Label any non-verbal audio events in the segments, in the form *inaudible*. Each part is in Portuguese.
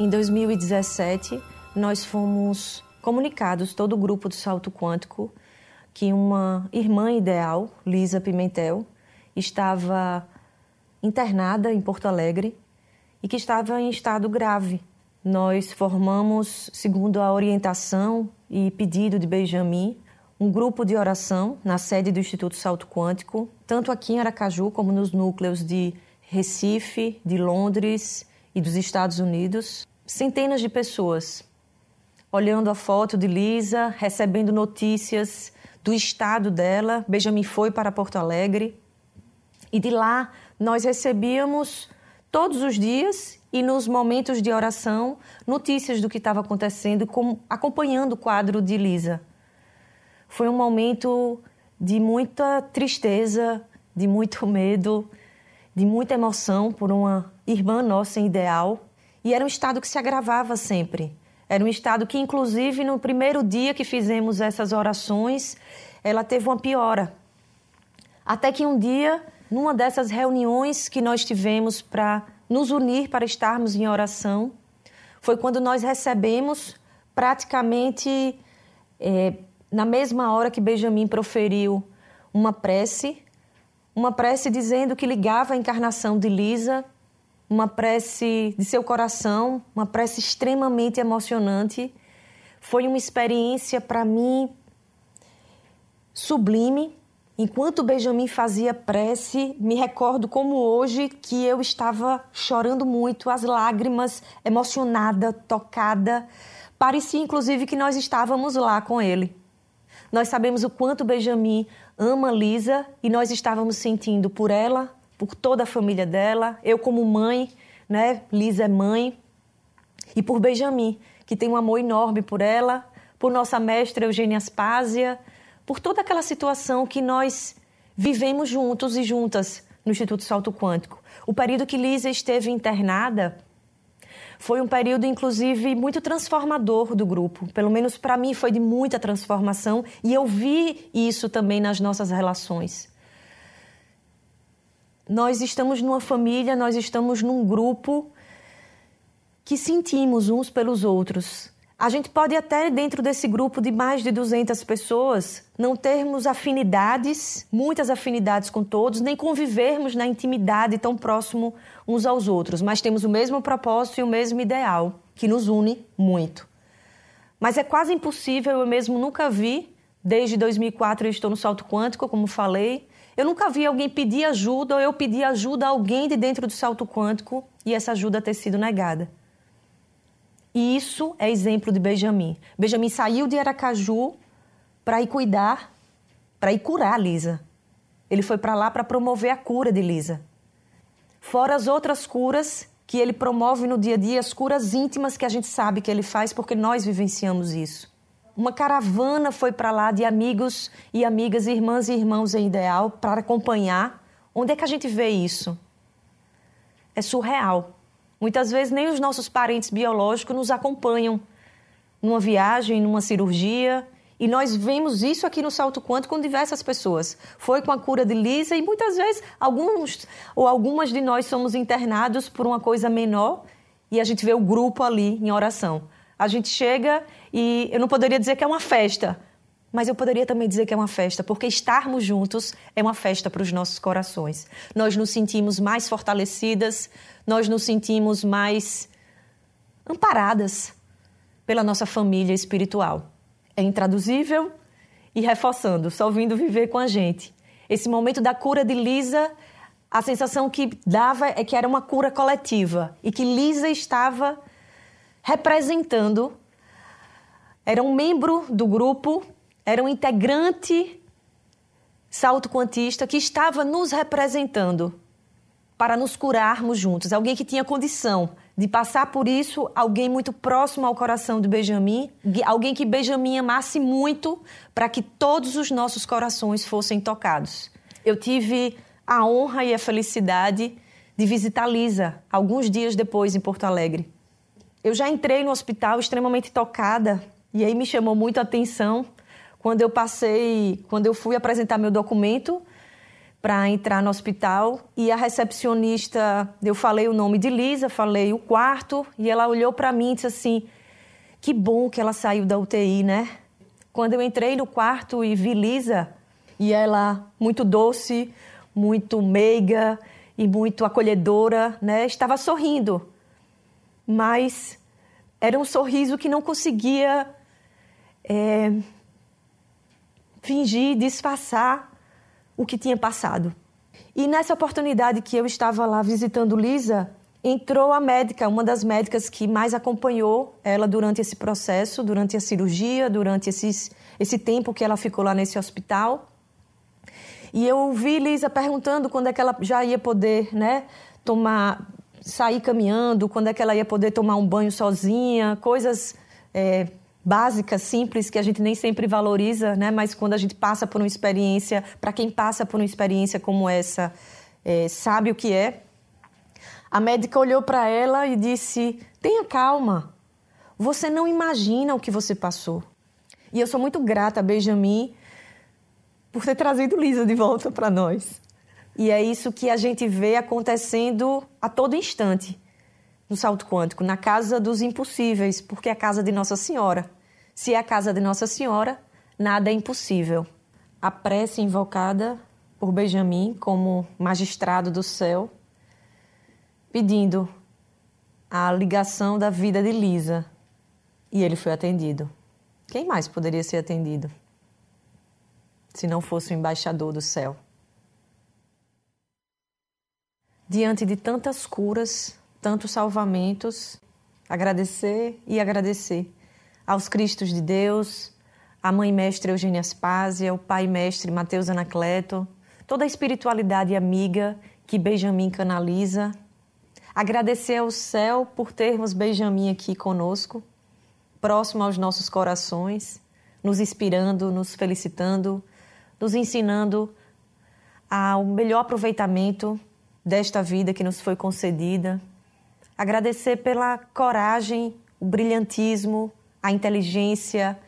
Em 2017, nós fomos comunicados, todo o grupo do Salto Quântico, que uma irmã ideal, Lisa Pimentel, estava internada em Porto Alegre e que estava em estado grave. Nós formamos, segundo a orientação e pedido de Benjamin, um grupo de oração na sede do Instituto Salto Quântico, tanto aqui em Aracaju como nos núcleos de Recife, de Londres e dos Estados Unidos. Centenas de pessoas olhando a foto de Lisa, recebendo notícias do estado dela. Benjamin foi para Porto Alegre e de lá nós recebíamos todos os dias e nos momentos de oração notícias do que estava acontecendo, acompanhando o quadro de Lisa. Foi um momento de muita tristeza, de muito medo, de muita emoção por uma irmã nossa ideal. E era um estado que se agravava sempre. Era um estado que, inclusive, no primeiro dia que fizemos essas orações, ela teve uma piora. Até que um dia, numa dessas reuniões que nós tivemos para nos unir para estarmos em oração, foi quando nós recebemos praticamente é, na mesma hora que Benjamin proferiu uma prece, uma prece dizendo que ligava a encarnação de Lisa, uma prece de seu coração, uma prece extremamente emocionante. Foi uma experiência para mim sublime. Enquanto Benjamin fazia prece, me recordo como hoje que eu estava chorando muito, as lágrimas, emocionada, tocada. Parecia inclusive que nós estávamos lá com ele. Nós sabemos o quanto Benjamin ama Lisa e nós estávamos sentindo por ela, por toda a família dela, eu como mãe, né? Lisa é mãe, e por Benjamin, que tem um amor enorme por ela, por nossa mestra Eugênia Aspásia, por toda aquela situação que nós vivemos juntos e juntas no Instituto Salto Quântico. O período que Lisa esteve internada, foi um período, inclusive, muito transformador do grupo. Pelo menos para mim foi de muita transformação e eu vi isso também nas nossas relações. Nós estamos numa família, nós estamos num grupo que sentimos uns pelos outros. A gente pode até, dentro desse grupo de mais de 200 pessoas, não termos afinidades, muitas afinidades com todos, nem convivermos na intimidade tão próximo uns aos outros, mas temos o mesmo propósito e o mesmo ideal, que nos une muito. Mas é quase impossível, eu mesmo nunca vi, desde 2004 eu estou no salto quântico, como falei, eu nunca vi alguém pedir ajuda ou eu pedir ajuda a alguém de dentro do salto quântico e essa ajuda ter sido negada. E isso é exemplo de Benjamin. Benjamin saiu de Aracaju para ir cuidar, para ir curar Lisa. Ele foi para lá para promover a cura de Lisa. Fora as outras curas que ele promove no dia a dia, as curas íntimas que a gente sabe que ele faz porque nós vivenciamos isso. Uma caravana foi para lá de amigos e amigas, irmãs e irmãos em ideal para acompanhar. Onde é que a gente vê isso? É surreal. Muitas vezes nem os nossos parentes biológicos nos acompanham numa viagem, numa cirurgia. E nós vemos isso aqui no Salto Quântico com diversas pessoas. Foi com a cura de Lisa e muitas vezes alguns ou algumas de nós somos internados por uma coisa menor e a gente vê o grupo ali em oração. A gente chega e eu não poderia dizer que é uma festa, mas eu poderia também dizer que é uma festa, porque estarmos juntos é uma festa para os nossos corações. Nós nos sentimos mais fortalecidas, nós nos sentimos mais amparadas pela nossa família espiritual. É intraduzível e reforçando, só vindo viver com a gente. Esse momento da cura de Lisa, a sensação que dava é que era uma cura coletiva e que Lisa estava representando, era um membro do grupo, era um integrante salto quantista que estava nos representando para nos curarmos juntos. Alguém que tinha condição de passar por isso, alguém muito próximo ao coração de Benjamin, alguém que Benjamin amasse muito para que todos os nossos corações fossem tocados. Eu tive a honra e a felicidade de visitar Lisa alguns dias depois em Porto Alegre. Eu já entrei no hospital extremamente tocada e aí me chamou muito a atenção quando eu passei, quando eu fui apresentar meu documento para entrar no hospital e a recepcionista, eu falei o nome de Lisa, falei o quarto e ela olhou para mim e disse assim: "Que bom que ela saiu da UTI, né?" Quando eu entrei no quarto e vi Lisa, e ela muito doce, muito meiga e muito acolhedora, né? Estava sorrindo. Mas era um sorriso que não conseguia é, fingir, disfarçar o que tinha passado. E nessa oportunidade que eu estava lá visitando Lisa, entrou a médica, uma das médicas que mais acompanhou ela durante esse processo, durante a cirurgia, durante esses, esse tempo que ela ficou lá nesse hospital. E eu ouvi Lisa perguntando quando é que ela já ia poder, né, tomar, sair caminhando, quando é que ela ia poder tomar um banho sozinha, coisas é, básicas, simples, que a gente nem sempre valoriza, né? Mas quando a gente passa por uma experiência, para quem passa por uma experiência como essa, é, sabe o que é. A médica olhou para ela e disse: Tenha calma, você não imagina o que você passou. E eu sou muito grata a Benjamin por ter trazido Lisa de volta para nós. E é isso que a gente vê acontecendo a todo instante no salto quântico, na casa dos impossíveis, porque é a casa de Nossa Senhora. Se é a casa de Nossa Senhora, nada é impossível. A prece invocada por Benjamin como magistrado do céu, pedindo a ligação da vida de Lisa. E ele foi atendido. Quem mais poderia ser atendido? Se não fosse o embaixador do céu. Diante de tantas curas, tantos salvamentos, agradecer e agradecer aos Cristos de Deus, à Mãe Mestre Eugênia Aspásia, ao Pai Mestre Mateus Anacleto, toda a espiritualidade amiga que Benjamin canaliza. Agradecer ao céu por termos Benjamin aqui conosco, próximo aos nossos corações, nos inspirando, nos felicitando, nos ensinando ao melhor aproveitamento desta vida que nos foi concedida. Agradecer pela coragem, o brilhantismo, a inteligência,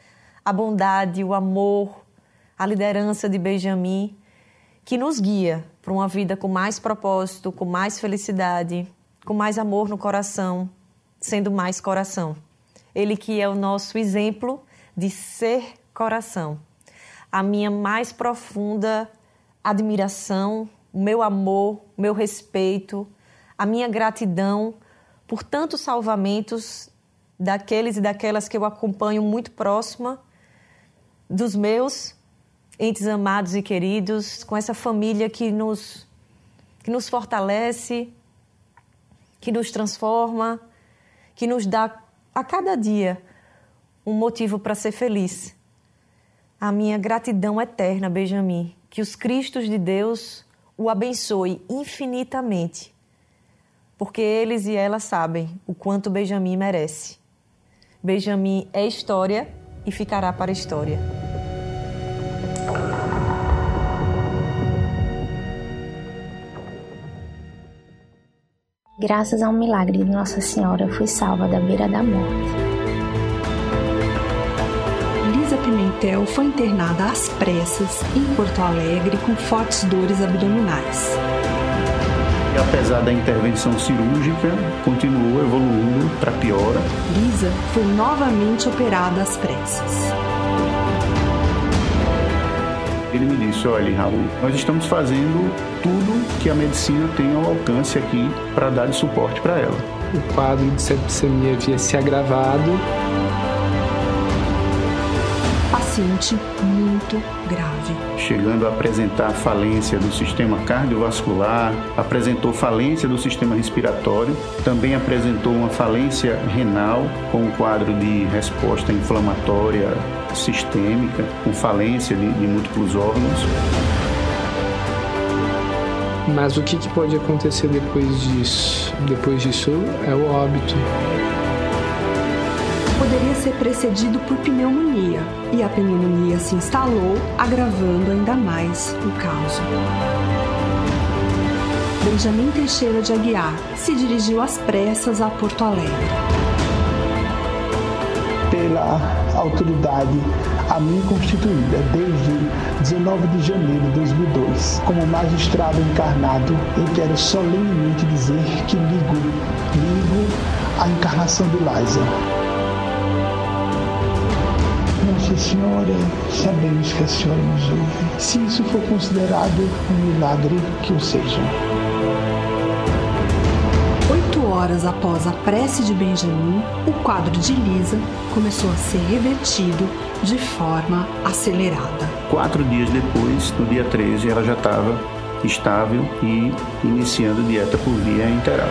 a bondade, o amor, a liderança de Benjamin, que nos guia para uma vida com mais propósito, com mais felicidade, com mais amor no coração, sendo mais coração. Ele que é o nosso exemplo de ser coração. A minha mais profunda admiração, o meu amor, meu respeito, a minha gratidão por tantos salvamentos daqueles e daquelas que eu acompanho muito próxima, dos meus entes amados e queridos, com essa família que nos, que nos fortalece, que nos transforma, que nos dá a cada dia um motivo para ser feliz. A minha gratidão eterna, Benjamin, que os Cristos de Deus o abençoe infinitamente, porque eles e elas sabem o quanto Benjamin merece. Benjamin é história e ficará para a história. Graças a um milagre de Nossa Senhora, fui salva da beira da morte. Lisa Pimentel foi internada às pressas em Porto Alegre com fortes dores abdominais apesar da intervenção cirúrgica, continuou evoluindo para piora. Lisa foi novamente operada às pressas. Ele me disse: Olha, Raul, nós estamos fazendo tudo que a medicina tem ao alcance aqui para dar de suporte para ela. O quadro de septicemia havia se agravado. Paciente muito grave. Chegando a apresentar falência do sistema cardiovascular, apresentou falência do sistema respiratório, também apresentou uma falência renal com um quadro de resposta inflamatória sistêmica, com falência de, de múltiplos órgãos. Mas o que, que pode acontecer depois disso? Depois disso é o óbito poderia ser precedido por pneumonia, e a pneumonia se instalou, agravando ainda mais o caso. Benjamin Teixeira de Aguiar se dirigiu às pressas a Porto Alegre. Pela autoridade a mim constituída desde 19 de janeiro de 2002. Como magistrado encarnado, eu quero solenemente dizer que ligo, ligo a encarnação de Liza. Nossa Senhora, sabemos que a Senhora nos ouve. Se isso for considerado um milagre, que o seja horas após a prece de Benjamin, o quadro de Lisa começou a ser revertido de forma acelerada. Quatro dias depois, no dia 13, ela já estava estável e iniciando dieta por via enteral.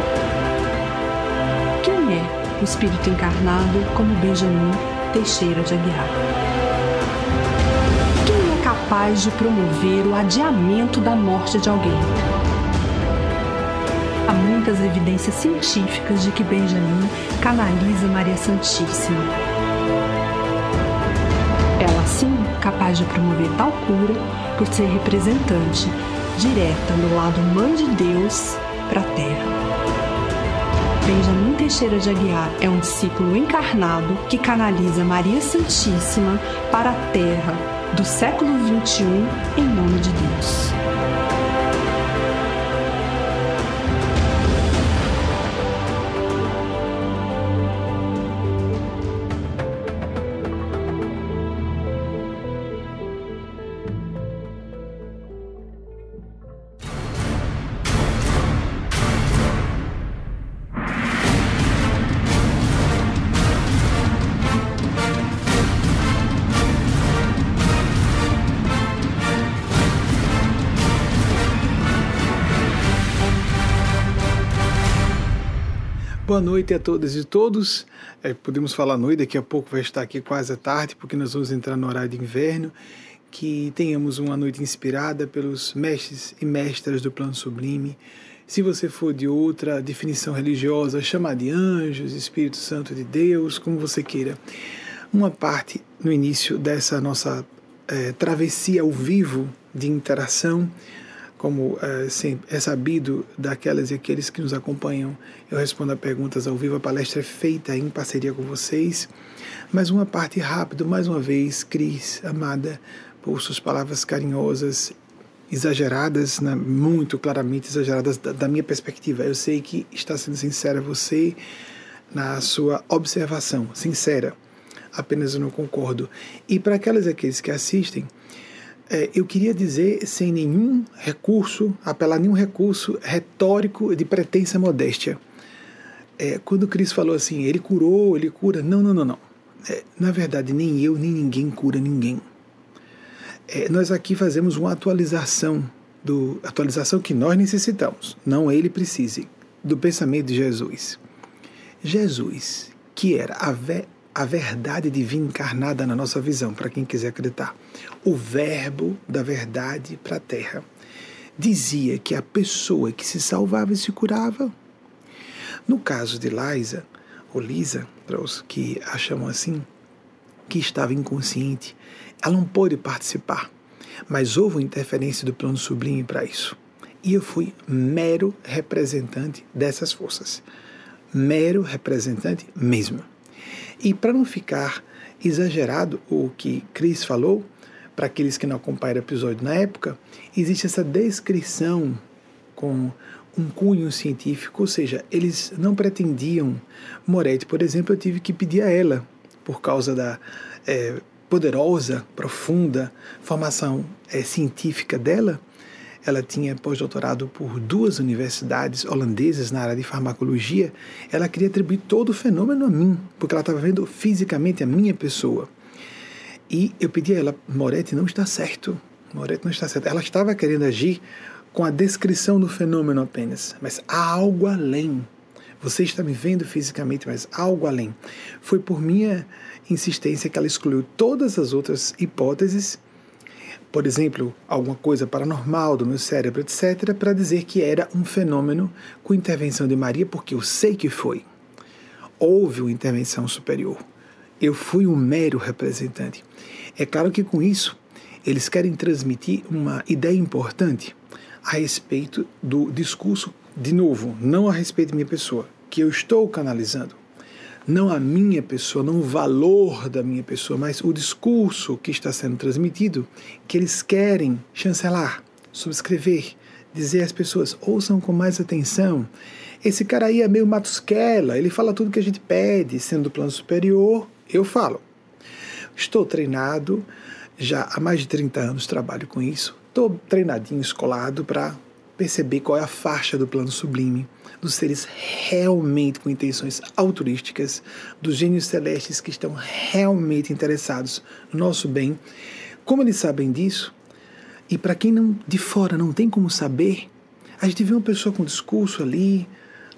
Quem é o espírito encarnado como Benjamin Teixeira de Aguiar? Capaz de promover o adiamento da morte de alguém? Há muitas evidências científicas de que Benjamin canaliza Maria Santíssima. Ela, sim, capaz de promover tal cura por ser representante direta do lado Mãe de Deus para a Terra. Benjamin Teixeira de Aguiar é um discípulo encarnado que canaliza Maria Santíssima para a Terra do século XXI em nome de Deus. Boa noite a todas e todos. É, podemos falar noite, daqui a pouco vai estar aqui quase a tarde, porque nós vamos entrar no horário de inverno. Que tenhamos uma noite inspirada pelos mestres e mestras do plano sublime. Se você for de outra definição religiosa, chamar de anjos, Espírito Santo de Deus, como você queira. Uma parte no início dessa nossa é, travessia ao vivo de interação como é, é sabido daquelas e aqueles que nos acompanham, eu respondo a perguntas ao vivo. A palestra é feita em parceria com vocês. Mas uma parte rápida, mais uma vez, Cris, amada, por suas palavras carinhosas, exageradas, né, muito claramente exageradas da, da minha perspectiva. Eu sei que está sendo sincera você na sua observação, sincera. Apenas eu não concordo. E para aquelas e aqueles que assistem, é, eu queria dizer, sem nenhum recurso, apelar nenhum recurso retórico de pretensa modéstia. É, quando Cristo falou assim, ele curou, ele cura. Não, não, não, não. É, na verdade, nem eu, nem ninguém cura ninguém. É, nós aqui fazemos uma atualização, do, atualização que nós necessitamos, não ele precise, do pensamento de Jesus. Jesus, que era a, a verdade divina encarnada na nossa visão, para quem quiser acreditar o Verbo da verdade para a terra. Dizia que a pessoa que se salvava e se curava. No caso de Liza, ou Lisa, para os que a chamam assim, que estava inconsciente, ela não pôde participar, mas houve uma interferência do plano sublime para isso. E eu fui mero representante dessas forças. Mero representante mesmo. E para não ficar exagerado o que Cris falou, para aqueles que não acompanharam o episódio na época, existe essa descrição com um cunho científico, ou seja, eles não pretendiam. Moretti, por exemplo, eu tive que pedir a ela, por causa da é, poderosa, profunda formação é, científica dela. Ela tinha pós-doutorado por duas universidades holandesas na área de farmacologia. Ela queria atribuir todo o fenômeno a mim, porque ela estava vendo fisicamente a minha pessoa. E eu pedi a ela, Moretti não está certo. Moretti não está certo. Ela estava querendo agir com a descrição do fenômeno apenas, mas há algo além. Você está me vendo fisicamente, mas algo além. Foi por minha insistência que ela excluiu todas as outras hipóteses, por exemplo, alguma coisa paranormal do meu cérebro, etc., para dizer que era um fenômeno com intervenção de Maria, porque eu sei que foi. Houve uma intervenção superior. Eu fui um mero representante. É claro que com isso eles querem transmitir uma ideia importante a respeito do discurso, de novo, não a respeito da minha pessoa, que eu estou canalizando. Não a minha pessoa, não o valor da minha pessoa, mas o discurso que está sendo transmitido, que eles querem chancelar, subscrever, dizer às pessoas: ouçam com mais atenção. Esse cara aí é meio matusquela, ele fala tudo que a gente pede, sendo do plano superior, eu falo. Estou treinado, já há mais de 30 anos trabalho com isso, estou treinadinho, escolado para perceber qual é a faixa do plano sublime, dos seres realmente com intenções altruísticas, dos gênios celestes que estão realmente interessados no nosso bem. Como eles sabem disso? E para quem não de fora não tem como saber, a gente vê uma pessoa com discurso ali,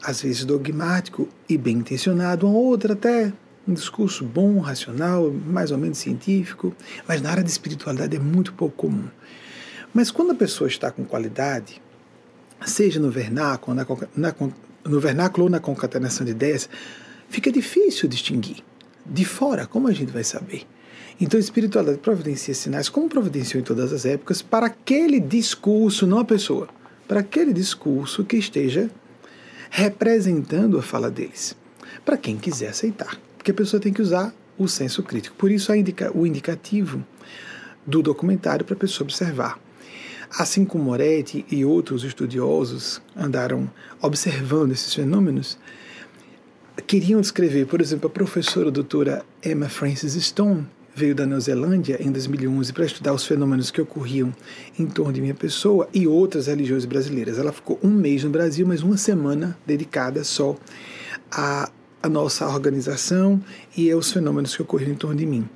às vezes dogmático e bem intencionado, uma outra até um discurso bom, racional, mais ou menos científico, mas na área de espiritualidade é muito pouco comum. Mas quando a pessoa está com qualidade, seja no vernáculo, na, na, no vernáculo ou na concatenação de ideias, fica difícil distinguir. De fora, como a gente vai saber? Então, a espiritualidade providencia sinais, como providenciou em todas as épocas, para aquele discurso, não a pessoa, para aquele discurso que esteja representando a fala deles, para quem quiser aceitar. Porque a pessoa tem que usar o senso crítico. Por isso, indica, o indicativo do documentário para a pessoa observar. Assim como Moretti e outros estudiosos andaram observando esses fenômenos, queriam descrever, por exemplo, a professora doutora Emma Frances Stone veio da Neozelândia em 2011 para estudar os fenômenos que ocorriam em torno de minha pessoa e outras religiões brasileiras. Ela ficou um mês no Brasil, mas uma semana dedicada só a, a nossa organização e aos fenômenos que ocorriam em torno de mim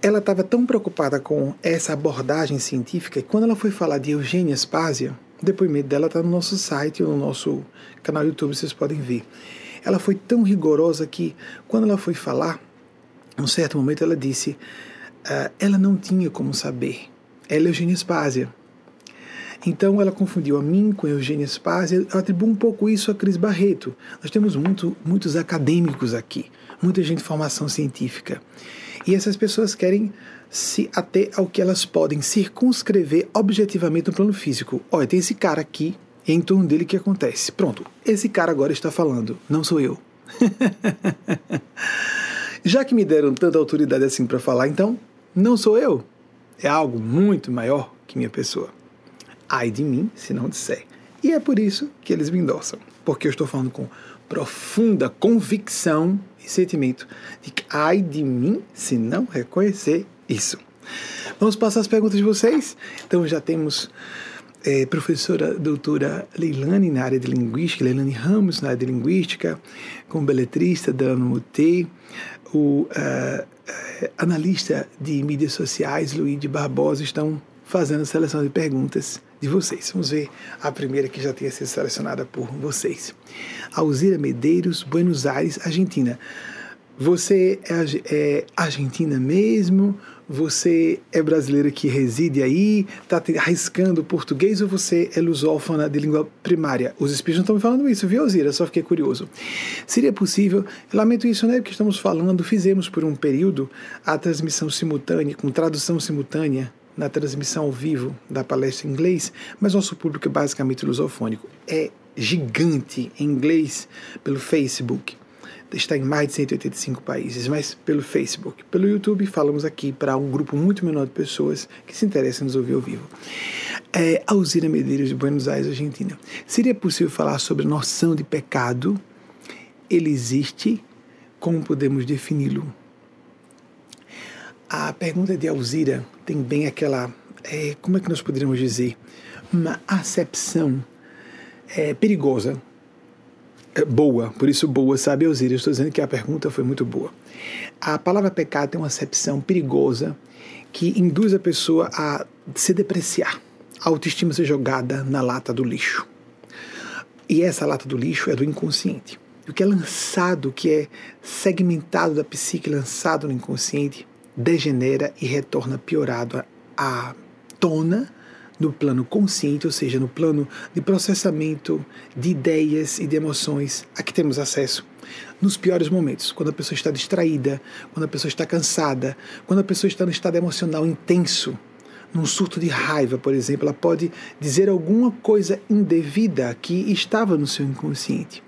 ela estava tão preocupada com essa abordagem científica que quando ela foi falar de Eugênia Spazia, o depoimento dela está no nosso site no nosso canal YouTube, vocês podem ver. Ela foi tão rigorosa que quando ela foi falar, em um certo momento ela disse, uh, ela não tinha como saber. Ela é Eugênia Spazia. Então ela confundiu a mim com a Eugênia Spazia, atribui um pouco isso a Cris Barreto. Nós temos muito, muitos acadêmicos aqui, muita gente de formação científica. E essas pessoas querem se ater ao que elas podem circunscrever objetivamente no plano físico. Olha, tem esse cara aqui, e é em torno dele que acontece. Pronto, esse cara agora está falando, não sou eu. *laughs* Já que me deram tanta autoridade assim para falar, então, não sou eu. É algo muito maior que minha pessoa. Ai de mim se não disser. E é por isso que eles me endossam. Porque eu estou falando com profunda convicção e sentimento de que ai de mim se não reconhecer isso. Vamos passar as perguntas de vocês? Então já temos é, professora doutora Leilane na área de linguística, Leilane Ramos na área de linguística, com beletrista Dano Mutê, o uh, analista de mídias sociais Luiz Barbosa estão fazendo a seleção de perguntas de vocês. Vamos ver a primeira que já tinha sido selecionada por vocês. Alzira Medeiros, Buenos Aires, Argentina. Você é, é argentina mesmo? Você é brasileira que reside aí? Está arriscando português ou você é lusófona de língua primária? Os espíritos não estão me falando isso, viu, Alzira? Só fiquei curioso. Seria possível, lamento isso, né? Porque estamos falando, fizemos por um período a transmissão simultânea, com tradução simultânea na transmissão ao vivo da palestra em inglês, mas nosso público é basicamente lusofônico. É gigante em inglês pelo Facebook. Está em mais de 185 países, mas pelo Facebook. Pelo YouTube, falamos aqui para um grupo muito menor de pessoas que se interessam em nos ouvir ao vivo. É, Alzira Medeiros, de Buenos Aires, Argentina. Seria possível falar sobre a noção de pecado? Ele existe? Como podemos defini-lo? A pergunta de Alzira tem bem aquela, é, como é que nós poderíamos dizer, uma acepção é, perigosa, é, boa, por isso boa, sabe, Alzira? estou dizendo que a pergunta foi muito boa. A palavra pecado tem uma acepção perigosa que induz a pessoa a se depreciar, a autoestima ser jogada na lata do lixo. E essa lata do lixo é do inconsciente. O que é lançado, o que é segmentado da psique, lançado no inconsciente, degenera e retorna piorado à tona no plano consciente, ou seja, no plano de processamento de ideias e de emoções a que temos acesso nos piores momentos, quando a pessoa está distraída, quando a pessoa está cansada, quando a pessoa está no estado emocional intenso, num surto de raiva, por exemplo, ela pode dizer alguma coisa indevida que estava no seu inconsciente.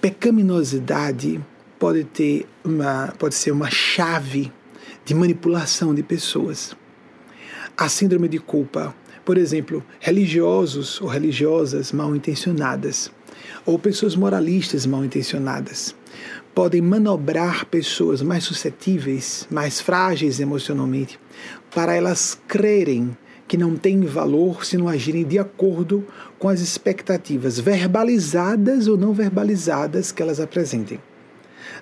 pecaminosidade pode ter uma pode ser uma chave de manipulação de pessoas. A síndrome de culpa, por exemplo, religiosos ou religiosas mal intencionadas ou pessoas moralistas mal intencionadas podem manobrar pessoas mais suscetíveis, mais frágeis emocionalmente, para elas crerem que não têm valor se não agirem de acordo com as expectativas verbalizadas ou não verbalizadas que elas apresentem.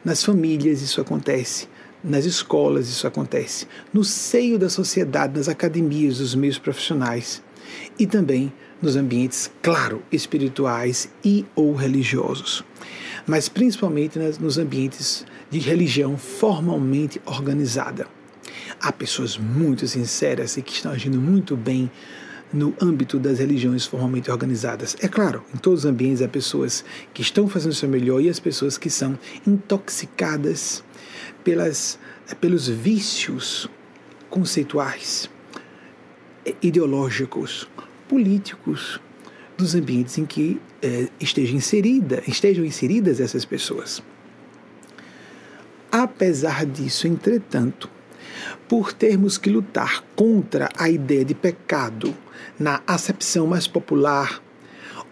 Nas famílias isso acontece, nas escolas isso acontece, no seio da sociedade, nas academias, dos meios profissionais e também nos ambientes, claro, espirituais e ou religiosos mas principalmente nos ambientes de religião formalmente organizada. Há pessoas muito sinceras e que estão agindo muito bem no âmbito das religiões formalmente organizadas. É claro, em todos os ambientes há pessoas que estão fazendo o seu melhor e as pessoas que são intoxicadas pelas, pelos vícios conceituais, ideológicos, políticos dos ambientes em que é, esteja inserida, estejam inseridas essas pessoas. Apesar disso, entretanto, por termos que lutar contra a ideia de pecado na acepção mais popular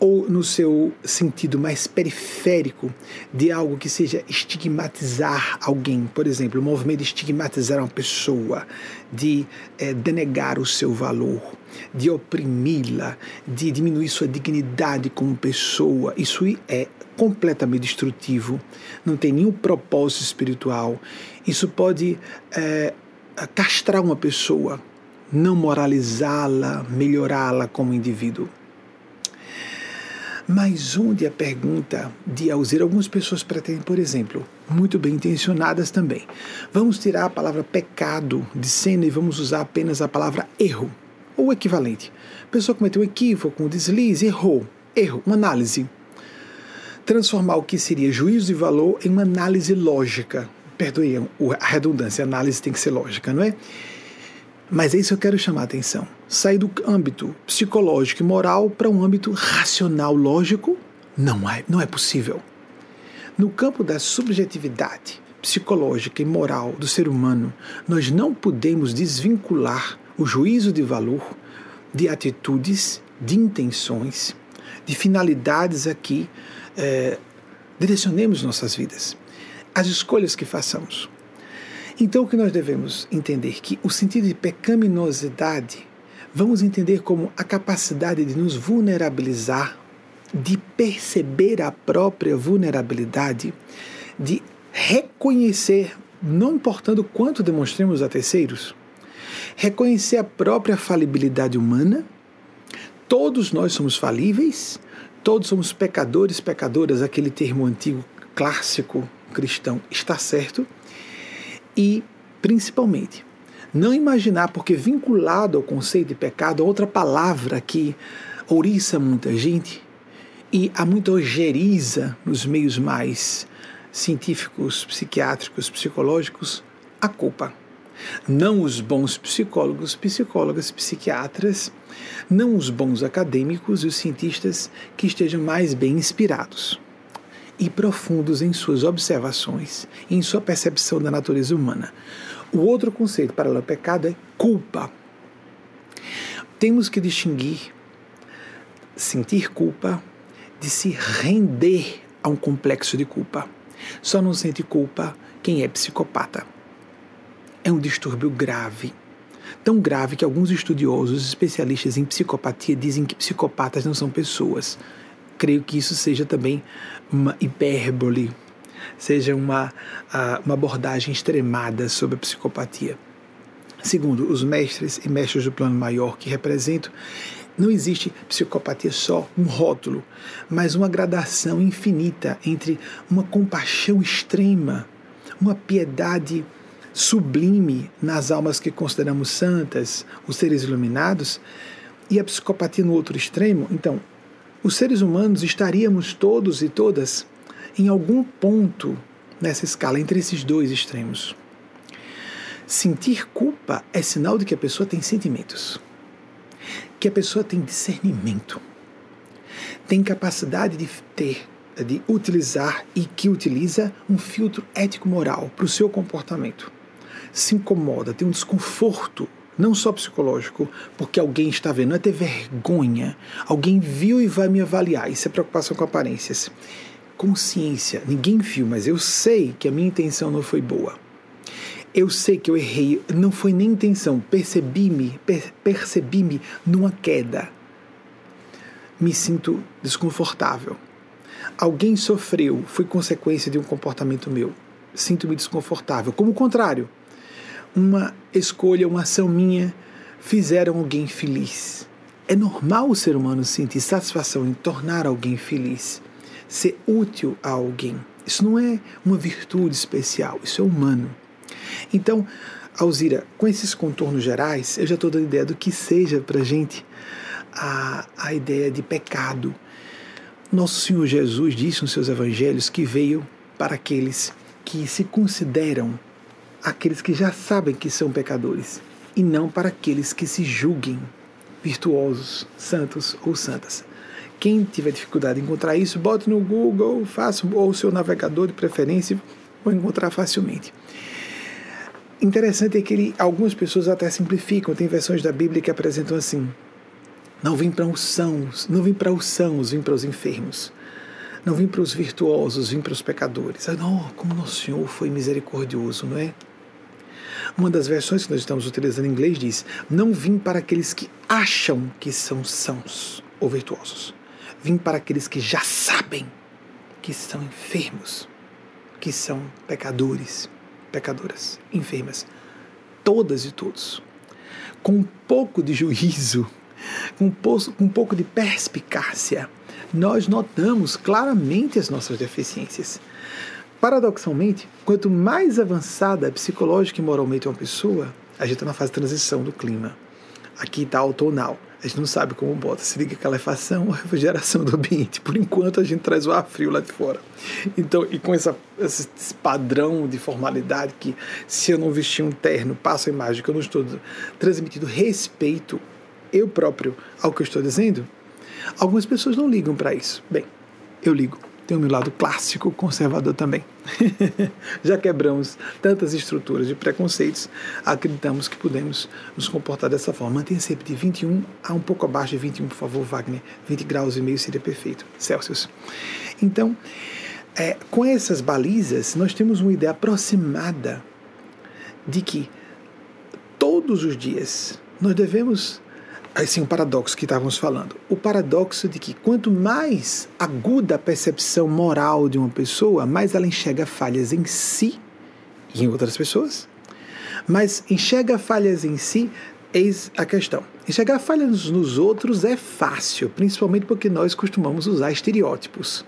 ou no seu sentido mais periférico de algo que seja estigmatizar alguém, por exemplo, o movimento de estigmatizar uma pessoa, de é, denegar o seu valor, de oprimi-la, de diminuir sua dignidade como pessoa, isso é completamente destrutivo, não tem nenhum propósito espiritual. Isso pode é, castrar uma pessoa, não moralizá-la, melhorá-la como indivíduo. Mas onde a pergunta de Alzira, algumas pessoas pretendem, por exemplo, muito bem intencionadas também. Vamos tirar a palavra pecado de cena e vamos usar apenas a palavra erro, ou equivalente. A pessoa cometeu um equívoco, um deslize, errou. Erro, uma análise. Transformar o que seria juízo de valor em uma análise lógica. Perdoe a redundância, a análise tem que ser lógica, não é? Mas é isso que eu quero chamar a atenção. Sair do âmbito psicológico e moral para um âmbito racional, lógico, não é, não é possível. No campo da subjetividade psicológica e moral do ser humano, nós não podemos desvincular o juízo de valor de atitudes, de intenções, de finalidades a que é, direcionemos nossas vidas, as escolhas que façamos. Então, o que nós devemos entender que o sentido de pecaminosidade, vamos entender como a capacidade de nos vulnerabilizar, de perceber a própria vulnerabilidade, de reconhecer, não importando quanto demonstremos a terceiros, reconhecer a própria falibilidade humana. Todos nós somos falíveis, todos somos pecadores, pecadoras, aquele termo antigo clássico cristão está certo e, principalmente, não imaginar, porque vinculado ao conceito de pecado, outra palavra que ouriça muita gente e há muita ojeriza nos meios mais científicos, psiquiátricos, psicológicos, a culpa. Não os bons psicólogos, psicólogas, psiquiatras, não os bons acadêmicos e os cientistas que estejam mais bem inspirados e profundos em suas observações em sua percepção da natureza humana. O outro conceito paralelo ao pecado é culpa. Temos que distinguir sentir culpa de se render a um complexo de culpa. Só não sente culpa quem é psicopata. É um distúrbio grave. Tão grave que alguns estudiosos, especialistas em psicopatia, dizem que psicopatas não são pessoas, creio que isso seja também uma hipérbole, seja uma, uma abordagem extremada sobre a psicopatia. Segundo os mestres e mestres do plano maior que representam, não existe psicopatia só um rótulo, mas uma gradação infinita entre uma compaixão extrema, uma piedade sublime nas almas que consideramos santas, os seres iluminados, e a psicopatia no outro extremo. Então, os seres humanos estaríamos todos e todas em algum ponto nessa escala entre esses dois extremos. Sentir culpa é sinal de que a pessoa tem sentimentos, que a pessoa tem discernimento, tem capacidade de ter de utilizar e que utiliza um filtro ético-moral para o seu comportamento. Se incomoda, tem um desconforto, não só psicológico, porque alguém está vendo, não é ter vergonha. Alguém viu e vai me avaliar. Isso é preocupação com aparências. Consciência, ninguém viu, mas eu sei que a minha intenção não foi boa. Eu sei que eu errei, não foi nem intenção, percebi-me, per percebi-me numa queda. Me sinto desconfortável alguém sofreu, foi consequência de um comportamento meu. Sinto-me desconfortável. Como o contrário, uma escolha, uma ação minha fizeram alguém feliz. É normal o ser humano sentir satisfação em tornar alguém feliz, ser útil a alguém. Isso não é uma virtude especial, isso é humano. Então, Alzira, com esses contornos gerais, eu já estou dando ideia do que seja para a gente a, ideia de pecado, nosso Senhor Jesus disse nos seus evangelhos que veio para aqueles que se consideram aqueles que já sabem que são pecadores e não para aqueles que se julguem virtuosos, santos ou santas. Quem tiver dificuldade em encontrar isso, bote no Google, faça ou o seu navegador de preferência, vai encontrar facilmente. Interessante é que ele, algumas pessoas até simplificam, tem versões da Bíblia que apresentam assim: não vim para os sãos, não vim para os sãos, vim para os enfermos. Não vim para os virtuosos, vim para os pecadores. Ah, não, como nosso Senhor foi misericordioso, não é? Uma das versões que nós estamos utilizando em inglês diz: Não vim para aqueles que acham que são sãos ou virtuosos. Vim para aqueles que já sabem que são enfermos, que são pecadores, pecadoras, enfermas. Todas e todos. Com um pouco de juízo, com um pouco de perspicácia, nós notamos claramente as nossas deficiências. Paradoxalmente, quanto mais avançada psicológica e moralmente uma pessoa, a gente está na fase de transição do clima. Aqui está outonal. A gente não sabe como bota, se liga calefação ou refrigeração do ambiente. Por enquanto a gente traz o ar frio lá de fora. Então, e com essa, esse padrão de formalidade que se eu não vestir um terno, passo a imagem que eu não estou transmitindo respeito eu próprio ao que eu estou dizendo? Algumas pessoas não ligam para isso. Bem, eu ligo. Tem o meu lado clássico, conservador também. *laughs* Já quebramos tantas estruturas de preconceitos, acreditamos que podemos nos comportar dessa forma. Mantenha sempre de 21 a um pouco abaixo de 21, por favor, Wagner. 20 graus e meio seria perfeito, Celsius. Então, é, com essas balizas, nós temos uma ideia aproximada de que todos os dias nós devemos assim, um paradoxo que estávamos falando. O paradoxo de que quanto mais aguda a percepção moral de uma pessoa, mais ela enxerga falhas em si e em outras pessoas. Mas enxerga falhas em si, eis a questão. Enxergar falhas nos outros é fácil, principalmente porque nós costumamos usar estereótipos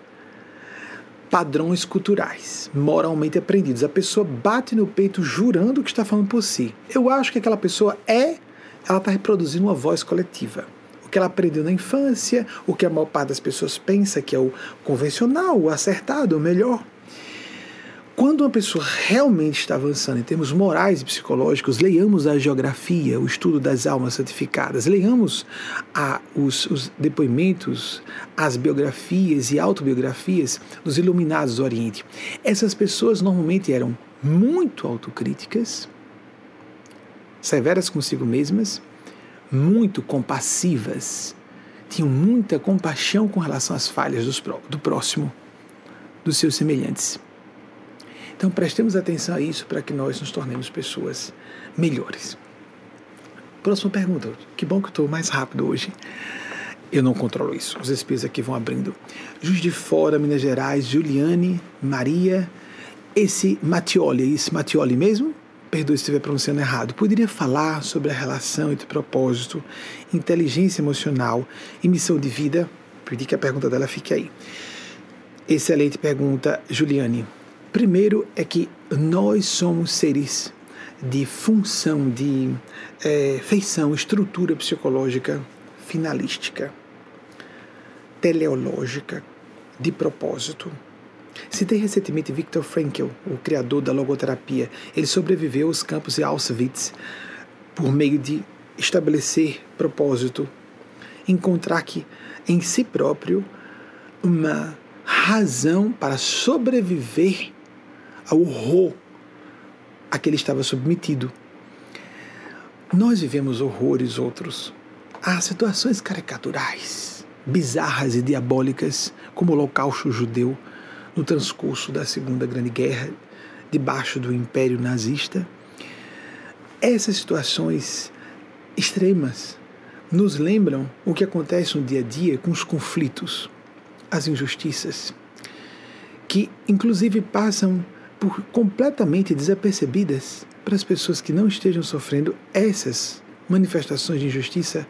padrões culturais, moralmente aprendidos. A pessoa bate no peito jurando que está falando por si. Eu acho que aquela pessoa é ela está reproduzindo uma voz coletiva. O que ela aprendeu na infância, o que a maior parte das pessoas pensa que é o convencional, o acertado, o melhor. Quando uma pessoa realmente está avançando em termos morais e psicológicos, leiamos a geografia, o estudo das almas santificadas, leiamos a, os, os depoimentos, as biografias e autobiografias dos iluminados do Oriente. Essas pessoas normalmente eram muito autocríticas, severas consigo mesmas, muito compassivas, tinham muita compaixão com relação às falhas do próximo, dos seus semelhantes. Então prestemos atenção a isso para que nós nos tornemos pessoas melhores. Próxima pergunta. Que bom que eu estou mais rápido hoje. Eu não controlo isso. Os espíritos aqui vão abrindo. Juiz de Fora, Minas Gerais, Juliane, Maria, esse Matioli, isso Matioli mesmo? Perdoe se estiver pronunciando errado, poderia falar sobre a relação entre propósito, inteligência emocional e missão de vida? Pedi que a pergunta dela fique aí. Excelente pergunta, Juliane. Primeiro é que nós somos seres de função, de é, feição, estrutura psicológica finalística, teleológica, de propósito. Citei recentemente Viktor Frankl, o criador da logoterapia. Ele sobreviveu aos campos de Auschwitz por meio de estabelecer propósito, encontrar que em si próprio uma razão para sobreviver ao horror a que ele estava submetido. Nós vivemos horrores outros. Há situações caricaturais, bizarras e diabólicas, como o Holocausto judeu no transcurso da Segunda Grande Guerra, debaixo do Império Nazista. Essas situações extremas nos lembram o que acontece no dia a dia com os conflitos, as injustiças, que inclusive passam por completamente desapercebidas para as pessoas que não estejam sofrendo essas manifestações de injustiça,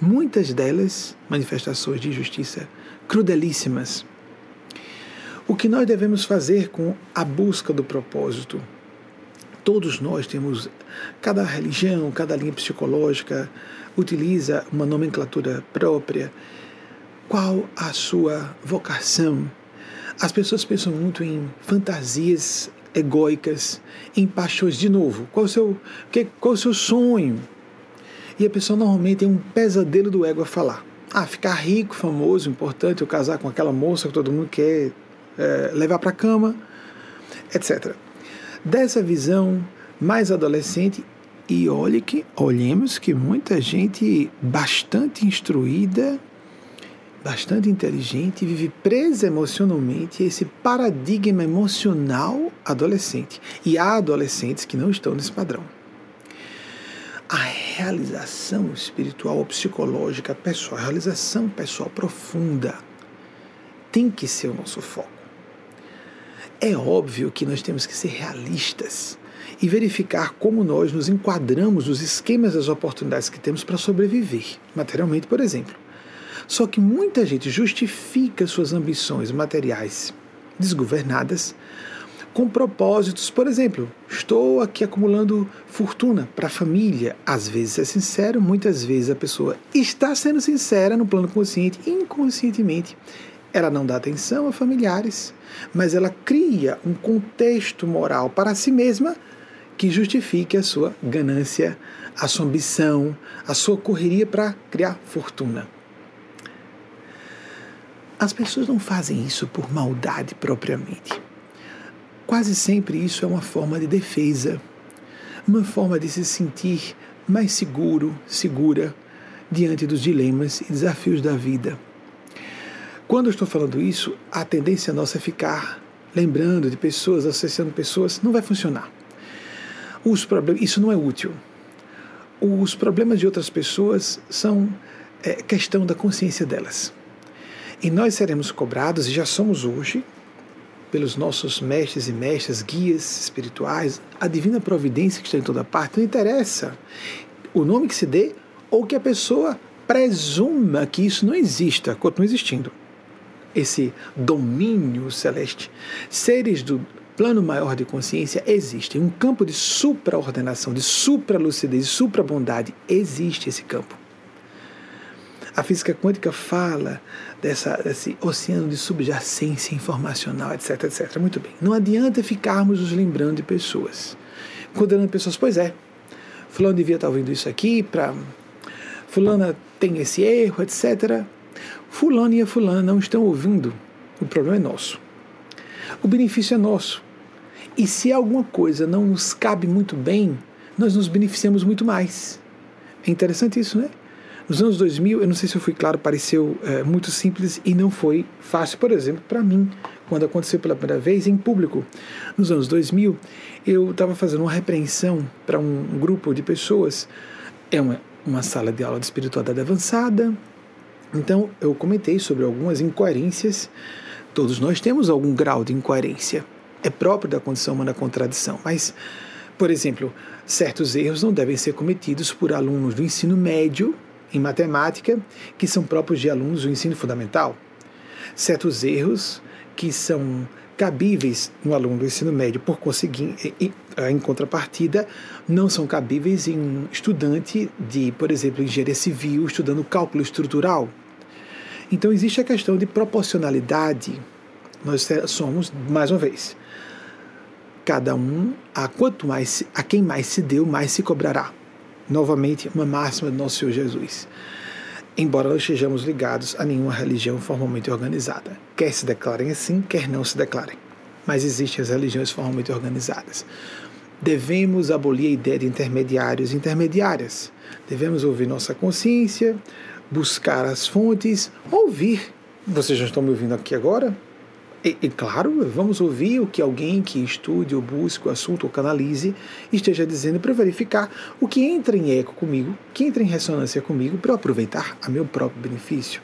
muitas delas manifestações de injustiça crudelíssimas. O que nós devemos fazer com a busca do propósito? Todos nós temos, cada religião, cada linha psicológica utiliza uma nomenclatura própria. Qual a sua vocação? As pessoas pensam muito em fantasias egóicas, em paixões. De novo, qual o seu, qual o seu sonho? E a pessoa normalmente tem um pesadelo do ego a falar. Ah, ficar rico, famoso, importante, eu casar com aquela moça que todo mundo quer é, levar para a cama, etc. Dessa visão mais adolescente, e olhe que, olhemos que muita gente bastante instruída bastante inteligente vive presa emocionalmente esse paradigma emocional adolescente. E há adolescentes que não estão nesse padrão. A realização espiritual ou psicológica pessoal, a realização pessoal profunda, tem que ser o nosso foco. É óbvio que nós temos que ser realistas e verificar como nós nos enquadramos nos esquemas das oportunidades que temos para sobreviver, materialmente, por exemplo. Só que muita gente justifica suas ambições materiais desgovernadas com propósitos, por exemplo, estou aqui acumulando fortuna para a família. Às vezes é sincero, muitas vezes a pessoa está sendo sincera no plano consciente, inconscientemente. Ela não dá atenção a familiares, mas ela cria um contexto moral para si mesma que justifique a sua ganância, a sua ambição, a sua correria para criar fortuna. As pessoas não fazem isso por maldade propriamente. Quase sempre isso é uma forma de defesa, uma forma de se sentir mais seguro, segura diante dos dilemas e desafios da vida. Quando eu estou falando isso, a tendência nossa é ficar lembrando de pessoas, associando pessoas, não vai funcionar. Os problemas, isso não é útil. Os problemas de outras pessoas são é, questão da consciência delas. E nós seremos cobrados, e já somos hoje, pelos nossos mestres e mestras, guias espirituais, a divina providência que está em toda parte. Não interessa o nome que se dê ou que a pessoa presuma que isso não exista, continua existindo. Esse domínio celeste. Seres do plano maior de consciência existem. Um campo de supraordenação, de supralucidez, de suprabondade. Existe esse campo. A física quântica fala dessa, desse oceano de subjacência informacional, etc, etc. Muito bem. Não adianta ficarmos nos lembrando de pessoas. Condenando pessoas, pois é, fulano devia estar ouvindo isso aqui, para fulana tem esse erro, etc. Fulano e a fulana não estão ouvindo. O problema é nosso. O benefício é nosso. E se alguma coisa não nos cabe muito bem, nós nos beneficiamos muito mais. É interessante isso, né? Nos anos 2000, eu não sei se eu fui claro, pareceu é, muito simples e não foi fácil, por exemplo, para mim, quando aconteceu pela primeira vez em público. Nos anos 2000, eu estava fazendo uma repreensão para um grupo de pessoas. É uma, uma sala de aula de espiritualidade avançada. Então, eu comentei sobre algumas incoerências. Todos nós temos algum grau de incoerência. É próprio da condição humana contradição. Mas, por exemplo, certos erros não devem ser cometidos por alunos do ensino médio em matemática que são próprios de alunos do ensino fundamental, certos erros que são cabíveis no aluno do ensino médio, por conseguinte, em contrapartida, não são cabíveis em estudante de, por exemplo, engenharia civil estudando cálculo estrutural. Então existe a questão de proporcionalidade. Nós somos, mais uma vez, cada um, a quanto mais a quem mais se deu, mais se cobrará novamente uma máxima do nosso Senhor Jesus. embora não estejamos ligados a nenhuma religião formalmente organizada. Quer se declarem assim, quer não se declarem. Mas existem as religiões formalmente organizadas. Devemos abolir a ideia de intermediários e intermediárias. Devemos ouvir nossa consciência, buscar as fontes, ouvir. Vocês já estão me ouvindo aqui agora? E, e, claro, vamos ouvir o que alguém que estude ou busque o assunto ou canalize esteja dizendo para verificar o que entra em eco comigo, que entra em ressonância comigo, para eu aproveitar a meu próprio benefício.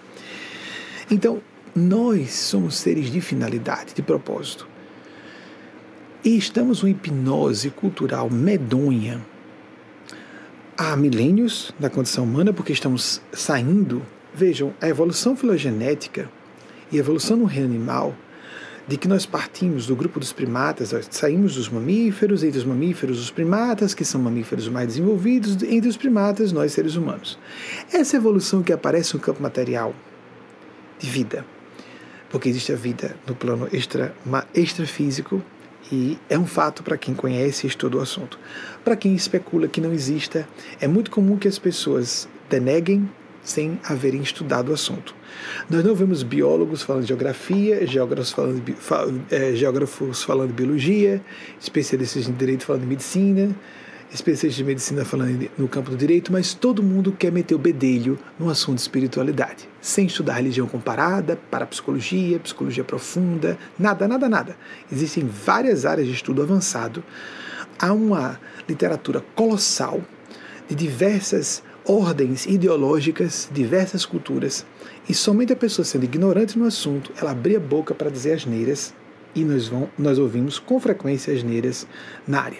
Então, nós somos seres de finalidade, de propósito. E estamos uma hipnose cultural medonha há milênios da condição humana, porque estamos saindo. Vejam, a evolução filogenética e a evolução no reino animal de que nós partimos do grupo dos primatas, saímos dos mamíferos, entre os mamíferos, os primatas, que são mamíferos mais desenvolvidos, entre os primatas, nós seres humanos. Essa evolução que aparece no campo material de vida, porque existe a vida no plano extra, extrafísico, e é um fato para quem conhece e estuda o assunto. Para quem especula que não exista, é muito comum que as pessoas deneguem sem haverem estudado o assunto. Nós não vemos biólogos falando de geografia, geógrafos falando é, geógrafos falando de biologia, especialistas em direito falando de medicina, especialistas de medicina falando no campo do direito, mas todo mundo quer meter o bedelho no assunto de espiritualidade, sem estudar religião comparada, parapsicologia, psicologia profunda, nada, nada, nada. Existem várias áreas de estudo avançado. Há uma literatura colossal de diversas ordens ideológicas, diversas culturas, e somente a pessoa sendo ignorante no assunto, ela abria a boca para dizer asneiras, e nós, vão, nós ouvimos com frequência asneiras na área.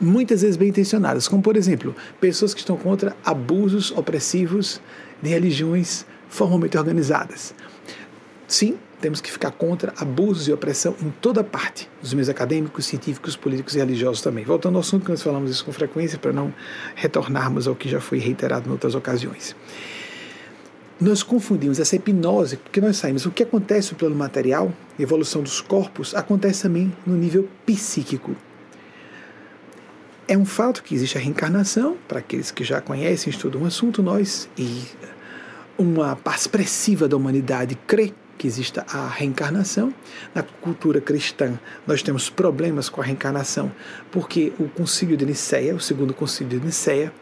Muitas vezes bem intencionadas, como por exemplo, pessoas que estão contra abusos opressivos de religiões formalmente organizadas. Sim, temos que ficar contra abusos e opressão em toda parte, dos meios acadêmicos, científicos, políticos e religiosos também. Voltando ao assunto que nós falamos isso com frequência, para não retornarmos ao que já foi reiterado em outras ocasiões. Nós confundimos essa hipnose, porque nós saímos. O que acontece no plano material, evolução dos corpos, acontece também no nível psíquico. É um fato que existe a reencarnação, para aqueles que já conhecem, estudam o assunto, nós, e uma parte expressiva da humanidade crê que exista a reencarnação. Na cultura cristã, nós temos problemas com a reencarnação, porque o Concílio de Nicéia, o segundo Concílio de Nicéia,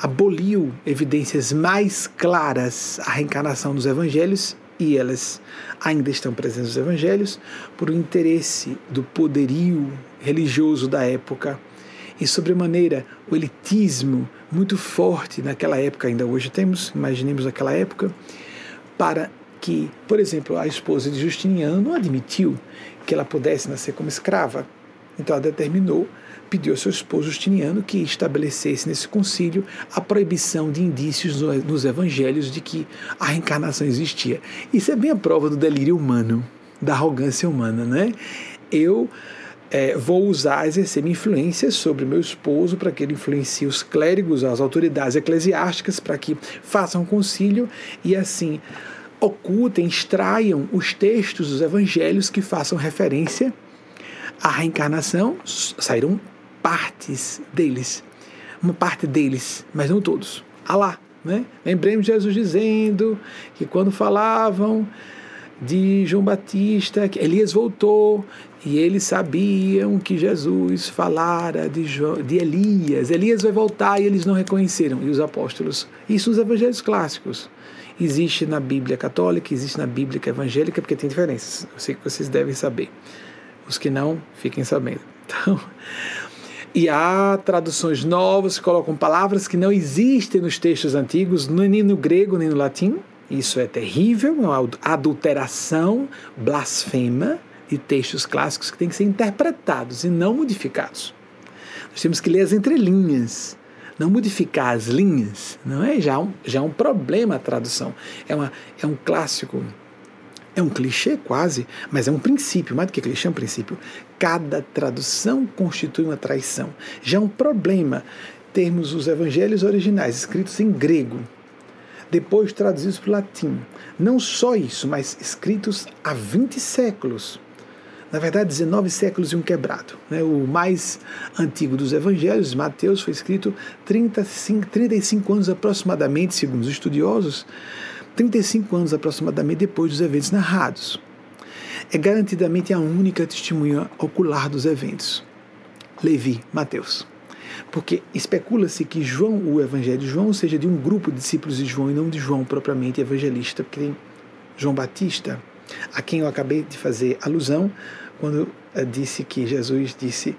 aboliu evidências mais claras à reencarnação dos evangelhos e elas ainda estão presentes nos evangelhos por um interesse do poderio religioso da época e sobremaneira o elitismo muito forte naquela época ainda hoje temos imaginemos aquela época para que, por exemplo, a esposa de Justiniano não admitiu que ela pudesse nascer como escrava. Então ela determinou, pediu ao seu esposo Justiniano que estabelecesse nesse concílio a proibição de indícios nos evangelhos de que a reencarnação existia. Isso é bem a prova do delírio humano, da arrogância humana, né? Eu é, vou usar, exercer minha influência sobre meu esposo para que ele influencie os clérigos, as autoridades eclesiásticas, para que façam concílio e assim ocultem, extraiam os textos dos evangelhos que façam referência à reencarnação, saíram partes deles, uma parte deles, mas não todos. Alá, né? Lembremos Jesus dizendo que quando falavam de João Batista, que Elias voltou e eles sabiam que Jesus falara de, jo, de Elias. Elias vai voltar e eles não reconheceram. E os apóstolos, isso nos evangelhos clássicos existe na Bíblia católica, existe na Bíblia evangélica, porque tem diferenças. Eu sei que vocês devem saber. Os que não, fiquem sabendo. *laughs* Então, e há traduções novas que colocam palavras que não existem nos textos antigos, nem no grego nem no latim. Isso é terrível, é uma adulteração, blasfema de textos clássicos que têm que ser interpretados e não modificados. Nós temos que ler as entrelinhas não modificar as linhas, não é já um, já é um problema a tradução. É, uma, é um clássico, é um clichê quase, mas é um princípio, mais do que clichê, é um princípio. Cada tradução constitui uma traição. Já é um problema termos os evangelhos originais escritos em grego, depois traduzidos para o latim. Não só isso, mas escritos há 20 séculos na verdade, 19 séculos e um quebrado. Né? O mais antigo dos evangelhos, Mateus, foi escrito 35, 35 anos aproximadamente, segundo os estudiosos, 35 anos aproximadamente depois dos eventos narrados. É garantidamente a única testemunha ocular dos eventos. Levi, Mateus. Porque especula-se que João, o evangelho de João, seja de um grupo de discípulos de João e não de João propriamente evangelista, porque tem João Batista, a quem eu acabei de fazer alusão, quando eh, disse que Jesus disse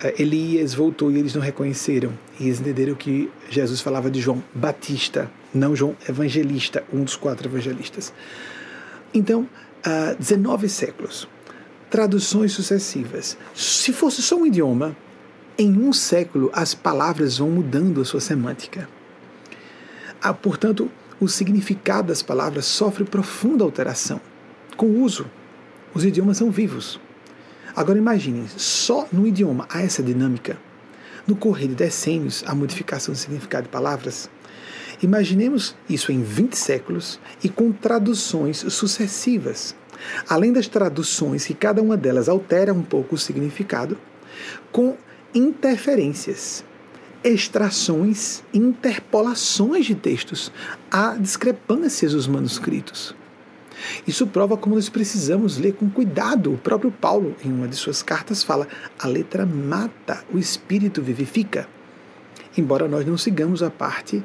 eh, Elias voltou e eles não reconheceram. E eles entenderam que Jesus falava de João Batista, não João Evangelista, um dos quatro evangelistas. Então, uh, 19 séculos, traduções sucessivas. Se fosse só um idioma, em um século as palavras vão mudando a sua semântica. Ah, portanto, o significado das palavras sofre profunda alteração com o uso. Os idiomas são vivos. Agora imaginem, só no idioma há essa dinâmica. No correr de decênios, a modificação do significado de palavras. Imaginemos isso em 20 séculos e com traduções sucessivas. Além das traduções, que cada uma delas altera um pouco o significado, com interferências, extrações, interpolações de textos. Há discrepâncias nos manuscritos. Isso prova como nós precisamos ler com cuidado. O próprio Paulo, em uma de suas cartas, fala: a letra mata, o espírito vivifica. Embora nós não sigamos a parte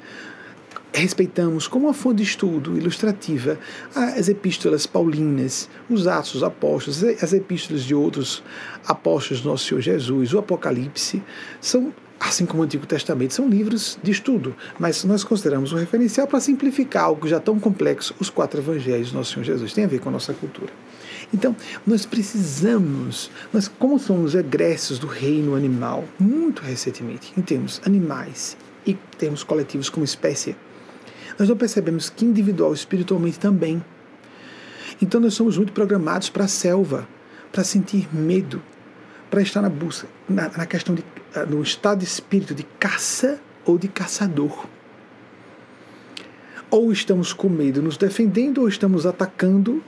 respeitamos como uma fonte de estudo ilustrativa as epístolas paulinas, os Atos dos Apóstolos, as epístolas de outros apóstolos do nosso Senhor Jesus, o Apocalipse, são assim como o Antigo Testamento, são livros de estudo, mas nós consideramos um referencial para simplificar algo já tão complexo, os quatro evangelhos do nosso Senhor Jesus. Tem a ver com a nossa cultura. Então, nós precisamos, nós como somos egressos do reino animal, muito recentemente, em termos animais e termos coletivos como espécie, nós não percebemos que individual espiritualmente também. Então, nós somos muito programados para a selva, para sentir medo, para estar na busca, na, na questão de eh, no estado de espírito de caça ou de caçador. Ou estamos com medo nos defendendo, ou estamos atacando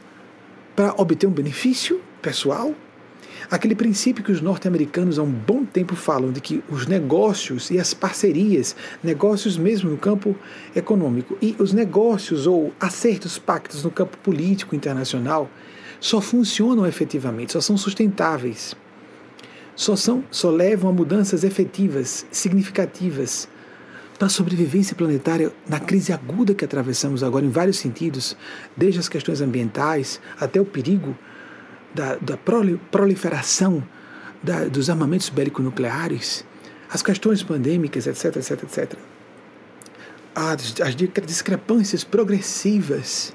para obter um benefício pessoal. Aquele princípio que os norte-americanos há um bom tempo falam de que os negócios e as parcerias, negócios mesmo no campo econômico, e os negócios ou acertos, pactos no campo político internacional, só funcionam efetivamente, só são sustentáveis só, são, só levam a mudanças efetivas, significativas para a sobrevivência planetária na crise aguda que atravessamos agora em vários sentidos, desde as questões ambientais até o perigo da, da proliferação da, dos armamentos bélico-nucleares, as questões pandêmicas, etc, etc, etc. As, as discrepâncias progressivas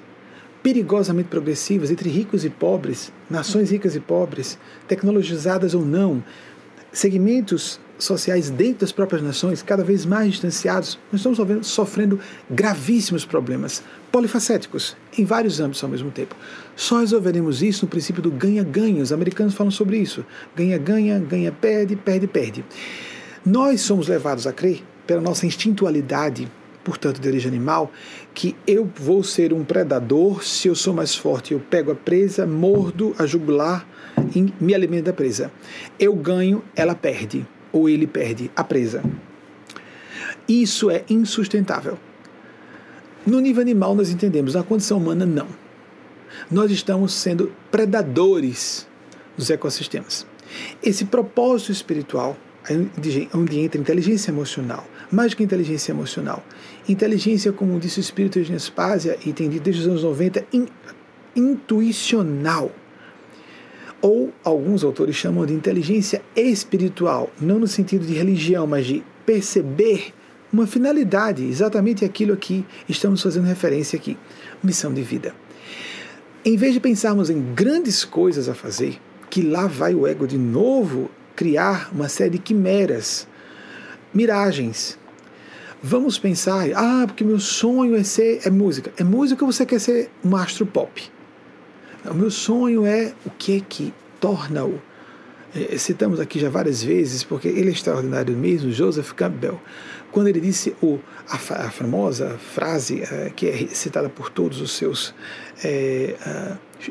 perigosamente progressivas entre ricos e pobres, nações ricas e pobres, tecnologizadas ou não, segmentos sociais dentro das próprias nações cada vez mais distanciados, nós estamos sofrendo, gravíssimos problemas polifacéticos em vários âmbitos ao mesmo tempo. Só resolveremos isso no princípio do ganha-ganha. Os americanos falam sobre isso. Ganha-ganha, ganha-perde, perde-perde. Nós somos levados a crer, pela nossa instintualidade portanto, de origem animal, que eu vou ser um predador, se eu sou mais forte, eu pego a presa, mordo a jugular me alimento da presa. Eu ganho, ela perde, ou ele perde a presa. Isso é insustentável. No nível animal, nós entendemos, na condição humana, não. Nós estamos sendo predadores dos ecossistemas. Esse propósito espiritual, onde entra inteligência emocional, mais que inteligência emocional. Inteligência, como disse o espírito de Nespásia, e entendido desde os anos 90, in, intuicional. Ou alguns autores chamam de inteligência espiritual, não no sentido de religião, mas de perceber uma finalidade, exatamente aquilo a que estamos fazendo referência aqui, missão de vida. Em vez de pensarmos em grandes coisas a fazer, que lá vai o ego de novo criar uma série de quimeras, miragens, Vamos pensar, ah, porque meu sonho é ser é música. É música ou você quer ser um astro pop? O meu sonho é o que é que torna-o. É, citamos aqui já várias vezes, porque ele é extraordinário mesmo, Joseph Campbell, quando ele disse o, a, a famosa frase é, que é citada por todos os seus é,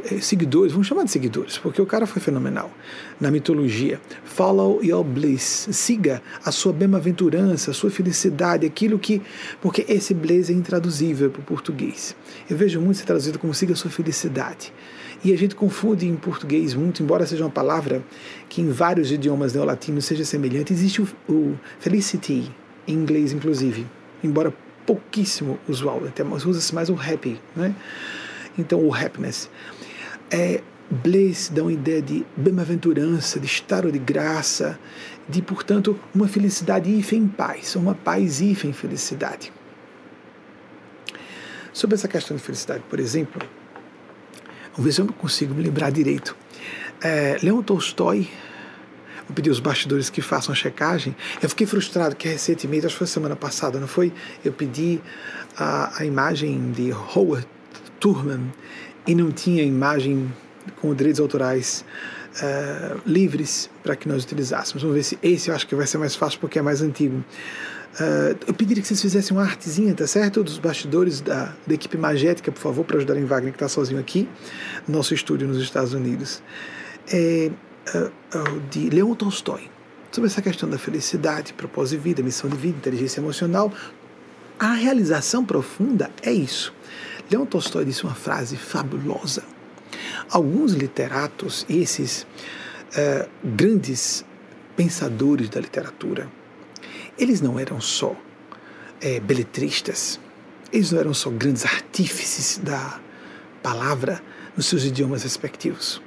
eh, seguidores, vamos chamar de seguidores, porque o cara foi fenomenal na mitologia. Follow your bliss, siga a sua bem-aventurança, a sua felicidade, aquilo que. Porque esse bliss é intraduzível para o português. Eu vejo muito ser traduzido como siga a sua felicidade. E a gente confunde em português muito, embora seja uma palavra que em vários idiomas neolatinos seja semelhante, existe o, o felicity, em inglês inclusive, embora pouquíssimo usual, até usa-se mais o happy, né? Então, o happiness. É, bliss dá uma ideia de bem-aventurança, de estado de graça, de, portanto, uma felicidade em paz, uma paz em felicidade. Sobre essa questão de felicidade, por exemplo, vamos ver se eu consigo me lembrar direito. É, Leon Tolstói, eu pedi aos bastidores que façam a checagem. Eu fiquei frustrado que recentemente, acho que foi semana passada, não foi? Eu pedi a, a imagem de Howard Turman e não tinha imagem com direitos autorais uh, livres para que nós utilizássemos. Vamos ver se esse eu acho que vai ser mais fácil porque é mais antigo. Uh, eu pediria que vocês fizessem uma artezinha, tá certo? Dos bastidores da, da equipe magética, por favor, para ajudar em Wagner, que está sozinho aqui, no nosso estúdio nos Estados Unidos. É, uh, de Leon Tolstói, sobre essa questão da felicidade, propósito de vida, missão de vida, inteligência emocional. A realização profunda é isso. Leon Tolstói disse uma frase fabulosa. Alguns literatos, esses uh, grandes pensadores da literatura, eles não eram só é, beletristas, eles não eram só grandes artífices da palavra nos seus idiomas respectivos.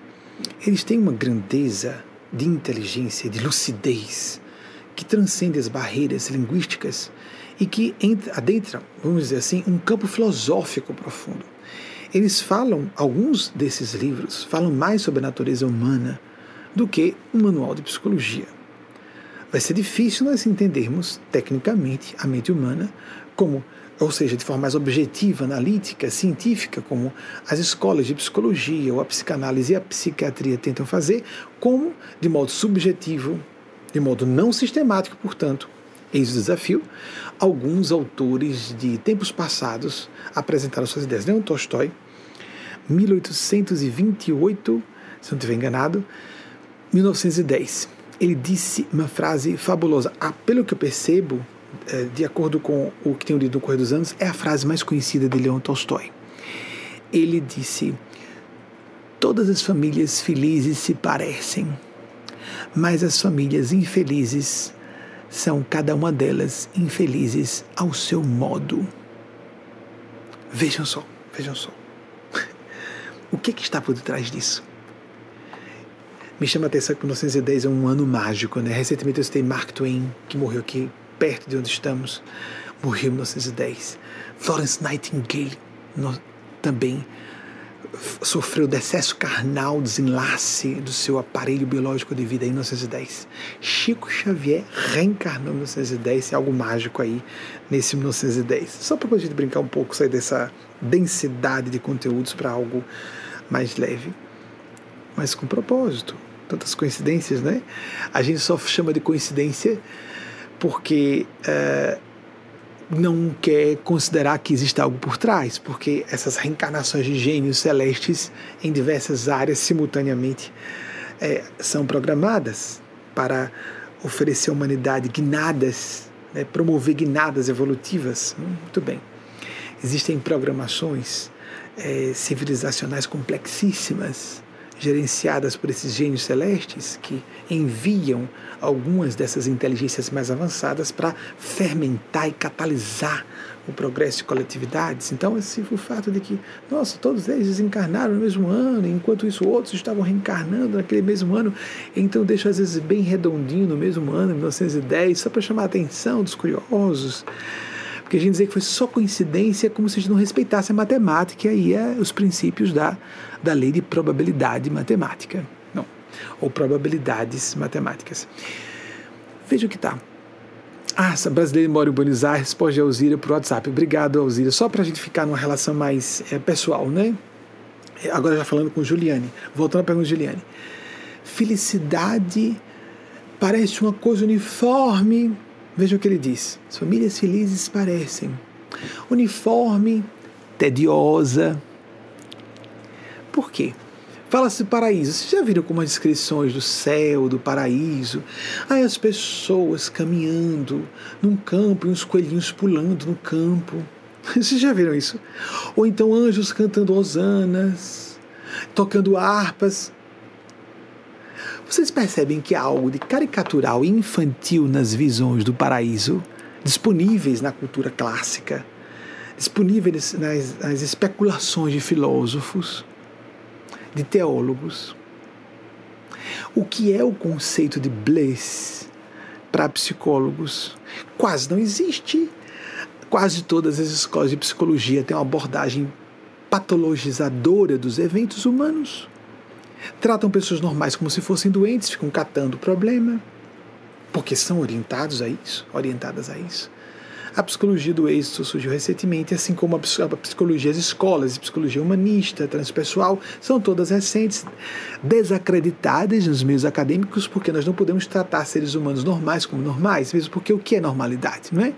Eles têm uma grandeza de inteligência, de lucidez, que transcende as barreiras linguísticas e que adentram, vamos dizer assim, um campo filosófico profundo. Eles falam, alguns desses livros falam mais sobre a natureza humana do que um manual de psicologia. Vai ser difícil nós entendermos tecnicamente a mente humana como ou seja, de forma mais objetiva, analítica, científica, como as escolas de psicologia ou a psicanálise e a psiquiatria tentam fazer, como de modo subjetivo, de modo não sistemático, portanto, Eis o desafio. Alguns autores de tempos passados apresentaram suas ideias. Leon Tolstói, 1828, se não estiver enganado, 1910. Ele disse uma frase fabulosa. Ah, pelo que eu percebo, é, de acordo com o que tenho lido no correr dos anos, é a frase mais conhecida de Leon Tolstói. Ele disse: Todas as famílias felizes se parecem, mas as famílias infelizes são cada uma delas infelizes ao seu modo. Vejam só, vejam só. *laughs* O que, que está por detrás disso? Me chama a atenção que 1910 é um ano mágico, né? Recentemente eu citei Mark Twain, que morreu aqui perto de onde estamos, morreu em 1910. Florence Nightingale no, também sofreu decesso carnal, desenlace do seu aparelho biológico de vida em 1910. Chico Xavier reencarnou em 1910, é algo mágico aí nesse 1910. Só para a gente brincar um pouco, sair dessa densidade de conteúdos para algo mais leve, mas com propósito. Tantas coincidências, né? A gente só chama de coincidência porque uh, não quer considerar que existe algo por trás, porque essas reencarnações de gênios celestes em diversas áreas simultaneamente é, são programadas para oferecer à humanidade guinadas, né, promover guinadas evolutivas. Hum, muito bem. Existem programações é, civilizacionais complexíssimas gerenciadas por esses gênios celestes que enviam algumas dessas inteligências mais avançadas para fermentar e catalisar o progresso de coletividades. Então, esse o fato de que, nossa, todos eles desencarnaram no mesmo ano, enquanto isso outros estavam reencarnando naquele mesmo ano, então deixa às vezes bem redondinho no mesmo ano, 1910, só para chamar a atenção dos curiosos. Porque a gente dizer que foi só coincidência como se a gente não respeitasse a matemática e é os princípios da, da lei de probabilidade matemática. Não, ou probabilidades matemáticas. Veja o que está. Ah, essa brasileira mora em Buenos Aires, a Alzira por WhatsApp. Obrigado, Alzira. Só para a gente ficar numa relação mais é, pessoal, né? Agora já falando com Juliane. Voltando à pergunta Juliane. Felicidade parece uma coisa uniforme Veja o que ele diz: as famílias felizes parecem uniforme, tediosa. Por quê? Fala-se paraíso. Vocês já viram como as descrições do céu, do paraíso? Aí as pessoas caminhando num campo e uns coelhinhos pulando no campo. *laughs* Vocês já viram isso? Ou então anjos cantando hosanas, tocando harpas. Vocês percebem que há algo de caricatural e infantil nas visões do paraíso, disponíveis na cultura clássica, disponíveis nas, nas especulações de filósofos, de teólogos. O que é o conceito de bliss para psicólogos? Quase não existe. Quase todas as escolas de psicologia têm uma abordagem patologizadora dos eventos humanos. Tratam pessoas normais como se fossem doentes, ficam catando o problema, porque são orientados a isso, orientadas a isso. A psicologia do êxito surgiu recentemente, assim como a psicologia, as escolas psicologia humanista, transpessoal, são todas recentes, desacreditadas nos meios acadêmicos, porque nós não podemos tratar seres humanos normais como normais, mesmo porque o que é normalidade, não é?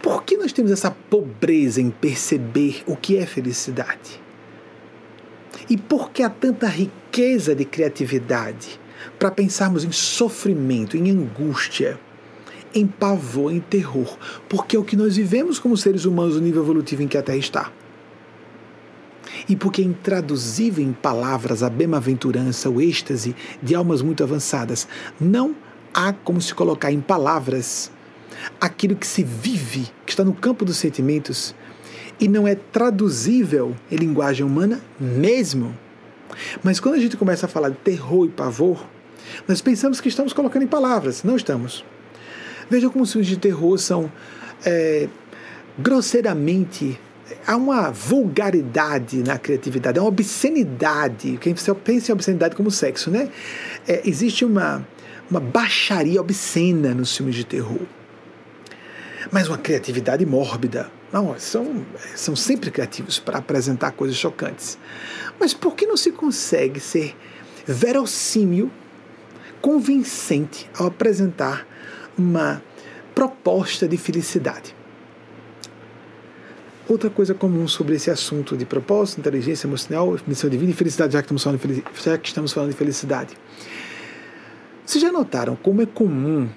Por que nós temos essa pobreza em perceber o que é felicidade? E por que há tanta riqueza de criatividade para pensarmos em sofrimento, em angústia? Em pavor, em terror, porque é o que nós vivemos como seres humanos no nível evolutivo em que a Terra está. E porque é intraduzível em palavras a bem-aventurança, o êxtase de almas muito avançadas, não há como se colocar em palavras aquilo que se vive, que está no campo dos sentimentos, e não é traduzível em linguagem humana mesmo. Mas quando a gente começa a falar de terror e pavor, nós pensamos que estamos colocando em palavras. Não estamos. Veja como os filmes de terror são é, grosseiramente. Há uma vulgaridade na criatividade, há uma obscenidade. Quem pensa em obscenidade como sexo, né? É, existe uma, uma baixaria obscena nos filmes de terror. Mas uma criatividade mórbida. Não, são, são sempre criativos para apresentar coisas chocantes. Mas por que não se consegue ser verossímil, convincente ao apresentar uma proposta de felicidade. Outra coisa comum sobre esse assunto de propósito, inteligência emocional, missão divina e felicidade, já que já que estamos falando de felicidade. Vocês já notaram como é comum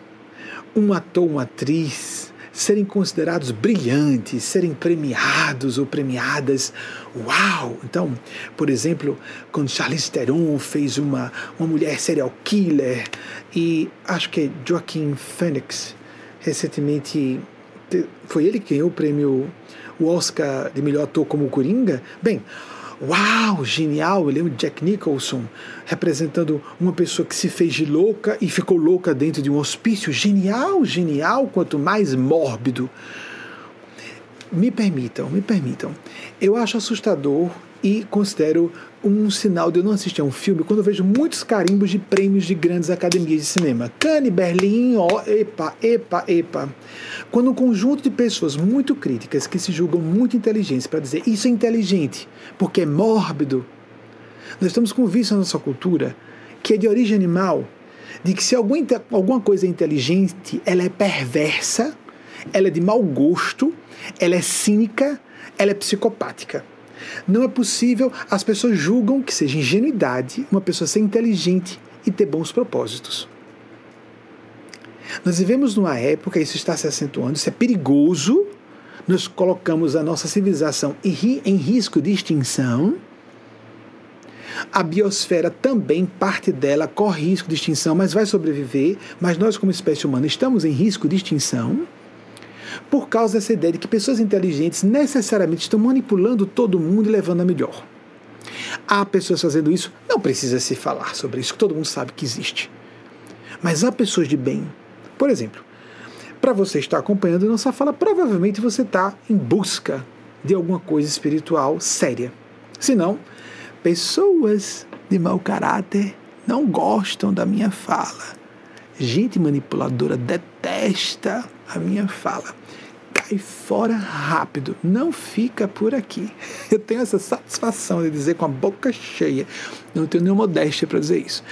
um ator, uma atriz serem considerados brilhantes, serem premiados ou premiadas. Uau! Então, por exemplo, quando Charlize Theron fez uma, uma mulher serial killer e acho que Joaquim Phoenix recentemente foi ele que ganhou o prêmio o Oscar de melhor ator como Coringa. Bem, Uau, genial! Eu lembro de Jack Nicholson representando uma pessoa que se fez de louca e ficou louca dentro de um hospício. Genial, genial, quanto mais mórbido. Me permitam, me permitam. Eu acho assustador e considero um sinal de eu não assistir a um filme quando eu vejo muitos carimbos de prêmios de grandes academias de cinema. Cannes, Berlim, ó, epa, epa, epa. Quando um conjunto de pessoas muito críticas que se julgam muito inteligentes para dizer isso é inteligente porque é mórbido, nós estamos convictos na nossa cultura que é de origem animal, de que se alguma coisa é inteligente, ela é perversa, ela é de mau gosto, ela é cínica, ela é psicopática. Não é possível, as pessoas julgam que seja ingenuidade uma pessoa ser inteligente e ter bons propósitos. Nós vivemos numa época, isso está se acentuando, isso é perigoso, nós colocamos a nossa civilização em risco de extinção. A biosfera também, parte dela, corre risco de extinção, mas vai sobreviver. Mas nós, como espécie humana, estamos em risco de extinção por causa dessa ideia de que pessoas inteligentes necessariamente estão manipulando todo mundo e levando a melhor. Há pessoas fazendo isso, não precisa se falar sobre isso, todo mundo sabe que existe. Mas há pessoas de bem. Por exemplo, para você estar acompanhando nossa fala, provavelmente você está em busca de alguma coisa espiritual séria. Se não, pessoas de mau caráter não gostam da minha fala. Gente manipuladora detesta a minha fala cai fora rápido, não fica por aqui. *laughs* Eu tenho essa satisfação de dizer com a boca cheia, não tenho nenhuma modéstia para dizer isso.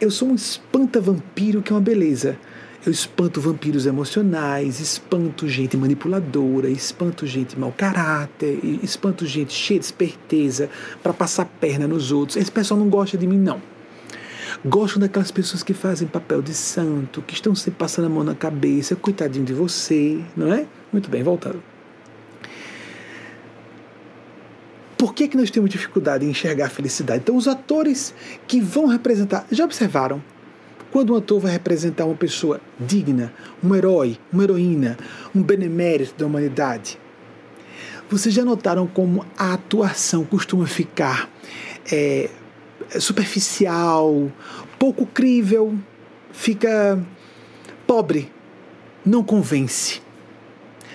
Eu sou um espanta-vampiro que é uma beleza. Eu espanto vampiros emocionais, espanto gente manipuladora, espanto gente mau caráter, espanto gente cheia de esperteza para passar perna nos outros. Esse pessoal não gosta de mim, não. Gostam daquelas pessoas que fazem papel de santo, que estão sempre passando a mão na cabeça, coitadinho de você, não é? Muito bem, voltando. Por que, que nós temos dificuldade em enxergar a felicidade? Então, os atores que vão representar, já observaram? Quando um ator vai representar uma pessoa digna, um herói, uma heroína, um benemérito da humanidade, vocês já notaram como a atuação costuma ficar é, superficial, pouco crível, fica pobre, não convence.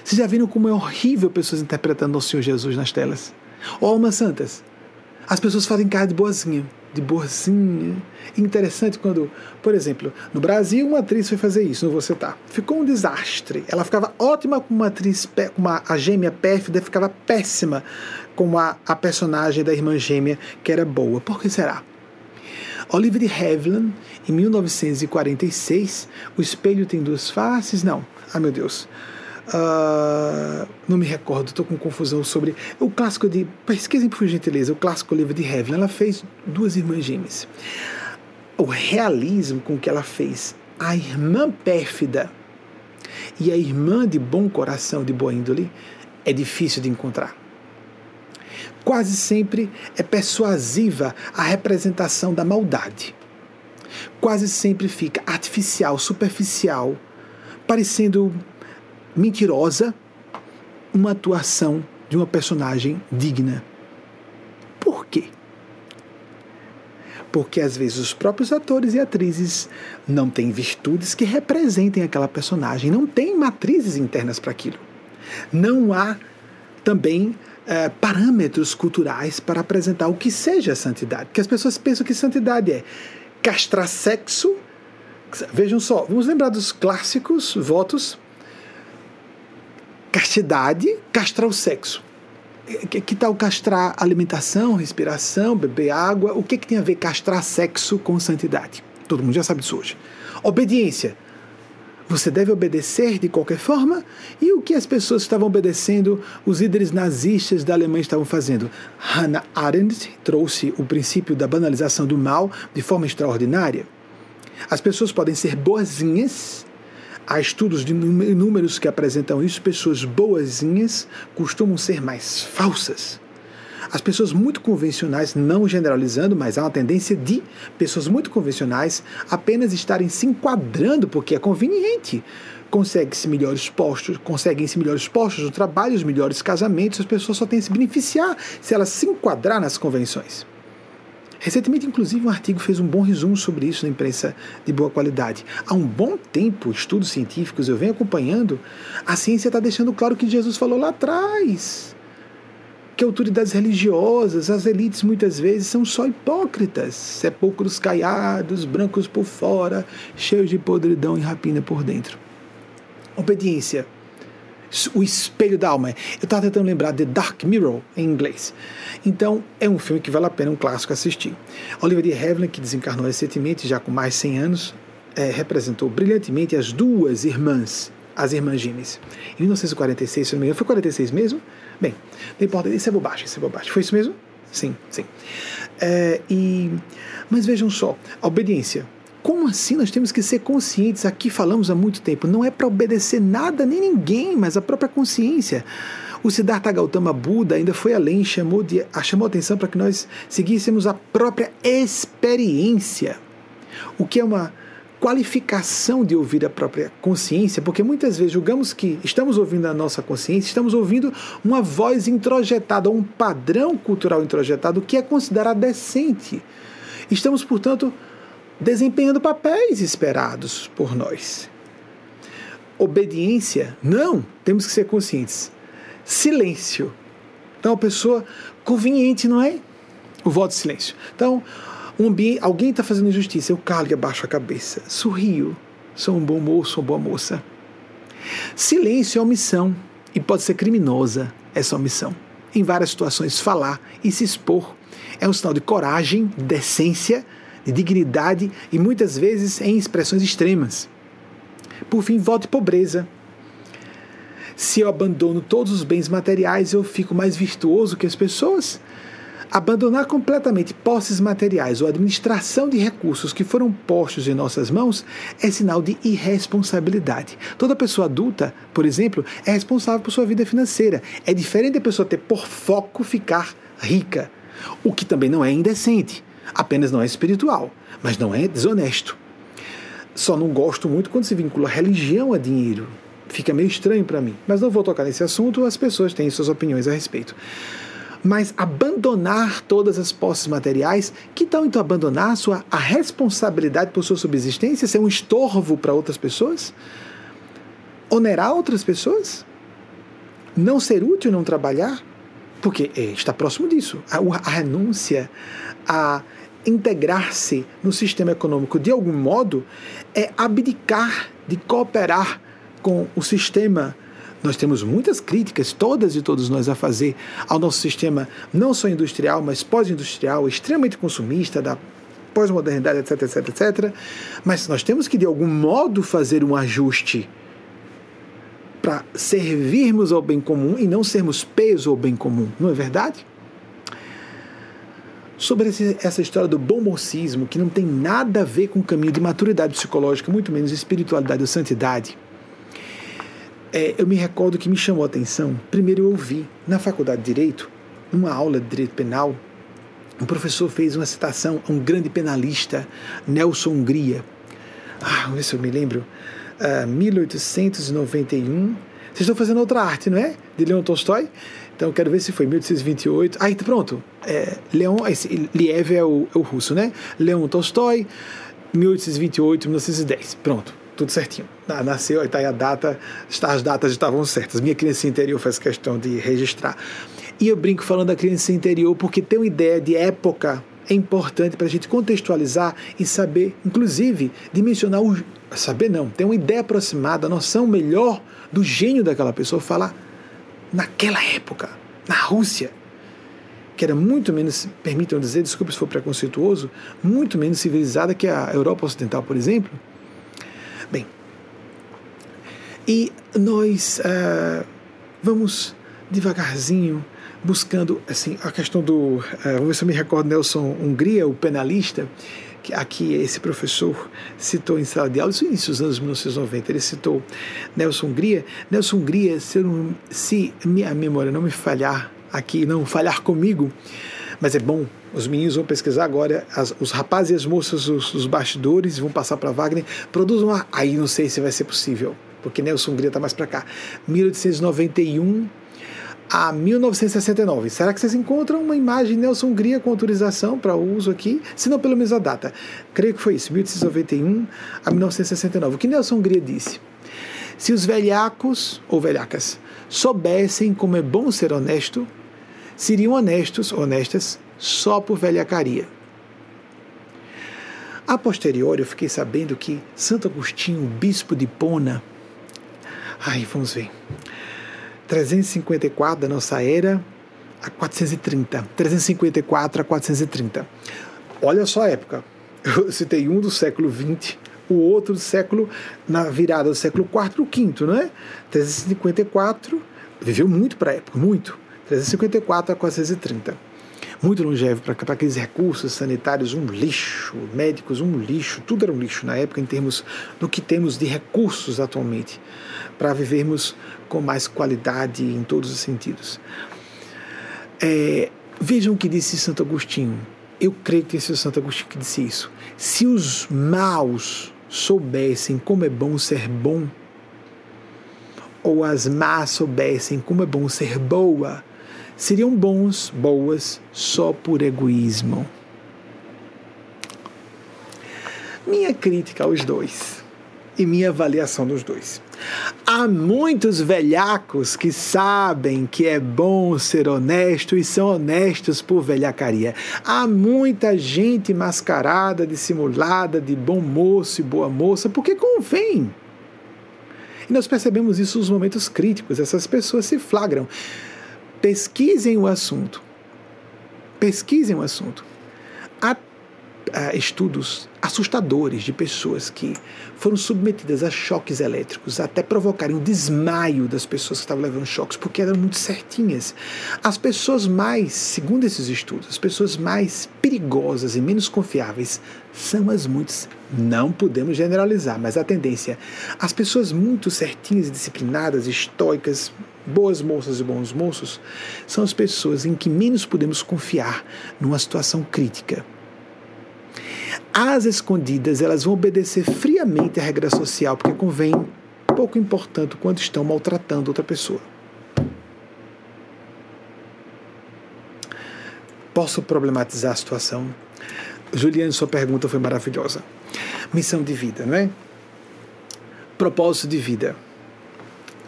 Vocês já viram como é horrível pessoas interpretando o Senhor Jesus nas telas? Ó, almas santas, as pessoas fazem cara de boazinha de boazinha. Interessante quando, por exemplo, no Brasil uma atriz foi fazer isso, não vou citar. Ficou um desastre. Ela ficava ótima com uma atriz, uma, a gêmea pérfida, ficava péssima com a, a personagem da irmã gêmea, que era boa. Por que será? Olivia de Havilland, em 1946, O Espelho Tem Duas Faces? Não. Ah, meu Deus. Uh, não me recordo, estou com confusão sobre o clássico de. Pesquisem por gentileza, o clássico livro de Heaven. Ela fez duas irmãs gêmeas. O realismo com que ela fez a irmã pérfida e a irmã de bom coração, de boa índole, é difícil de encontrar. Quase sempre é persuasiva a representação da maldade. Quase sempre fica artificial, superficial, parecendo mentirosa uma atuação de uma personagem digna. Por quê? Porque às vezes os próprios atores e atrizes não têm virtudes que representem aquela personagem, não têm matrizes internas para aquilo. Não há também é, parâmetros culturais para apresentar o que seja santidade. Porque as pessoas pensam que santidade é castrar sexo. Vejam só, vamos lembrar dos clássicos votos castidade, castrar o sexo. Que, que tal castrar alimentação, respiração, beber água? O que, que tem a ver castrar sexo com santidade? Todo mundo já sabe disso hoje. Obediência. Você deve obedecer de qualquer forma? E o que as pessoas estavam obedecendo, os líderes nazistas da Alemanha estavam fazendo? Hannah Arendt trouxe o princípio da banalização do mal de forma extraordinária. As pessoas podem ser boazinhas Há estudos de números que apresentam isso. Pessoas boazinhas costumam ser mais falsas. As pessoas muito convencionais, não generalizando, mas há uma tendência de pessoas muito convencionais apenas estarem se enquadrando porque é conveniente. Conseguem-se melhores postos, conseguem-se melhores postos no trabalho, os melhores casamentos, as pessoas só têm que se beneficiar se elas se enquadrar nas convenções. Recentemente, inclusive, um artigo fez um bom resumo sobre isso na imprensa de boa qualidade. Há um bom tempo, estudos científicos, eu venho acompanhando, a ciência está deixando claro que Jesus falou lá atrás. Que autoridades religiosas, as elites muitas vezes são só hipócritas, sepulcros caiados, brancos por fora, cheios de podridão e rapina por dentro. Obediência o espelho da alma. Eu estava tentando lembrar de Dark Mirror em inglês. Então, é um filme que vale a pena, um clássico assistir. Oliver de Havilland, que desencarnou recentemente, já com mais de 100 anos, é, representou brilhantemente as duas irmãs, as irmãs gêmeas. Em 1946, se não me engano, foi 46 mesmo? Bem, não importa, isso é bobagem, isso é bobagem. Foi isso mesmo? Sim, sim. É, e, mas vejam só, a obediência como assim nós temos que ser conscientes? Aqui falamos há muito tempo, não é para obedecer nada nem ninguém, mas a própria consciência. O Siddhartha Gautama Buda ainda foi além, chamou, de, chamou atenção para que nós seguíssemos a própria experiência, o que é uma qualificação de ouvir a própria consciência, porque muitas vezes julgamos que estamos ouvindo a nossa consciência, estamos ouvindo uma voz introjetada, um padrão cultural introjetado que é considerado decente. Estamos, portanto, desempenhando papéis esperados por nós. Obediência, não, temos que ser conscientes. Silêncio. Então, a pessoa conveniente, não é? O voto de silêncio. Então, um ambiente, alguém está fazendo injustiça, eu calo e abaixo a cabeça. Sorrio. Sou um bom moço, uma boa moça. Silêncio é omissão e pode ser criminosa essa omissão. Em várias situações, falar e se expor é um sinal de coragem, decência de dignidade e muitas vezes em expressões extremas. Por fim, voto pobreza. Se eu abandono todos os bens materiais, eu fico mais virtuoso que as pessoas? Abandonar completamente posses materiais ou administração de recursos que foram postos em nossas mãos é sinal de irresponsabilidade. Toda pessoa adulta, por exemplo, é responsável por sua vida financeira. É diferente a pessoa ter por foco ficar rica, o que também não é indecente, apenas não é espiritual, mas não é desonesto. Só não gosto muito quando se vincula religião a dinheiro. Fica meio estranho para mim. Mas não vou tocar nesse assunto, as pessoas têm suas opiniões a respeito mas abandonar todas as posses materiais, que tal então abandonar a, sua, a responsabilidade por sua subsistência, ser um estorvo para outras pessoas? Onerar outras pessoas? Não ser útil, não trabalhar? Porque é, está próximo disso. A, a renúncia a integrar-se no sistema econômico de algum modo é abdicar de cooperar com o sistema nós temos muitas críticas, todas e todos nós, a fazer ao nosso sistema, não só industrial, mas pós-industrial, extremamente consumista, da pós-modernidade, etc, etc, etc. Mas nós temos que, de algum modo, fazer um ajuste para servirmos ao bem comum e não sermos peso ao bem comum, não é verdade? Sobre esse, essa história do bom mocismo, que não tem nada a ver com o caminho de maturidade psicológica, muito menos espiritualidade ou santidade é, eu me recordo que me chamou a atenção. Primeiro, eu ouvi na faculdade de Direito, uma aula de Direito Penal, um professor fez uma citação a um grande penalista, Nelson Hungria. Ah, vamos ver se eu me lembro. Uh, ah, 1891. Vocês estão fazendo outra arte, não é? De Leon Tolstói? Então quero ver se foi 1828. Ah, então pronto. É, Leon, esse, Liev é o, é o russo, né? Leon Tolstói, 1828, 1910. Pronto tudo certinho. Nasceu, está aí a data, as datas estavam certas. Minha criança interior faz questão de registrar. E eu brinco falando da criança interior porque ter uma ideia de época é importante para a gente contextualizar e saber, inclusive, dimensionar o. Saber não, ter uma ideia aproximada, a noção melhor do gênio daquela pessoa, falar naquela época, na Rússia, que era muito menos, permitam dizer, desculpe se for preconceituoso, muito menos civilizada que a Europa Ocidental, por exemplo. Bem, e nós uh, vamos devagarzinho buscando assim a questão do uh, vamos ver se eu me recordo Nelson Hungria o penalista que aqui esse professor citou em sala de aula isso início dos anos 1990 ele citou Nelson Hungria Nelson Hungria se, se minha memória não me falhar aqui não falhar comigo mas é bom os meninos vão pesquisar agora, as, os rapazes e as moças, os, os bastidores, vão passar para Wagner, produzam uma. Aí não sei se vai ser possível, porque Nelson Hungria está mais para cá. 1891 a 1969. Será que vocês encontram uma imagem Nelson Hungria com autorização para uso aqui? Se não, pelo menos a data. Creio que foi isso, 1891 a 1969. O que Nelson Hungria disse? Se os velhacos ou velhacas soubessem como é bom ser honesto, seriam honestos, honestas, só por velhacaria. A posteriori, eu fiquei sabendo que Santo Agostinho, bispo de Pona, ai, vamos ver, 354 da nossa era a 430, 354 a 430. Olha só a época. Eu citei um do século XX, o outro do século, na virada do século IV para o V, não é? 354, viveu muito para a época, muito. 354 a 430 muito longevo para aqueles recursos sanitários, um lixo, médicos, um lixo, tudo era um lixo na época em termos do que temos de recursos atualmente, para vivermos com mais qualidade em todos os sentidos. É, vejam o que disse Santo Agostinho. Eu creio que esse é o Santo Agostinho que disse isso. Se os maus soubessem como é bom ser bom, ou as más soubessem como é bom ser boa, seriam bons, boas, só por egoísmo. Minha crítica aos dois e minha avaliação dos dois. Há muitos velhacos que sabem que é bom ser honesto e são honestos por velhacaria. Há muita gente mascarada, dissimulada, de bom moço e boa moça, porque convém. E nós percebemos isso nos momentos críticos, essas pessoas se flagram pesquisem o assunto. Pesquisem o assunto. A, uh, estudos assustadores de pessoas que foram submetidas a choques elétricos até provocarem o desmaio das pessoas que estavam levando choques, porque eram muito certinhas. As pessoas mais, segundo esses estudos, as pessoas mais perigosas e menos confiáveis são as muitas. Não podemos generalizar, mas a tendência. As pessoas muito certinhas e disciplinadas, estoicas, boas moças e bons moços, são as pessoas em que menos podemos confiar numa situação crítica. As escondidas, elas vão obedecer friamente à regra social, porque convém, pouco importante quando estão maltratando outra pessoa. Posso problematizar a situação? Juliane, sua pergunta foi maravilhosa. Missão de vida, não é? Propósito de vida.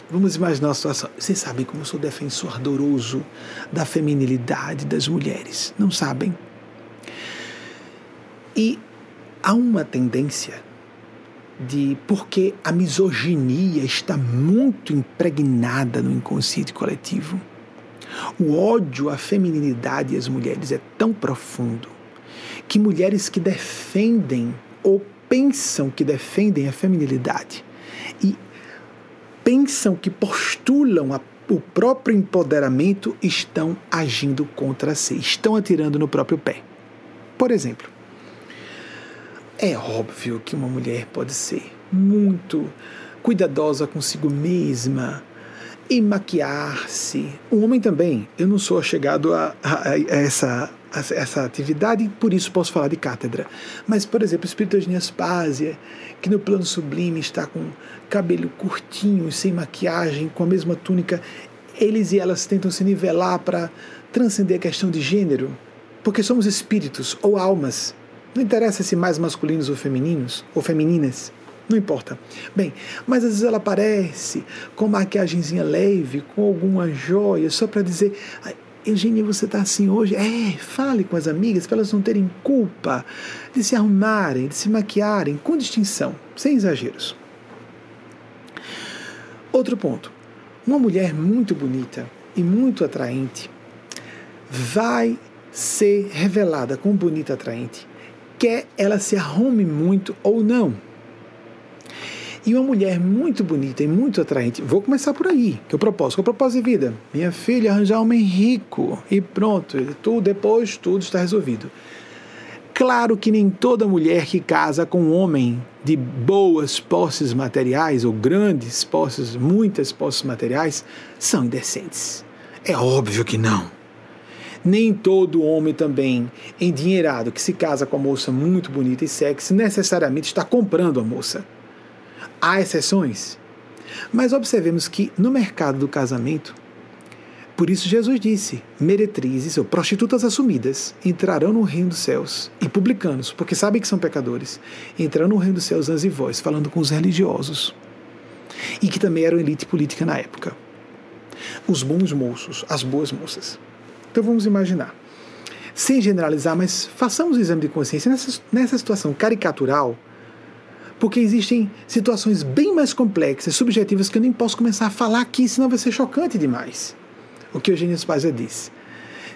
Vamos imaginar a situação. Vocês sabem como eu sou defensor ardoroso da feminilidade das mulheres. Não sabem? E há uma tendência de porque a misoginia está muito impregnada no inconsciente coletivo. O ódio à feminilidade e às mulheres é tão profundo que mulheres que defendem ou pensam que defendem a feminilidade e pensam que postulam a, o próprio empoderamento estão agindo contra si, estão atirando no próprio pé. Por exemplo, é óbvio que uma mulher pode ser muito cuidadosa consigo mesma e maquiar-se. Um homem também. Eu não sou chegado a, a, a essa essa atividade, por isso posso falar de cátedra. Mas, por exemplo, o Espírito Eugênio Aspásia, que no plano sublime está com cabelo curtinho, sem maquiagem, com a mesma túnica, eles e elas tentam se nivelar para transcender a questão de gênero, porque somos espíritos ou almas. Não interessa se mais masculinos ou femininos, ou femininas. Não importa. Bem, mas às vezes ela aparece com maquiagemzinha leve, com alguma joia, só para dizer: Eugênia, você está assim hoje? É, fale com as amigas para elas não terem culpa de se arrumarem, de se maquiarem, com distinção, sem exageros. Outro ponto. Uma mulher muito bonita e muito atraente vai ser revelada como bonita e atraente, quer ela se arrume muito ou não. E uma mulher muito bonita e muito atraente. Vou começar por aí, que é o propósito. Que é o propósito de vida? Minha filha, arranjar um homem rico. E pronto, tudo, depois tudo está resolvido. Claro que nem toda mulher que casa com um homem de boas posses materiais, ou grandes posses, muitas posses materiais, são indecentes. É óbvio que não. Nem todo homem também endinheirado que se casa com a moça muito bonita e sexy necessariamente está comprando a moça. Há exceções. Mas observemos que no mercado do casamento, por isso Jesus disse: meretrizes ou prostitutas assumidas entrarão no reino dos céus, e publicanos, porque sabem que são pecadores, entrarão no reino dos céus anjos e voz, falando com os religiosos, e que também eram elite política na época. Os bons moços, as boas moças. Então vamos imaginar. Sem generalizar, mas façamos o exame de consciência nessa, nessa situação caricatural porque existem situações bem mais complexas, subjetivas, que eu nem posso começar a falar aqui, senão vai ser chocante demais. O que Eugênio Spazia diz.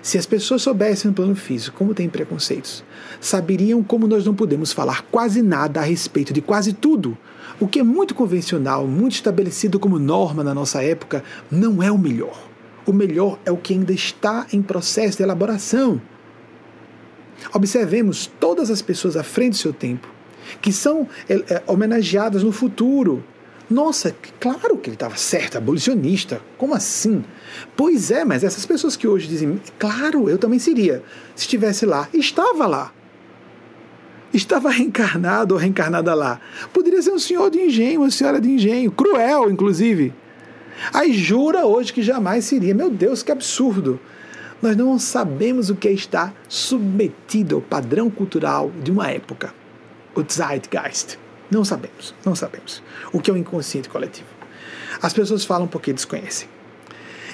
Se as pessoas soubessem no plano físico como tem preconceitos, saberiam como nós não podemos falar quase nada a respeito de quase tudo. O que é muito convencional, muito estabelecido como norma na nossa época, não é o melhor. O melhor é o que ainda está em processo de elaboração. Observemos todas as pessoas à frente do seu tempo que são é, é, homenageadas no futuro. Nossa, claro que ele estava certo, abolicionista. Como assim? Pois é, mas essas pessoas que hoje dizem, claro, eu também seria. Se estivesse lá, estava lá. Estava reencarnado ou reencarnada lá. Poderia ser um senhor de engenho, uma senhora de engenho, cruel, inclusive. Aí jura hoje que jamais seria. Meu Deus, que absurdo! Nós não sabemos o que é estar submetido ao padrão cultural de uma época o Zeitgeist. Não sabemos, não sabemos. O que é o inconsciente coletivo? As pessoas falam porque desconhecem.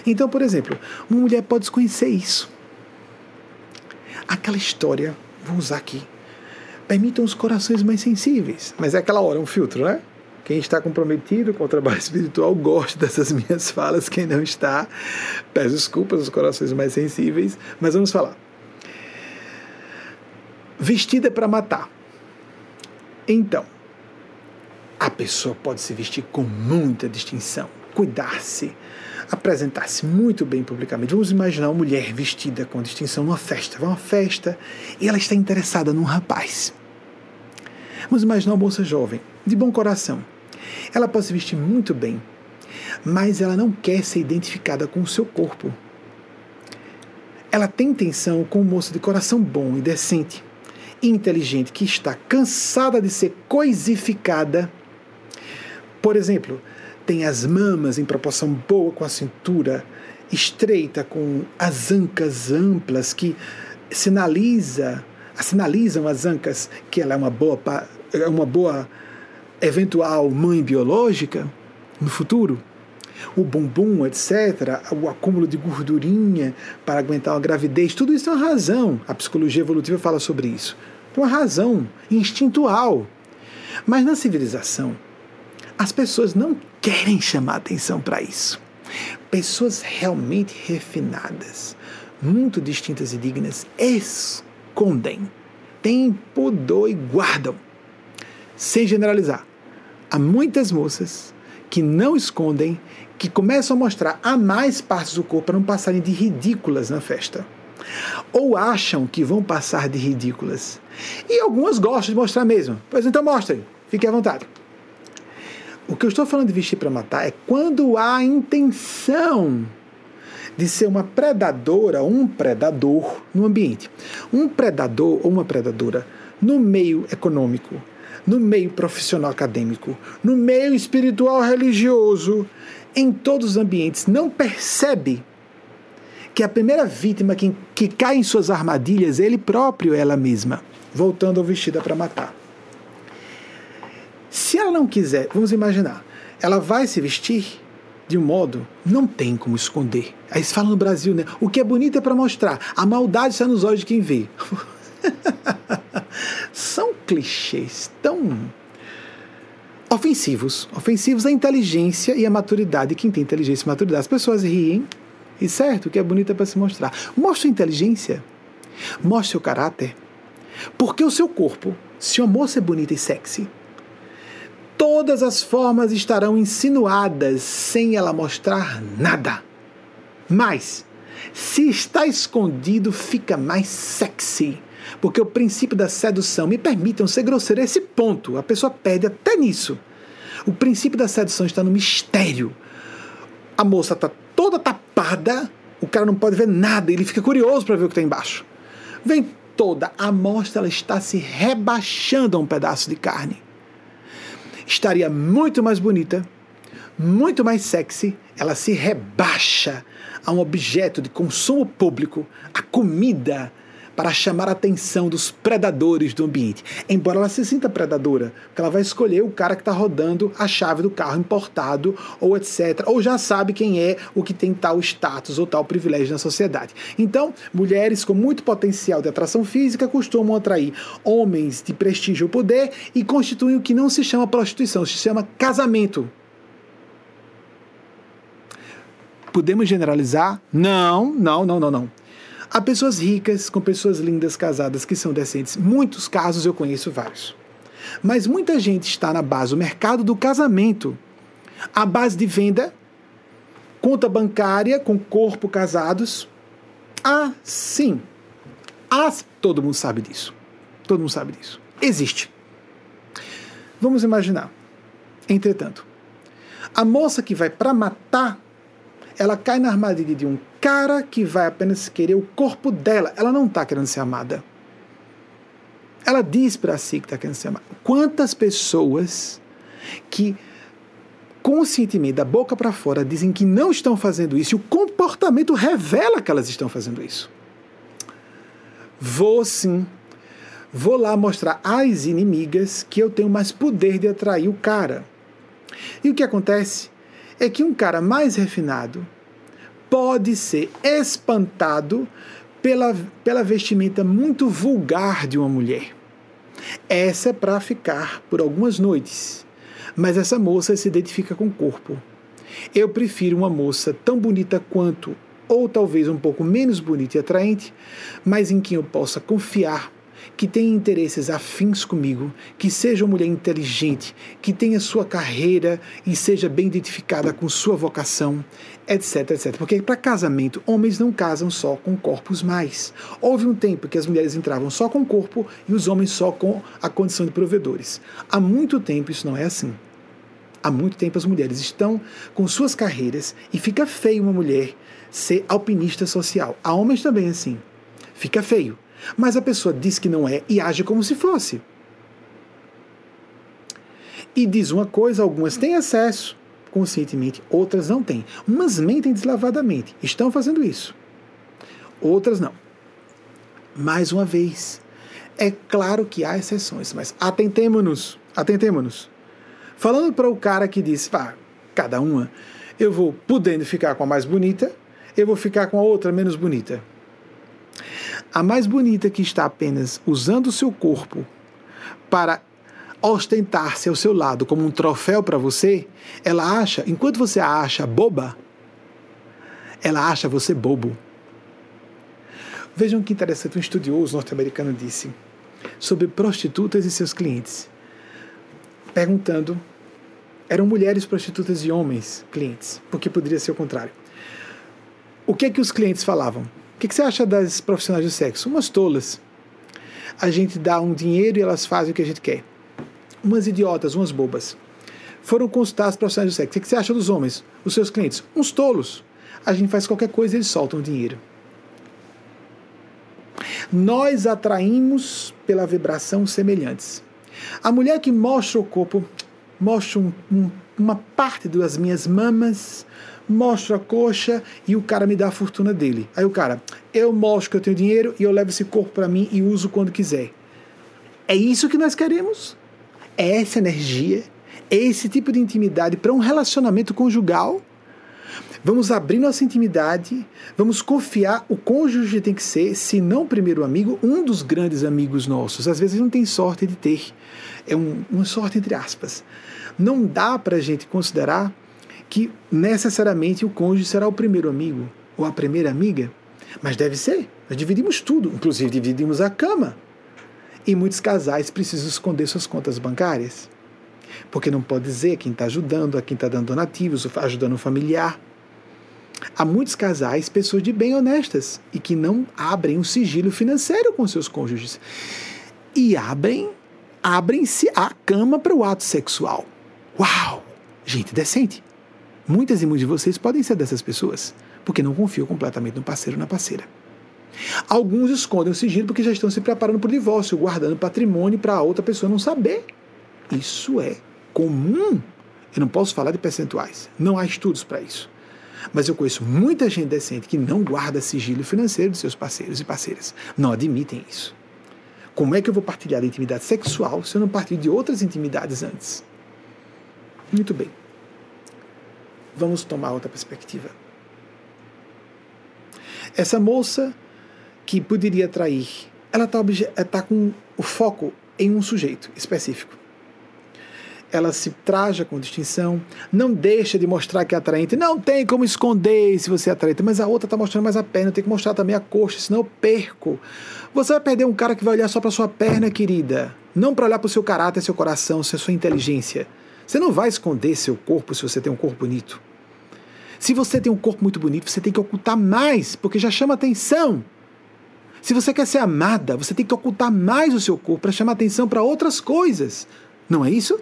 Então, por exemplo, uma mulher pode desconhecer isso. Aquela história, vou usar aqui, permitam os corações mais sensíveis. Mas é aquela hora, um filtro, né? Quem está comprometido com o trabalho *laughs* espiritual gosta dessas minhas falas. Quem não está, peço desculpas aos corações mais sensíveis. Mas vamos falar. Vestida para matar. Então, a pessoa pode se vestir com muita distinção, cuidar-se, apresentar-se muito bem publicamente. Vamos imaginar uma mulher vestida com distinção numa festa. Vai uma festa e ela está interessada num rapaz. Vamos imaginar uma moça jovem, de bom coração. Ela pode se vestir muito bem, mas ela não quer ser identificada com o seu corpo. Ela tem intenção com um moço de coração bom e decente, inteligente, que está cansada de ser coisificada. Por exemplo, tem as mamas em proporção boa com a cintura estreita, com as ancas amplas que sinaliza, sinalizam as ancas que ela é uma boa, é uma boa eventual mãe biológica no futuro. O bumbum, etc., o acúmulo de gordurinha para aguentar uma gravidez, tudo isso tem uma razão. A psicologia evolutiva fala sobre isso. Uma razão instintual. Mas na civilização, as pessoas não querem chamar atenção para isso. Pessoas realmente refinadas, muito distintas e dignas, escondem, têm pudor e guardam. Sem generalizar, há muitas moças que não escondem, que começam a mostrar a mais partes do corpo para não passarem de ridículas na festa. Ou acham que vão passar de ridículas. E algumas gostam de mostrar mesmo. Pois então mostrem, fiquem à vontade. O que eu estou falando de vestir para matar é quando há a intenção de ser uma predadora um predador no ambiente. Um predador ou uma predadora no meio econômico, no meio profissional acadêmico, no meio espiritual religioso, em todos os ambientes, não percebe que a primeira vítima que, que cai em suas armadilhas é ele próprio, ela mesma, voltando ao vestida para matar. Se ela não quiser, vamos imaginar, ela vai se vestir de um modo, não tem como esconder. Aí se fala no Brasil, né? O que é bonito é para mostrar. A maldade está nos olhos de quem vê. *laughs* *laughs* São clichês tão ofensivos. Ofensivos à inteligência e à maturidade. de Quem tem inteligência e maturidade. As pessoas riem, e certo, o que é bonito é para se mostrar. Mostre inteligência. Mostre seu caráter. Porque o seu corpo, se uma moça é bonita e sexy, todas as formas estarão insinuadas sem ela mostrar nada. Mas, se está escondido, fica mais sexy. Porque o princípio da sedução, me permitam ser grosseiro, esse ponto, a pessoa perde até nisso. O princípio da sedução está no mistério. A moça está toda tapada, o cara não pode ver nada, ele fica curioso para ver o que está embaixo. Vem toda a amostra, ela está se rebaixando a um pedaço de carne estaria muito mais bonita, muito mais sexy, ela se rebaixa a um objeto de consumo público, a comida, para chamar a atenção dos predadores do ambiente. Embora ela se sinta predadora, porque ela vai escolher o cara que está rodando a chave do carro importado, ou etc. Ou já sabe quem é o que tem tal status ou tal privilégio na sociedade. Então, mulheres com muito potencial de atração física costumam atrair homens de prestígio ou poder e constituem o que não se chama prostituição, se chama casamento. Podemos generalizar? Não, não, não, não, não. Há pessoas ricas com pessoas lindas casadas que são decentes. Muitos casos eu conheço vários. Mas muita gente está na base do mercado do casamento. A base de venda, conta bancária com corpo casados. Ah, sim. Ah, todo mundo sabe disso. Todo mundo sabe disso. Existe. Vamos imaginar. Entretanto, a moça que vai para matar ela cai na armadilha de um cara que vai apenas querer o corpo dela. Ela não está querendo ser amada. Ela diz para si que está querendo ser amada. Quantas pessoas que conscientemente, da boca para fora, dizem que não estão fazendo isso e o comportamento revela que elas estão fazendo isso? Vou sim. Vou lá mostrar às inimigas que eu tenho mais poder de atrair o cara. E o que acontece? É que um cara mais refinado pode ser espantado pela, pela vestimenta muito vulgar de uma mulher. Essa é para ficar por algumas noites, mas essa moça se identifica com o corpo. Eu prefiro uma moça tão bonita quanto, ou talvez um pouco menos bonita e atraente, mas em quem eu possa confiar que tenha interesses afins comigo, que seja uma mulher inteligente, que tenha sua carreira e seja bem identificada com sua vocação, etc, etc. Porque para casamento, homens não casam só com corpos mais. Houve um tempo que as mulheres entravam só com o corpo e os homens só com a condição de provedores. Há muito tempo isso não é assim. Há muito tempo as mulheres estão com suas carreiras e fica feio uma mulher ser alpinista social. Há homens também assim. Fica feio. Mas a pessoa diz que não é e age como se fosse. E diz uma coisa, algumas têm acesso conscientemente, outras não têm. Umas mentem deslavadamente, estão fazendo isso. Outras não. Mais uma vez, é claro que há exceções, mas atentemo-nos, atentemo-nos. Falando para o cara que diz, ah, cada uma, eu vou podendo ficar com a mais bonita, eu vou ficar com a outra menos bonita. A mais bonita que está apenas usando o seu corpo para ostentar-se ao seu lado como um troféu para você, ela acha, enquanto você a acha boba, ela acha você bobo. Vejam que interessante, um estudioso norte-americano disse sobre prostitutas e seus clientes, perguntando: eram mulheres prostitutas e homens clientes, porque poderia ser o contrário. O que é que os clientes falavam? Que, que você acha das profissionais do sexo? Umas tolas. A gente dá um dinheiro e elas fazem o que a gente quer. Umas idiotas, umas bobas. Foram consultar as profissionais do sexo. O que você acha dos homens, os seus clientes? Uns tolos. A gente faz qualquer coisa e eles soltam o dinheiro. Nós atraímos pela vibração semelhantes. A mulher que mostra o corpo, mostra um, um, uma parte das minhas mamas, mostro a coxa e o cara me dá a fortuna dele. Aí o cara, eu mostro que eu tenho dinheiro e eu levo esse corpo para mim e uso quando quiser. É isso que nós queremos? É essa energia? É esse tipo de intimidade para um relacionamento conjugal? Vamos abrir nossa intimidade, vamos confiar. O cônjuge tem que ser, se não primeiro amigo, um dos grandes amigos nossos. Às vezes não tem sorte de ter. É um, uma sorte entre aspas. Não dá para a gente considerar que necessariamente o cônjuge será o primeiro amigo ou a primeira amiga, mas deve ser. Nós dividimos tudo, inclusive dividimos a cama. E muitos casais precisam esconder suas contas bancárias, porque não pode dizer quem está ajudando, a quem está dando donativos, ajudando um familiar. Há muitos casais, pessoas de bem honestas, e que não abrem um sigilo financeiro com seus cônjuges. E abrem, abrem-se a cama para o ato sexual. Uau! Gente decente. Muitas e muitos de vocês podem ser dessas pessoas, porque não confiam completamente no parceiro ou na parceira. Alguns escondem o sigilo porque já estão se preparando para o divórcio, guardando patrimônio para a outra pessoa não saber. Isso é comum. Eu não posso falar de percentuais, não há estudos para isso. Mas eu conheço muita gente decente que não guarda sigilo financeiro de seus parceiros e parceiras. Não admitem isso. Como é que eu vou partilhar a intimidade sexual se eu não partilho de outras intimidades antes? Muito bem. Vamos tomar outra perspectiva. Essa moça que poderia trair, ela está tá com o foco em um sujeito específico. Ela se traja com distinção, não deixa de mostrar que é atraente. Não tem como esconder se você é atraente, mas a outra está mostrando mais a perna, tem que mostrar também a coxa, senão eu perco. Você vai perder um cara que vai olhar só para sua perna, querida, não para olhar para o seu caráter, seu coração, sua inteligência. Você não vai esconder seu corpo se você tem um corpo bonito. Se você tem um corpo muito bonito, você tem que ocultar mais, porque já chama atenção. Se você quer ser amada, você tem que ocultar mais o seu corpo para chamar atenção para outras coisas. Não é isso?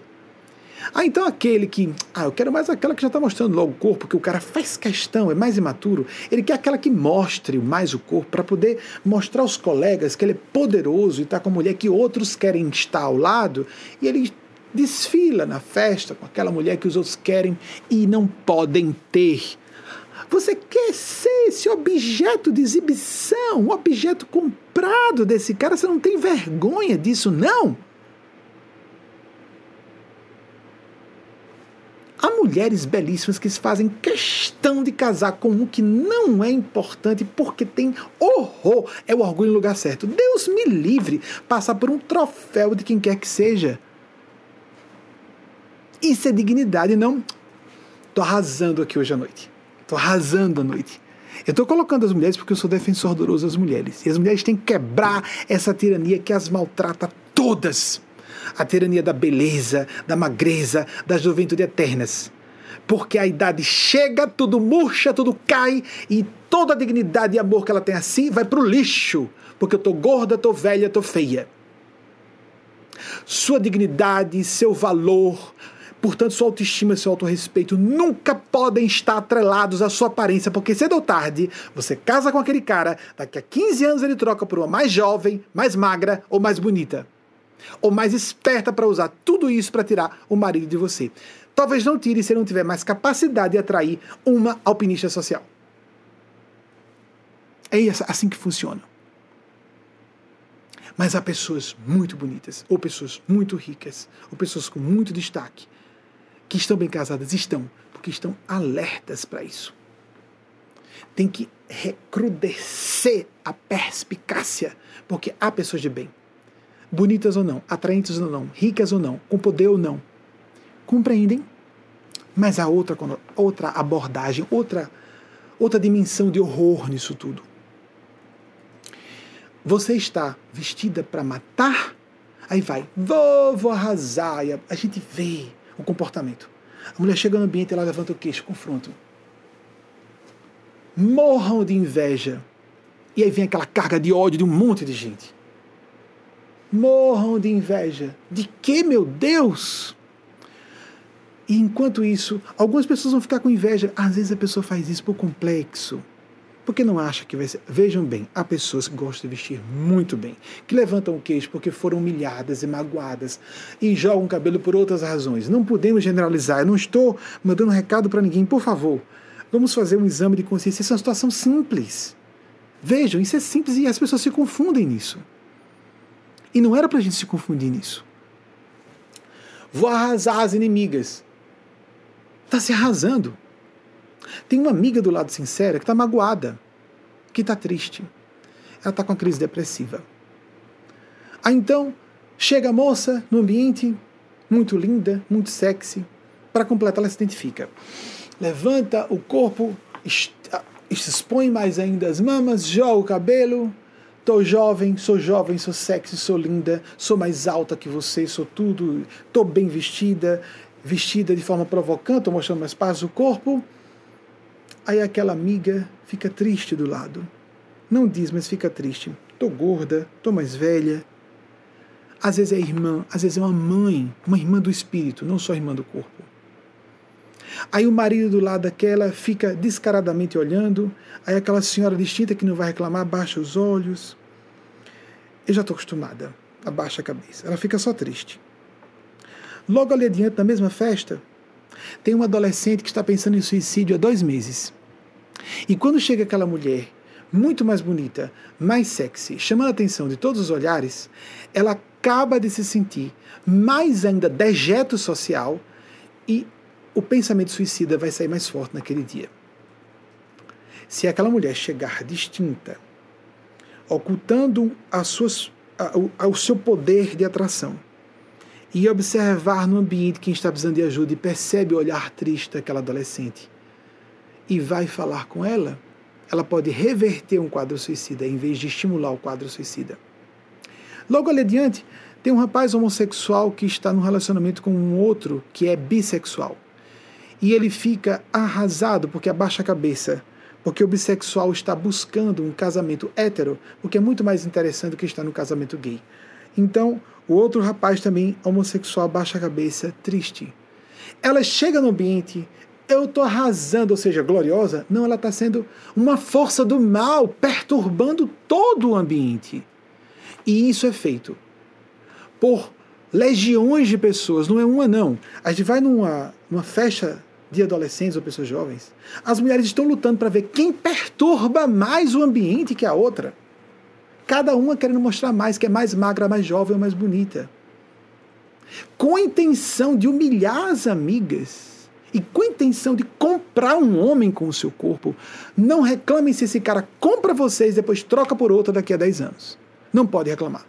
Ah, então aquele que. Ah, eu quero mais aquela que já está mostrando logo o corpo, que o cara faz questão, é mais imaturo. Ele quer aquela que mostre mais o corpo para poder mostrar aos colegas que ele é poderoso e está com a mulher que outros querem estar ao lado. E ele desfila na festa com aquela mulher que os outros querem e não podem ter. Você quer ser esse objeto de exibição, um objeto comprado desse cara, você não tem vergonha disso, não? Há mulheres belíssimas que fazem questão de casar com um que não é importante porque tem horror, é o orgulho no lugar certo. Deus me livre passar por um troféu de quem quer que seja. Isso é dignidade, não? Tô arrasando aqui hoje à noite. Tô arrasando à noite. Eu estou colocando as mulheres porque eu sou defensor doloroso das mulheres. E as mulheres têm que quebrar essa tirania que as maltrata todas. A tirania da beleza, da magreza, da juventude eternas. Porque a idade chega, tudo murcha, tudo cai e toda a dignidade e amor que ela tem assim vai para o lixo. Porque eu estou gorda, estou velha, estou feia. Sua dignidade, seu valor, Portanto, sua autoestima e seu autorrespeito nunca podem estar atrelados à sua aparência, porque cedo ou tarde você casa com aquele cara, daqui a 15 anos ele troca por uma mais jovem, mais magra ou mais bonita. Ou mais esperta para usar tudo isso para tirar o marido de você. Talvez não tire se ele não tiver mais capacidade de atrair uma alpinista social. É assim que funciona. Mas há pessoas muito bonitas, ou pessoas muito ricas, ou pessoas com muito destaque, que estão bem casadas estão, porque estão alertas para isso. Tem que recrudescer a perspicácia, porque há pessoas de bem, bonitas ou não, atraentes ou não, ricas ou não, com poder ou não, compreendem, mas há outra, outra abordagem, outra, outra dimensão de horror nisso tudo. Você está vestida para matar, aí vai, vou, vou arrasar, a gente vê o comportamento. A mulher chega no ambiente, ela levanta o queixo, confronto. Morram de inveja. E aí vem aquela carga de ódio de um monte de gente. Morram de inveja. De que, meu Deus? E enquanto isso, algumas pessoas vão ficar com inveja. Às vezes a pessoa faz isso por complexo porque não acha que vai ser. Vejam bem, há pessoas que gostam de vestir muito bem, que levantam o queixo porque foram humilhadas e magoadas e jogam o cabelo por outras razões. Não podemos generalizar. Eu não estou mandando recado para ninguém, por favor. Vamos fazer um exame de consciência. Isso é uma situação simples. Vejam, isso é simples e as pessoas se confundem nisso. E não era para a gente se confundir nisso. Vou arrasar as inimigas. Está se arrasando. Tem uma amiga do lado sincera que está magoada, que está triste. Ela está com uma crise depressiva. Aí então, chega a moça no ambiente, muito linda, muito sexy. Para completar, ela se identifica. Levanta o corpo, expõe mais ainda as mamas, joga o cabelo. Tô jovem, sou jovem, sou sexy, sou linda, sou mais alta que você, sou tudo, tô bem vestida, vestida de forma provocante, tô mostrando mais partes do corpo. Aí aquela amiga fica triste do lado. Não diz, mas fica triste. Tô gorda, tô mais velha. Às vezes é irmã, às vezes é uma mãe, uma irmã do espírito, não só irmã do corpo. Aí o marido do lado daquela fica descaradamente olhando. Aí aquela senhora distinta que não vai reclamar baixa os olhos. Eu já estou acostumada. Abaixa a cabeça. Ela fica só triste. Logo ali adiante, na mesma festa, tem uma adolescente que está pensando em suicídio há dois meses. E quando chega aquela mulher, muito mais bonita, mais sexy, chamando a atenção de todos os olhares, ela acaba de se sentir mais ainda dejeto social e o pensamento suicida vai sair mais forte naquele dia. Se aquela mulher chegar distinta, ocultando as suas, a, o seu poder de atração, e observar no ambiente quem está precisando de ajuda e percebe o olhar triste daquela adolescente e vai falar com ela, ela pode reverter um quadro suicida em vez de estimular o quadro suicida. Logo ali adiante, tem um rapaz homossexual que está num relacionamento com um outro que é bissexual. E ele fica arrasado porque abaixa a cabeça, porque o bissexual está buscando um casamento hétero, o que é muito mais interessante do que estar no casamento gay. Então, o outro rapaz também homossexual baixa a cabeça, triste. Ela chega no ambiente, eu estou arrasando, ou seja, gloriosa. Não, ela está sendo uma força do mal, perturbando todo o ambiente. E isso é feito por legiões de pessoas, não é uma não. A gente vai numa, numa festa de adolescentes ou pessoas jovens, as mulheres estão lutando para ver quem perturba mais o ambiente que a outra. Cada uma querendo mostrar mais, que é mais magra, mais jovem ou mais bonita. Com a intenção de humilhar as amigas e com a intenção de comprar um homem com o seu corpo, não reclamem se esse cara compra vocês e depois troca por outra daqui a 10 anos. Não pode reclamar.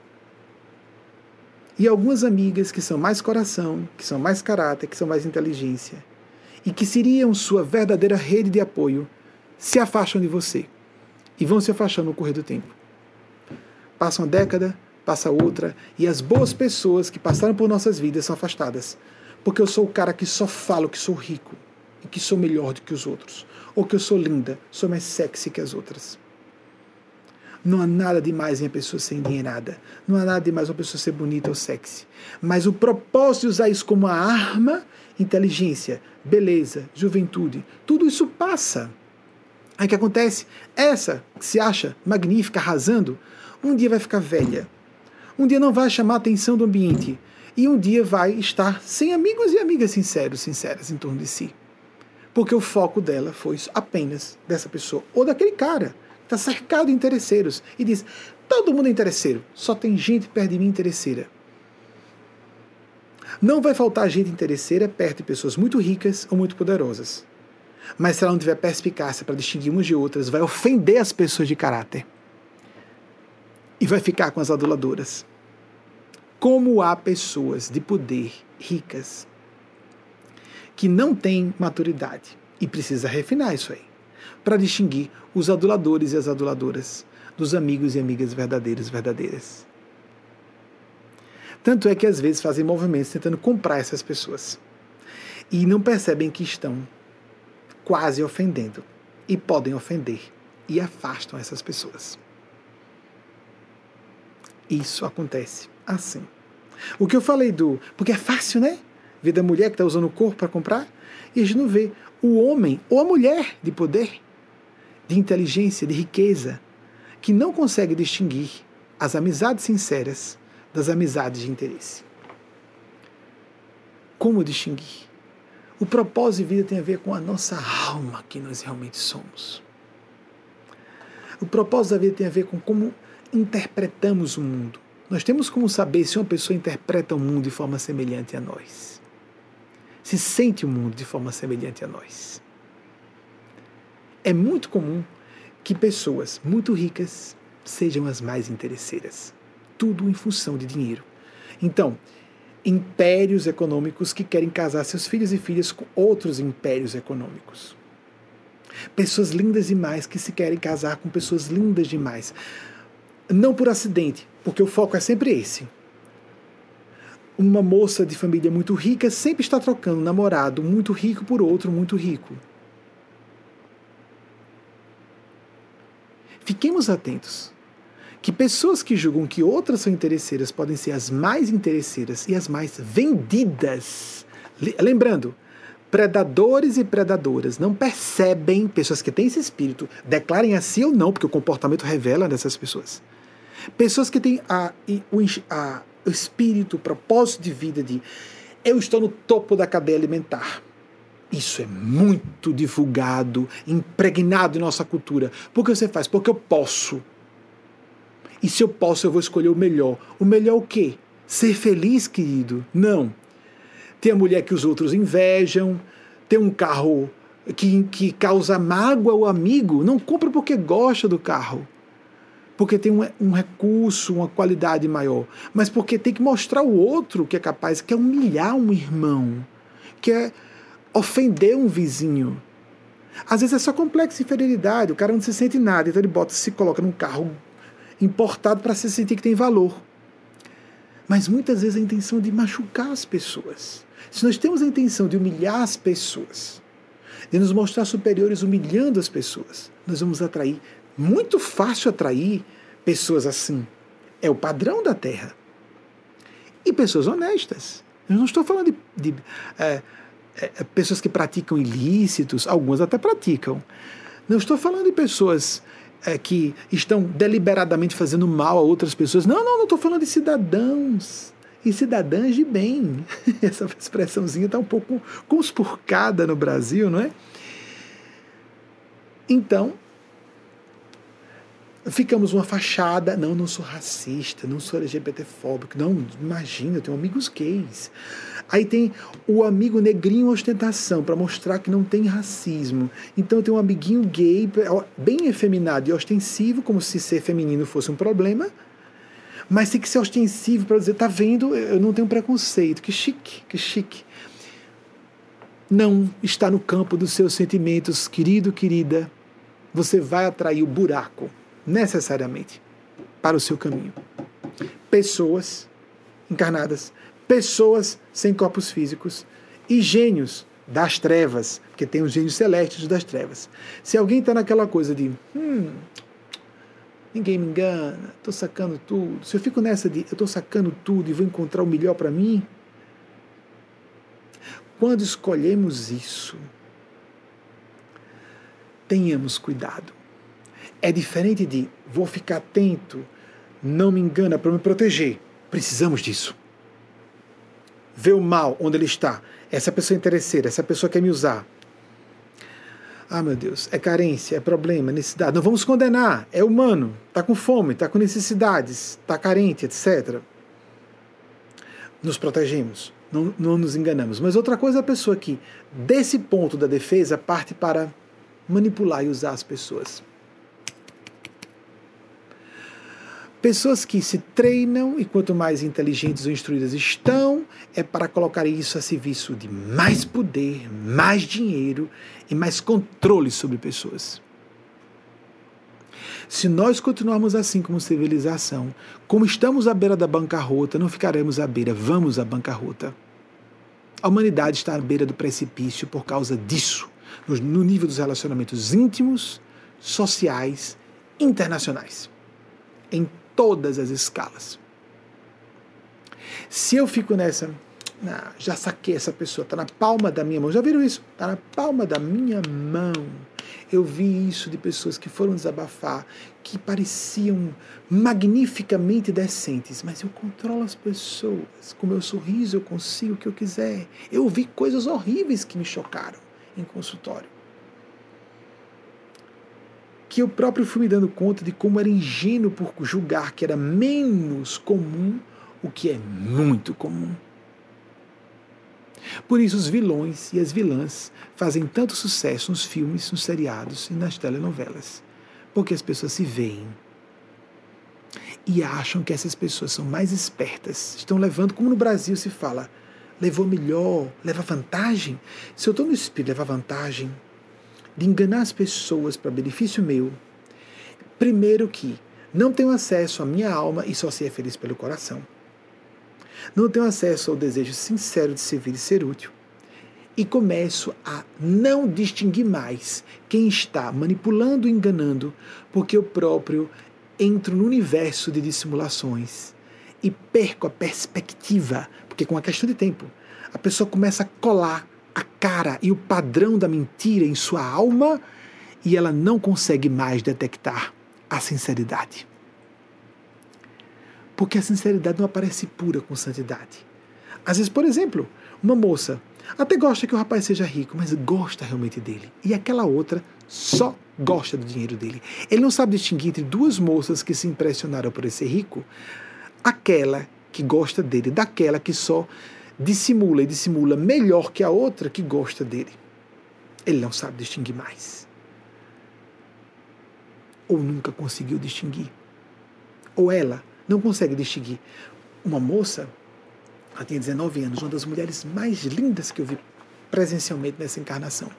E algumas amigas que são mais coração, que são mais caráter, que são mais inteligência, e que seriam sua verdadeira rede de apoio, se afastam de você e vão se afastando no correr do tempo. Passa uma década, passa outra, e as boas pessoas que passaram por nossas vidas são afastadas. Porque eu sou o cara que só falo que sou rico e que sou melhor do que os outros, ou que eu sou linda, sou mais sexy que as outras. Não há nada demais em a pessoa ser endinheirada. Não há nada demais uma pessoa ser bonita ou sexy. Mas o propósito de usar isso como uma arma, inteligência, beleza, juventude, tudo isso passa. Aí o que acontece? Essa que se acha magnífica, arrasando, um dia vai ficar velha. Um dia não vai chamar a atenção do ambiente. E um dia vai estar sem amigos e amigas sinceros, sinceras em torno de si. Porque o foco dela foi apenas dessa pessoa ou daquele cara está cercado de interesseiros e diz: todo mundo é interesseiro, só tem gente perto de mim interesseira. Não vai faltar gente interesseira perto de pessoas muito ricas ou muito poderosas. Mas se ela não tiver perspicácia para distinguir umas de outras, vai ofender as pessoas de caráter. E vai ficar com as aduladoras. Como há pessoas de poder ricas que não têm maturidade e precisa refinar isso aí para distinguir os aduladores e as aduladoras dos amigos e amigas verdadeiros e verdadeiras. Tanto é que às vezes fazem movimentos tentando comprar essas pessoas e não percebem que estão quase ofendendo e podem ofender e afastam essas pessoas. Isso acontece assim. O que eu falei do. Porque é fácil, né? Ver da mulher que está usando o corpo para comprar e a gente não vê o homem ou a mulher de poder de inteligência, de riqueza, que não consegue distinguir as amizades sinceras das amizades de interesse. Como distinguir? O propósito de vida tem a ver com a nossa alma, que nós realmente somos. O propósito da vida tem a ver com como interpretamos o mundo. Nós temos como saber se uma pessoa interpreta o mundo de forma semelhante a nós. Se sente o mundo de forma semelhante a nós. É muito comum que pessoas muito ricas sejam as mais interesseiras. Tudo em função de dinheiro. Então, impérios econômicos que querem casar seus filhos e filhas com outros impérios econômicos. Pessoas lindas demais que se querem casar com pessoas lindas demais. Não por acidente, porque o foco é sempre esse. Uma moça de família muito rica sempre está trocando um namorado muito rico por outro muito rico. Fiquemos atentos que pessoas que julgam que outras são interesseiras podem ser as mais interesseiras e as mais vendidas. Lembrando, predadores e predadoras não percebem, pessoas que têm esse espírito, declarem assim ou não, porque o comportamento revela dessas pessoas. Pessoas que têm a, o, a, o espírito, o propósito de vida de eu estou no topo da cadeia alimentar. Isso é muito divulgado, impregnado em nossa cultura. Por que você faz? Porque eu posso. E se eu posso, eu vou escolher o melhor. O melhor o quê? Ser feliz, querido? Não. Tem a mulher que os outros invejam, tem um carro que, que causa mágoa ao amigo. Não compra porque gosta do carro. Porque tem um, um recurso, uma qualidade maior. Mas porque tem que mostrar ao outro que é capaz, que é humilhar um irmão, que é ofender um vizinho. Às vezes é só complexo de inferioridade, o cara não se sente nada, então ele bota, se coloca num carro importado para se sentir que tem valor. Mas muitas vezes a intenção é de machucar as pessoas. Se nós temos a intenção de humilhar as pessoas, de nos mostrar superiores humilhando as pessoas, nós vamos atrair, muito fácil atrair pessoas assim. É o padrão da Terra. E pessoas honestas. Eu não estou falando de, de é, é, é, pessoas que praticam ilícitos, algumas até praticam. Não estou falando de pessoas é, que estão deliberadamente fazendo mal a outras pessoas. Não, não, não estou falando de cidadãos e cidadãs de bem. *laughs* Essa expressãozinha está um pouco conspurcada no Brasil, não é? Então, ficamos uma fachada. Não, não sou racista, não sou LGBTfóbico. Não, imagina, eu tenho amigos gays. Aí tem o amigo negrinho ostentação, para mostrar que não tem racismo. Então tem um amiguinho gay, bem efeminado e ostensivo, como se ser feminino fosse um problema. Mas tem que ser ostensivo para dizer, tá vendo, eu não tenho preconceito. Que chique, que chique. Não está no campo dos seus sentimentos, querido, querida. você vai atrair o buraco, necessariamente, para o seu caminho. Pessoas encarnadas, pessoas sem corpos físicos e gênios das trevas, porque tem os gênios celestes das trevas. Se alguém está naquela coisa de, hum, ninguém me engana, estou sacando tudo, se eu fico nessa de, eu estou sacando tudo e vou encontrar o melhor para mim, quando escolhemos isso, tenhamos cuidado. É diferente de vou ficar atento, não me engana para me proteger. Precisamos disso. Ver o mal onde ele está. Essa pessoa é interesseira, essa pessoa quer me usar. Ah, meu Deus, é carência, é problema, necessidade. Não vamos condenar, é humano, está com fome, está com necessidades, está carente, etc. Nos protegemos, não, não nos enganamos. Mas outra coisa é a pessoa que, desse ponto da defesa, parte para manipular e usar as pessoas. Pessoas que se treinam e quanto mais inteligentes ou instruídas estão, é para colocar isso a serviço de mais poder, mais dinheiro e mais controle sobre pessoas. Se nós continuarmos assim como civilização, como estamos à beira da bancarrota, não ficaremos à beira, vamos à bancarrota. A humanidade está à beira do precipício por causa disso, no nível dos relacionamentos íntimos, sociais, internacionais. Em todas as escalas. Se eu fico nessa, ah, já saquei essa pessoa, está na palma da minha mão. Já viram isso? Está na palma da minha mão. Eu vi isso de pessoas que foram desabafar, que pareciam magnificamente decentes, mas eu controlo as pessoas. Com meu sorriso eu consigo o que eu quiser. Eu vi coisas horríveis que me chocaram em consultório que eu próprio fui me dando conta de como era ingênuo por julgar que era menos comum o que é muito comum. Por isso, os vilões e as vilãs fazem tanto sucesso nos filmes, nos seriados e nas telenovelas. Porque as pessoas se veem e acham que essas pessoas são mais espertas, estão levando, como no Brasil se fala, levou melhor, leva vantagem. Se eu estou no espírito, levar vantagem, de enganar as pessoas para benefício meu, primeiro que não tenho acesso à minha alma e só ser feliz pelo coração. Não tenho acesso ao desejo sincero de servir e ser útil. E começo a não distinguir mais quem está manipulando e enganando, porque eu próprio entro no universo de dissimulações e perco a perspectiva, porque com a questão de tempo, a pessoa começa a colar a cara e o padrão da mentira em sua alma e ela não consegue mais detectar a sinceridade. Porque a sinceridade não aparece pura com santidade. Às vezes, por exemplo, uma moça até gosta que o rapaz seja rico, mas gosta realmente dele. E aquela outra só gosta do dinheiro dele. Ele não sabe distinguir entre duas moças que se impressionaram por ele ser rico, aquela que gosta dele, daquela que só dissimula e dissimula melhor que a outra que gosta dele. Ele não sabe distinguir mais. Ou nunca conseguiu distinguir. Ou ela não consegue distinguir. Uma moça, ela tinha 19 anos, uma das mulheres mais lindas que eu vi presencialmente nessa encarnação.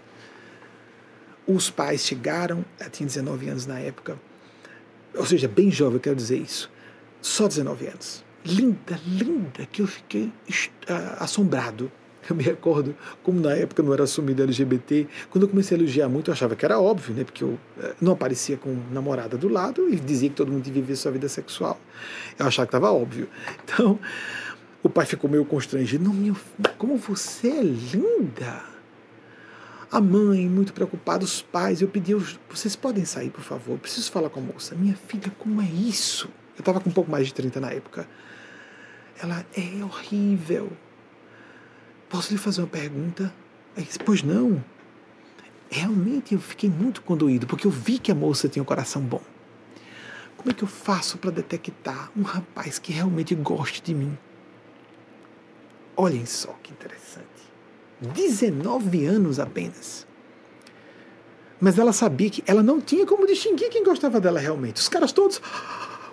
Os pais chegaram, ela tinha 19 anos na época, ou seja, bem jovem, eu quero dizer isso, só 19 anos linda, linda, que eu fiquei assombrado. *laughs* Eu me recordo como na época não era assumido LGBT, quando eu comecei a elogiar muito, eu achava que era óbvio, né? Porque eu eh, não aparecia com namorada do lado e dizia que todo mundo devia viver sua vida sexual. Eu achava que estava óbvio. *laughs* Então, o pai ficou meio constrangido. Não, meu, como você é linda! A mãe, muito preocupada, os pais, eu pedi, vocês podem sair, por favor, eu preciso falar com a moça. Minha filha, como é isso? Eu estava com um pouco mais de 30 na época. Ela é horrível. Posso lhe fazer uma pergunta? Aí disse, pois não. Realmente eu fiquei muito condoído, porque eu vi que a moça tinha um coração bom. Como é que eu faço para detectar um rapaz que realmente goste de mim? Olhem só que interessante. 19 anos apenas. Mas ela sabia que ela não tinha como distinguir quem gostava dela realmente. Os caras todos,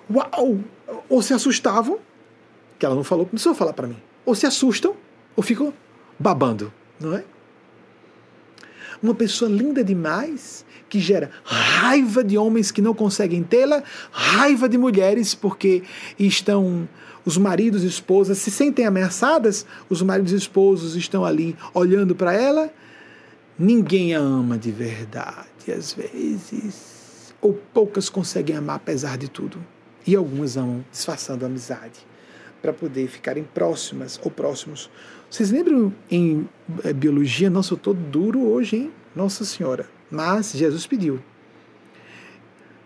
uau! Ou se assustavam, que ela não falou, não precisou falar para mim. Ou se assustam, ou ficam babando, não é? uma pessoa linda demais, que gera raiva de homens que não conseguem tê-la, raiva de mulheres porque estão os maridos e esposas se sentem ameaçadas, os maridos e esposos estão ali olhando para ela. Ninguém a ama de verdade, às vezes, ou poucas conseguem amar apesar de tudo. E algumas amam disfarçando a amizade para poder ficarem próximas ou próximos. Vocês lembram em eh, biologia? Nossa, eu estou duro hoje, hein? Nossa Senhora. Mas Jesus pediu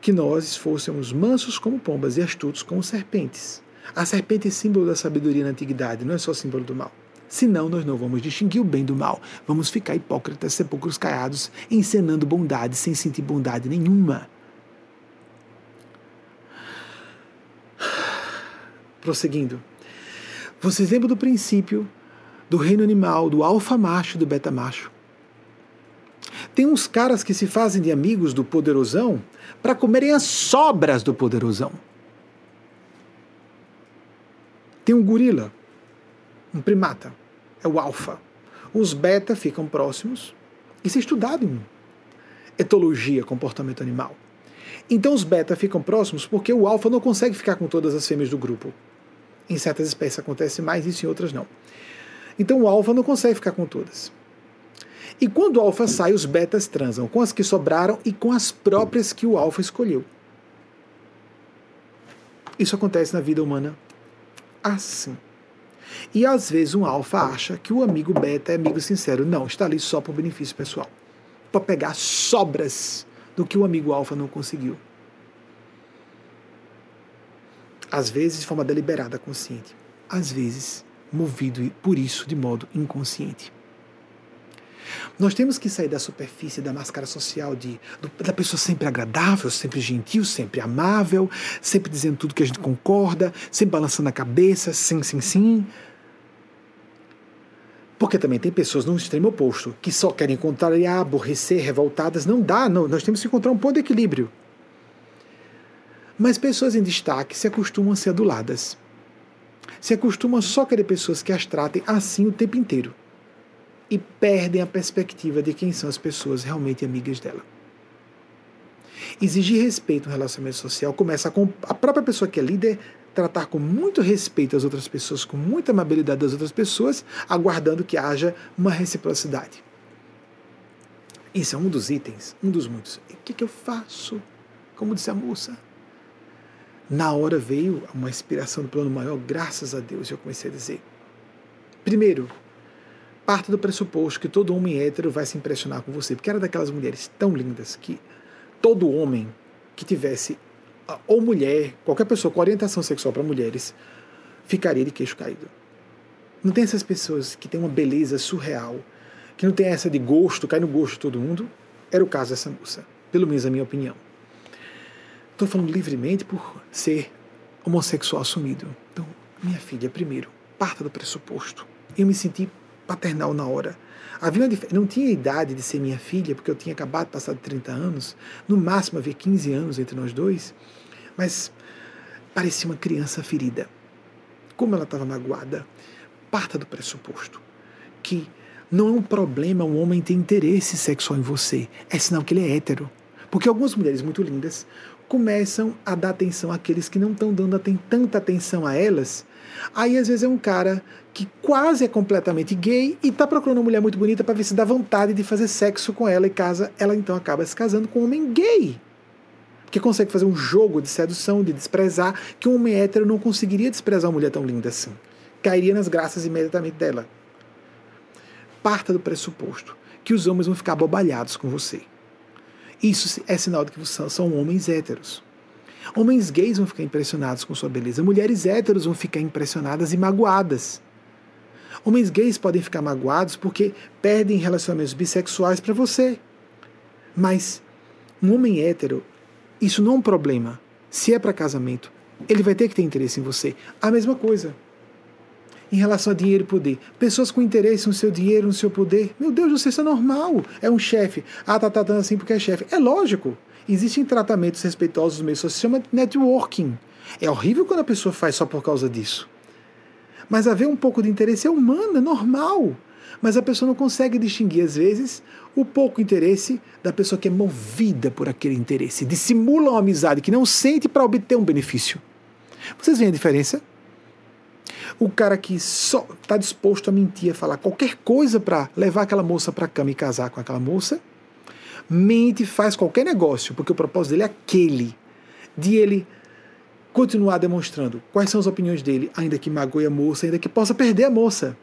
que nós fôssemos mansos como pombas e astutos como serpentes. A serpente é símbolo da sabedoria na antiguidade, não é só símbolo do mal. Senão, nós não vamos distinguir o bem do mal. Vamos ficar hipócritas, sepulcros caiados, encenando bondade sem sentir bondade nenhuma. Prosseguindo. Vocês lembram do princípio do reino animal, do alfa macho e do beta macho? Tem uns caras que se fazem de amigos do poderosão para comerem as sobras do poderosão. Tem um gorila, um primata, é o alfa. Os beta ficam próximos. Isso é estudado em etologia, comportamento animal. Então os beta ficam próximos porque o alfa não consegue ficar com todas as fêmeas do grupo. Em certas espécies acontece mais isso, em outras não. Então o alfa não consegue ficar com todas. E quando o alfa sai, os betas transam com as que sobraram e com as próprias que o alfa escolheu. Isso acontece na vida humana assim. E às vezes um alfa acha que o amigo beta é amigo sincero. Não, está ali só por benefício pessoal. Para pegar sobras do que o amigo alfa não conseguiu. Às vezes de forma deliberada, consciente. Às vezes movido por isso de modo inconsciente. Nós temos que sair da superfície da máscara social de, do, da pessoa sempre agradável, sempre gentil, sempre amável, sempre dizendo tudo que a gente concorda, sempre balançando a cabeça, sim, sim, sim. Porque também tem pessoas no extremo oposto, que só querem contrariar, aborrecer, revoltadas. Não dá, não. Nós temos que encontrar um ponto de equilíbrio. Mas pessoas em destaque se acostumam a ser aduladas. Se acostumam a só querer pessoas que as tratem assim o tempo inteiro e perdem a perspectiva de quem são as pessoas realmente amigas dela. Exigir respeito no relacionamento social começa com a própria pessoa que é líder tratar com muito respeito as outras pessoas, com muita amabilidade das outras pessoas, aguardando que haja uma reciprocidade. Isso é um dos itens, um dos muitos. E o que, que eu faço? Como disse a moça. Na hora veio uma inspiração do plano maior, graças a Deus, eu comecei a dizer. Primeiro, parte do pressuposto que todo homem hétero vai se impressionar com você, porque era daquelas mulheres tão lindas que todo homem que tivesse, ah, ou mulher, qualquer pessoa com orientação sexual para mulheres, ficaria de queixo caído. Não tem essas pessoas que têm uma beleza surreal, que não tem essa de gosto, cai no gosto de todo mundo. Era o caso dessa moça, pelo menos a minha opinião. Estou falando livremente por ser homossexual assumido. Então, minha filha, primeiro, parta do pressuposto. Eu me senti paternal na hora. Havia não tinha idade de ser minha filha, porque eu tinha acabado de passar de 30 anos, no máximo havia 15 anos entre nós dois, mas parecia uma criança ferida. Como ela estava magoada, parta do pressuposto que não é um problema um homem ter interesse sexual em você, é sinal que ele é hétero. Porque algumas mulheres muito lindas começam a dar atenção àqueles que não estão dando tanta atenção a elas. Aí às vezes é um cara que quase é completamente gay e está procurando uma mulher muito bonita para ver se dá vontade de fazer sexo com ela e casa. Ela então acaba se casando com um homem gay. Que consegue fazer um jogo de sedução, de desprezar, que um homem hétero não conseguiria desprezar uma mulher tão linda assim. Cairia nas graças imediatamente dela. Parta do pressuposto que os homens vão ficar bobalhados com você. Isso é sinal de que são homens héteros. Homens gays vão ficar impressionados com sua beleza. Mulheres héteros vão ficar impressionadas e magoadas. Homens gays podem ficar magoados porque perdem relacionamentos bissexuais para você. Mas um homem hétero, isso não é um problema. Se é para casamento, ele vai ter que ter interesse em você. A mesma coisa. Em relação a dinheiro e poder. Pessoas com interesse no seu dinheiro, no seu poder. Meu Deus, você isso é normal. É um chefe. Ah, tá tratando assim porque é chefe. É lógico. Existem tratamentos respeitosos no meio social, se chama networking. É horrível quando a pessoa faz só por causa disso. Mas haver um pouco de interesse é humano, é normal. Mas a pessoa não consegue distinguir, às vezes, o pouco interesse da pessoa que é movida por aquele interesse, dissimula uma amizade que não sente para obter um benefício. Vocês veem a diferença? O cara que só está disposto a mentir, a falar qualquer coisa para levar aquela moça para cama e casar com aquela moça, mente, faz qualquer negócio, porque o propósito dele é aquele, de ele continuar demonstrando quais são as opiniões dele, ainda que magoe a moça, ainda que possa perder a moça.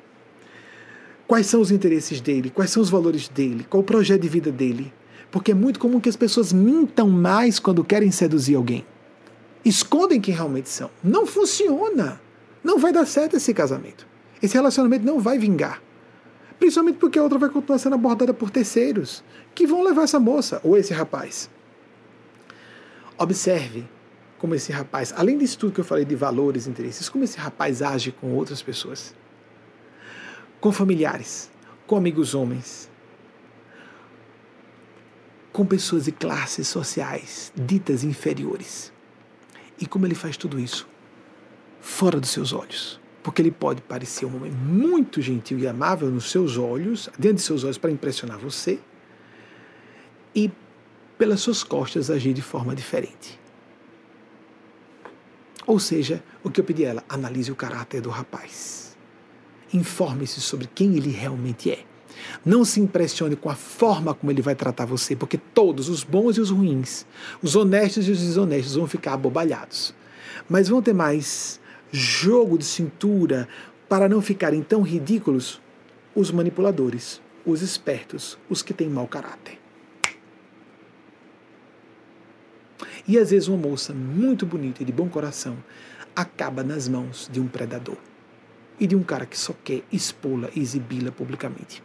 Quais são os interesses dele, quais são os valores dele, qual o projeto de vida dele. Porque é muito comum que as pessoas mintam mais quando querem seduzir alguém. Escondem quem realmente são. Não funciona. Não vai dar certo esse casamento. Esse relacionamento não vai vingar. Principalmente porque a outra vai continuar sendo abordada por terceiros que vão levar essa moça ou esse rapaz. Observe como esse rapaz, além disso tudo que eu falei de valores, interesses, como esse rapaz age com outras pessoas. Com familiares, com amigos homens, com pessoas de classes sociais ditas inferiores. E como ele faz tudo isso? Fora dos seus olhos. Porque ele pode parecer um homem muito gentil e amável nos seus olhos, dentro de seus olhos, para impressionar você, e pelas suas costas agir de forma diferente. Ou seja, o que eu pedi a ela, analise o caráter do rapaz. Informe-se sobre quem ele realmente é. Não se impressione com a forma como ele vai tratar você, porque todos, os bons e os ruins, os honestos e os desonestos, vão ficar abobalhados. Mas vão ter mais jogo de cintura para não ficarem tão ridículos os manipuladores, os espertos, os que têm mau caráter. E às vezes uma moça muito bonita e de bom coração acaba nas mãos de um predador e de um cara que só quer expô-la e exibi-la publicamente.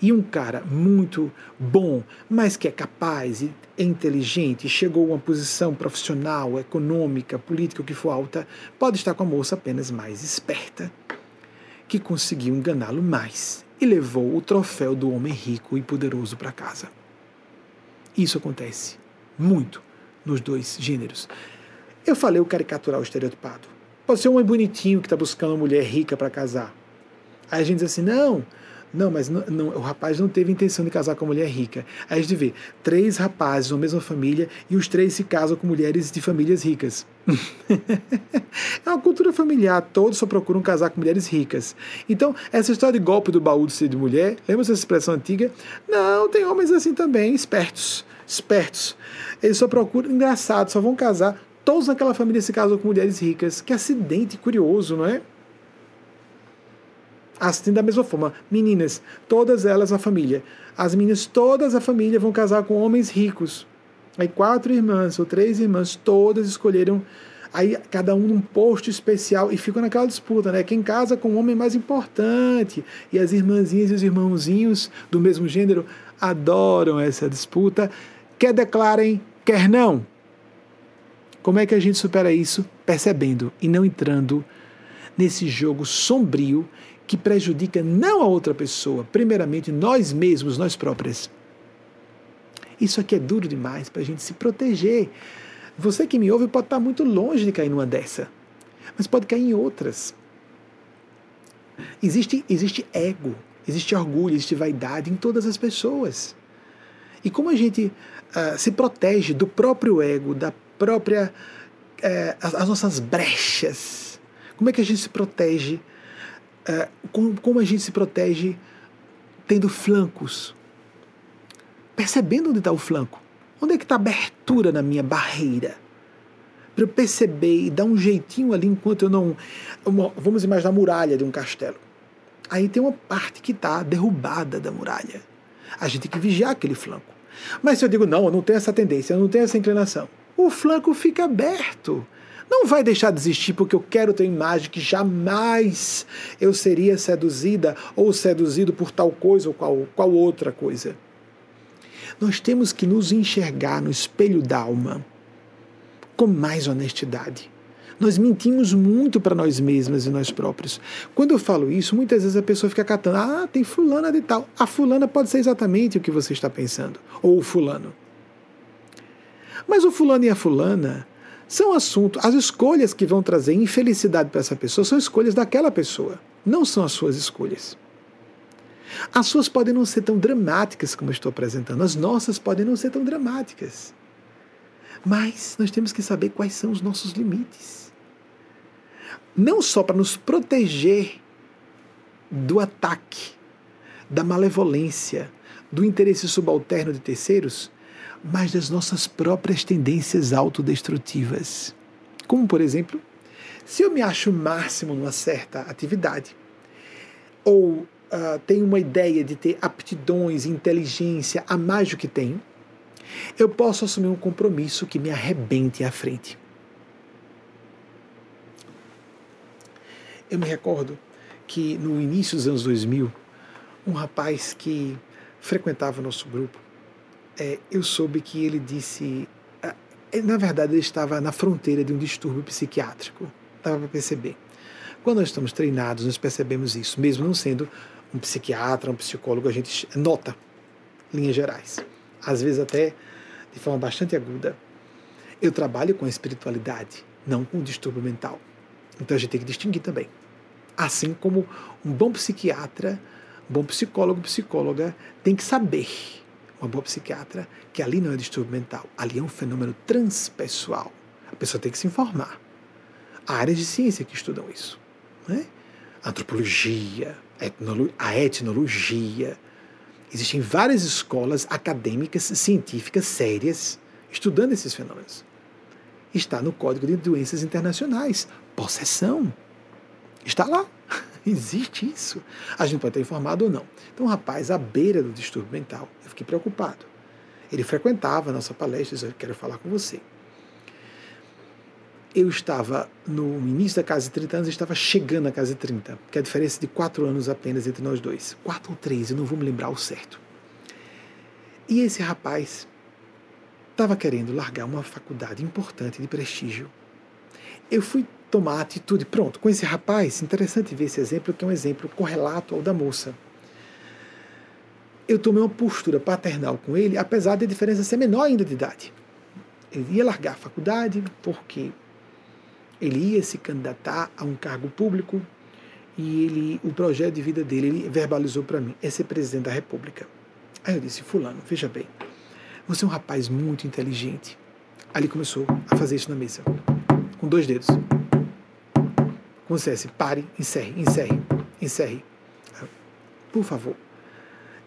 E um cara muito bom, mas que é capaz e inteligente, chegou a uma posição profissional, econômica, política, o que for alta, pode estar com a moça apenas mais esperta, que conseguiu enganá-lo mais e levou o troféu do homem rico e poderoso para casa. Isso acontece muito nos dois gêneros. Eu falei o caricatural o estereotipado. Pode ser um homem bonitinho que está buscando uma mulher rica para casar. Aí a gente diz assim: não, não, mas não, não, o rapaz não teve intenção de casar com uma mulher rica. Aí a gente vê três rapazes na mesma família e os três se casam com mulheres de famílias ricas. *laughs* é uma cultura familiar, todos só procuram casar com mulheres ricas. Então, essa história de golpe do baú de ser de mulher, lembra essa expressão antiga? Não, tem homens assim também, espertos. Espertos. Eles só procuram, engraçado, só vão casar. Todos naquela família se casam com mulheres ricas. Que acidente curioso, não é? Assim, da mesma forma, meninas, todas elas a família. As meninas, todas a família vão casar com homens ricos. Aí quatro irmãs ou três irmãs, todas escolheram aí cada um num posto especial e ficam naquela disputa, né? Quem casa com o homem mais importante. E as irmãzinhas e os irmãozinhos do mesmo gênero adoram essa disputa, quer declarem, quer não. Como é que a gente supera isso? Percebendo e não entrando nesse jogo sombrio que prejudica não a outra pessoa, primeiramente nós mesmos, nós próprios. Isso aqui é duro demais para a gente se proteger. Você que me ouve pode estar muito longe de cair numa dessa, mas pode cair em outras. Existe, existe ego, existe orgulho, existe vaidade em todas as pessoas. E como a gente uh, se protege do próprio ego, da própria. Uh, as, as nossas brechas? Como é que a gente se protege é, como, como a gente se protege tendo flancos, percebendo onde está o flanco, onde é que está a abertura na minha barreira, para eu perceber e dar um jeitinho ali enquanto eu não, uma, vamos imaginar a muralha de um castelo. Aí tem uma parte que está derrubada da muralha. A gente tem que vigiar aquele flanco. Mas se eu digo, não, eu não tenho essa tendência, eu não tenho essa inclinação, o flanco fica aberto não vai deixar de existir porque eu quero ter imagem que jamais eu seria seduzida ou seduzido por tal coisa ou qual, qual outra coisa. Nós temos que nos enxergar no espelho da alma com mais honestidade. Nós mentimos muito para nós mesmas e nós próprios. Quando eu falo isso, muitas vezes a pessoa fica catando: ah, tem fulana de tal. A fulana pode ser exatamente o que você está pensando, ou o fulano. Mas o fulano e a fulana são assuntos, as escolhas que vão trazer infelicidade para essa pessoa são escolhas daquela pessoa, não são as suas escolhas. As suas podem não ser tão dramáticas como estou apresentando, as nossas podem não ser tão dramáticas. Mas nós temos que saber quais são os nossos limites. Não só para nos proteger do ataque, da malevolência, do interesse subalterno de terceiros, mas das nossas próprias tendências autodestrutivas. Como, por exemplo, se eu me acho máximo numa certa atividade, ou uh, tenho uma ideia de ter aptidões, inteligência a mais do que tenho, eu posso assumir um compromisso que me arrebente à frente. Eu me recordo que no início dos anos 2000, um rapaz que frequentava o nosso grupo, é, eu soube que ele disse. É, na verdade, ele estava na fronteira de um distúrbio psiquiátrico. Dava para perceber. Quando nós estamos treinados, nós percebemos isso, mesmo não sendo um psiquiatra, um psicólogo, a gente nota linhas gerais. Às vezes, até de forma bastante aguda. Eu trabalho com a espiritualidade, não com o distúrbio mental. Então a gente tem que distinguir também. Assim como um bom psiquiatra bom psicólogo, psicóloga tem que saber, uma boa psiquiatra, que ali não é distúrbio mental, ali é um fenômeno transpessoal. A pessoa tem que se informar. Há áreas de ciência que estudam isso. Né? Antropologia, a etnologia. Existem várias escolas acadêmicas, científicas, sérias, estudando esses fenômenos. Está no Código de Doenças Internacionais. Possessão. Está lá. Existe isso. A gente pode estar informado ou não. Então, rapaz à beira do distúrbio mental, eu fiquei preocupado. Ele frequentava a nossa palestra disse: Eu quero falar com você. Eu estava no início da casa de 30 anos, eu estava chegando na casa de 30, que é a diferença de 4 anos apenas entre nós dois. 4 ou 3, eu não vou me lembrar o certo. E esse rapaz estava querendo largar uma faculdade importante de prestígio. Eu fui tomar atitude. Pronto, com esse rapaz, interessante ver esse exemplo, que é um exemplo correlato ao da moça. Eu tomei uma postura paternal com ele, apesar de a diferença ser menor ainda de idade. Ele ia largar a faculdade porque ele ia se candidatar a um cargo público e ele, o projeto de vida dele, ele verbalizou para mim, é ser presidente da República. Aí eu disse, fulano, veja bem, você é um rapaz muito inteligente. Ele começou a fazer isso na mesa, com dois dedos consciência, pare, encerre, encerre, encerre. Por favor,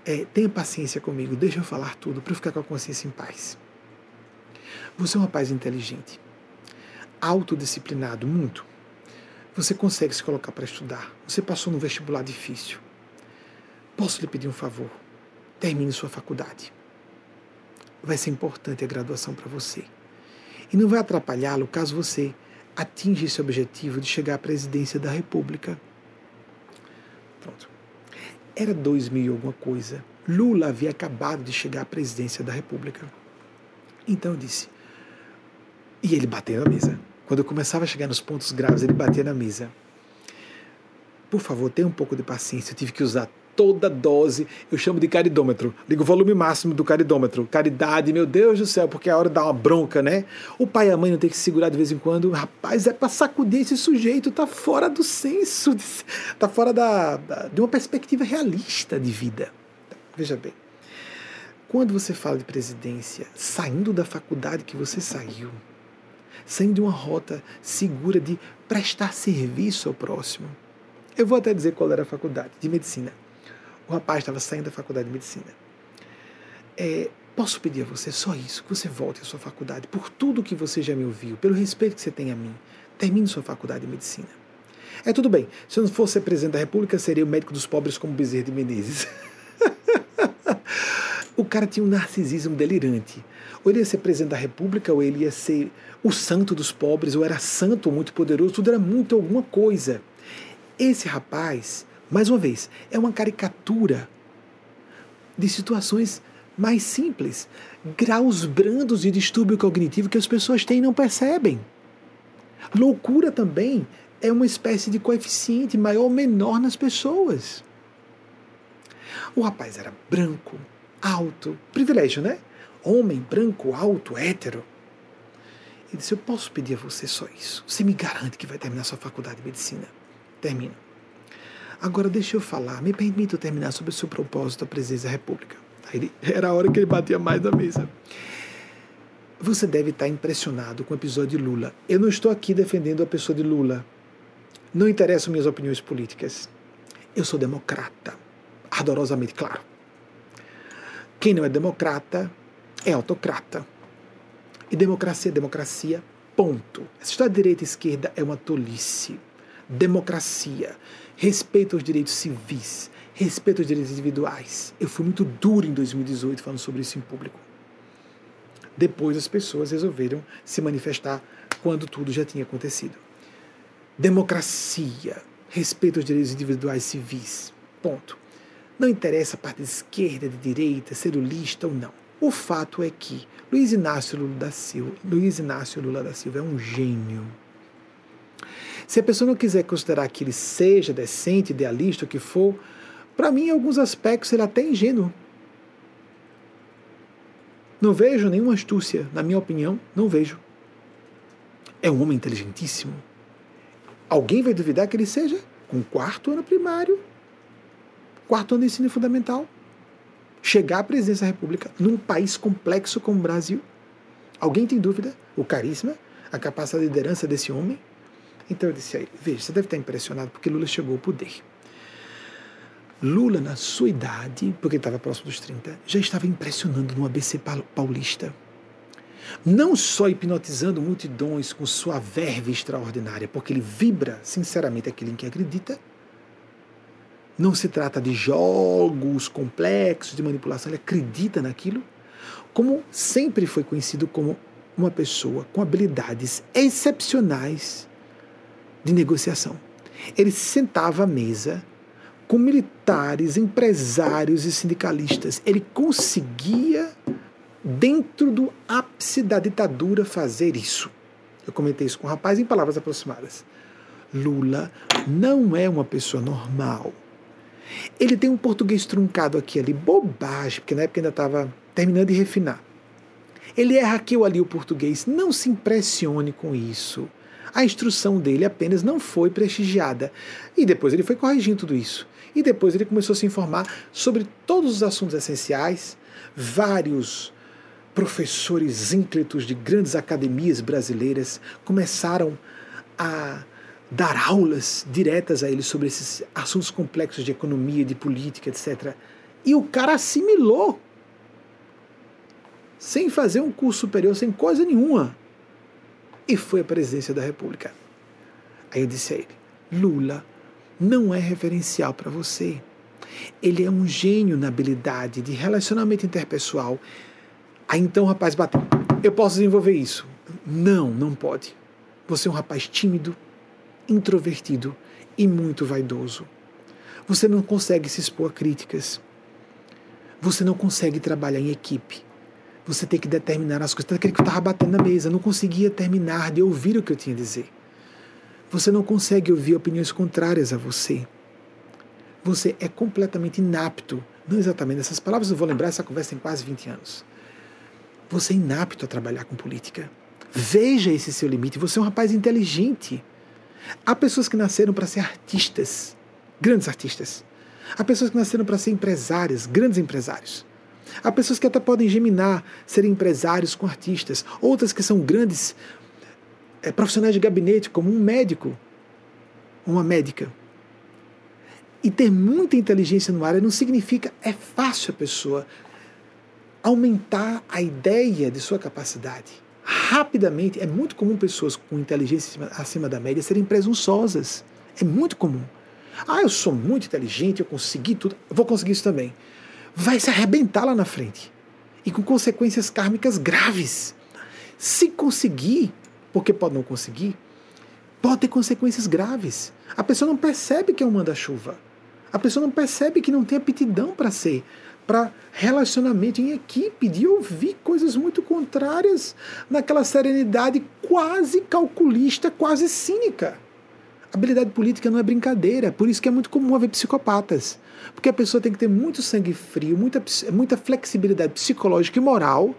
é, tenha paciência comigo, deixa eu falar tudo para eu ficar com a consciência em paz. Você é um rapaz inteligente, autodisciplinado, muito. Você consegue se colocar para estudar. Você passou no vestibular difícil. Posso lhe pedir um favor? Termine sua faculdade. Vai ser importante a graduação para você. E não vai atrapalhá-lo caso você atinge esse objetivo de chegar à presidência da República. Pronto. Era 2000 alguma coisa. Lula havia acabado de chegar à presidência da República. Então eu disse. E ele bateu na mesa. Quando eu começava a chegar nos pontos graves, ele batia na mesa. Por favor, tenha um pouco de paciência. Eu tive que usar toda dose, eu chamo de caridômetro. Ligo o volume máximo do caridômetro. Caridade, meu Deus do céu, porque é a hora dar uma bronca, né? O pai e a mãe não tem que segurar de vez em quando. Rapaz, é para sacudir esse sujeito, tá fora do senso, tá fora da, da, de uma perspectiva realista de vida. Veja bem, quando você fala de presidência, saindo da faculdade que você saiu, saindo de uma rota segura de prestar serviço ao próximo. Eu vou até dizer qual era a faculdade, de medicina. O rapaz estava saindo da faculdade de medicina. É, posso pedir a você só isso, que você volte à sua faculdade, por tudo que você já me ouviu, pelo respeito que você tem a mim. Termine sua faculdade de medicina. É tudo bem. Se eu não fosse presidente da República, seria o médico dos pobres como Bezerra de Menezes. *laughs* o cara tinha um narcisismo delirante. Ou ele ia ser presidente da República, ou ele ia ser o santo dos pobres, ou era santo muito poderoso, tudo era muito alguma coisa. Esse rapaz mais uma vez, é uma caricatura de situações mais simples, graus brandos de distúrbio cognitivo que as pessoas têm e não percebem. Loucura também é uma espécie de coeficiente maior ou menor nas pessoas. O rapaz era branco, alto, privilégio, né? Homem, branco, alto, hétero. Ele disse: Eu posso pedir a você só isso. Você me garante que vai terminar sua faculdade de medicina? Termina. Agora deixa eu falar, me permita terminar sobre o seu propósito da presidência da República. Aí era a hora que ele batia mais na mesa. Você deve estar impressionado com o episódio de Lula. Eu não estou aqui defendendo a pessoa de Lula. Não interessam minhas opiniões políticas. Eu sou democrata, ardorosamente claro. Quem não é democrata é autocrata. E democracia é democracia, ponto. Essa história de direita e esquerda é uma tolice. Democracia, respeito aos direitos civis, respeito aos direitos individuais. Eu fui muito duro em 2018 falando sobre isso em público. Depois as pessoas resolveram se manifestar quando tudo já tinha acontecido. Democracia, respeito aos direitos individuais civis. Ponto. Não interessa a parte de esquerda, de direita, ser lulista ou não. O fato é que Luiz Inácio Lula da Silva, Luiz Inácio Lula da Silva é um gênio. Se a pessoa não quiser considerar que ele seja decente, idealista, o que for, para mim, em alguns aspectos, ele é até ingênuo. Não vejo nenhuma astúcia, na minha opinião, não vejo. É um homem inteligentíssimo. Alguém vai duvidar que ele seja com quarto ano primário, quarto ano de ensino fundamental, chegar à presidência da República num país complexo como o Brasil? Alguém tem dúvida? O carisma, a capacidade de liderança desse homem? Então eu disse a ele: veja, você deve estar impressionado porque Lula chegou ao poder. Lula, na sua idade, porque ele estava próximo dos 30, já estava impressionando no ABC paulista. Não só hipnotizando multidões com sua verve extraordinária, porque ele vibra sinceramente aquilo em que acredita. Não se trata de jogos complexos de manipulação, ele acredita naquilo. Como sempre foi conhecido como uma pessoa com habilidades excepcionais de negociação. Ele se sentava à mesa com militares, empresários e sindicalistas. Ele conseguia, dentro do ápice da ditadura, fazer isso. Eu comentei isso com o rapaz em palavras aproximadas. Lula não é uma pessoa normal. Ele tem um português truncado aqui ali, bobagem, porque na época ainda estava terminando de refinar. Ele erra aqui ou ali o português. Não se impressione com isso. A instrução dele apenas não foi prestigiada. E depois ele foi corrigindo tudo isso. E depois ele começou a se informar sobre todos os assuntos essenciais. Vários professores ínclitos de grandes academias brasileiras começaram a dar aulas diretas a ele sobre esses assuntos complexos de economia, de política, etc. E o cara assimilou, sem fazer um curso superior, sem coisa nenhuma, e foi à presidência da República. Aí eu disse a ele: Lula não é referencial para você. Ele é um gênio na habilidade de relacionamento interpessoal. Aí então o rapaz bateu. Eu posso desenvolver isso? Não, não pode. Você é um rapaz tímido, introvertido e muito vaidoso. Você não consegue se expor a críticas. Você não consegue trabalhar em equipe. Você tem que determinar as coisas. Aquele que eu estava batendo na mesa, não conseguia terminar de ouvir o que eu tinha a dizer. Você não consegue ouvir opiniões contrárias a você. Você é completamente inapto. Não exatamente essas palavras, eu vou lembrar, essa conversa tem quase 20 anos. Você é inapto a trabalhar com política. Veja esse seu limite. Você é um rapaz inteligente. Há pessoas que nasceram para ser artistas, grandes artistas. Há pessoas que nasceram para ser empresárias, grandes empresários. Há pessoas que até podem geminar, serem empresários com artistas. Outras que são grandes é, profissionais de gabinete, como um médico, uma médica. E ter muita inteligência no área não significa é fácil a pessoa aumentar a ideia de sua capacidade. Rapidamente, é muito comum pessoas com inteligência acima da média serem presunçosas. É muito comum. Ah, eu sou muito inteligente, eu consegui tudo, vou conseguir isso também. Vai se arrebentar lá na frente. E com consequências kármicas graves. Se conseguir, porque pode não conseguir, pode ter consequências graves. A pessoa não percebe que é um manda-chuva. A pessoa não percebe que não tem aptidão para ser, para relacionamento em equipe, de ouvir coisas muito contrárias naquela serenidade quase calculista, quase cínica. Habilidade política não é brincadeira, por isso que é muito comum haver psicopatas. Porque a pessoa tem que ter muito sangue frio, muita, muita flexibilidade psicológica e moral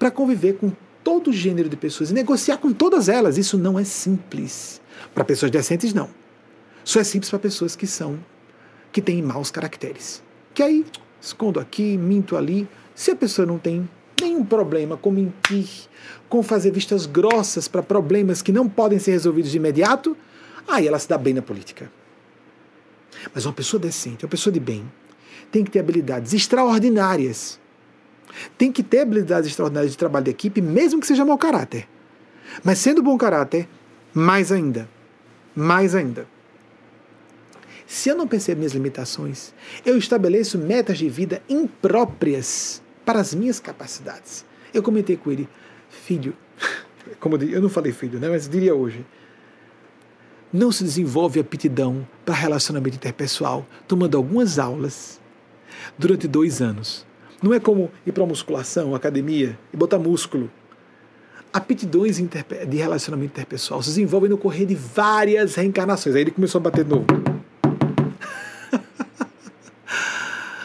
para conviver com todo gênero de pessoas e negociar com todas elas. Isso não é simples. Para pessoas decentes, não. Só é simples para pessoas que são que tem maus caracteres. Que aí escondo aqui, minto ali. Se a pessoa não tem nenhum problema com mentir, com fazer vistas grossas para problemas que não podem ser resolvidos de imediato, aí ela se dá bem na política. Mas uma pessoa decente, uma pessoa de bem, tem que ter habilidades extraordinárias. Tem que ter habilidades extraordinárias de trabalho de equipe, mesmo que seja mau caráter. Mas sendo bom caráter, mais ainda. Mais ainda. Se eu não percebo minhas limitações, eu estabeleço metas de vida impróprias para as minhas capacidades. Eu comentei com ele, filho, *laughs* como eu, eu não falei filho, né, mas diria hoje, não se desenvolve aptidão para relacionamento interpessoal tomando algumas aulas durante dois anos. Não é como ir para musculação, academia e botar músculo. Aptidões de relacionamento interpessoal se desenvolvem no correr de várias reencarnações. Aí ele começou a bater de novo. *laughs*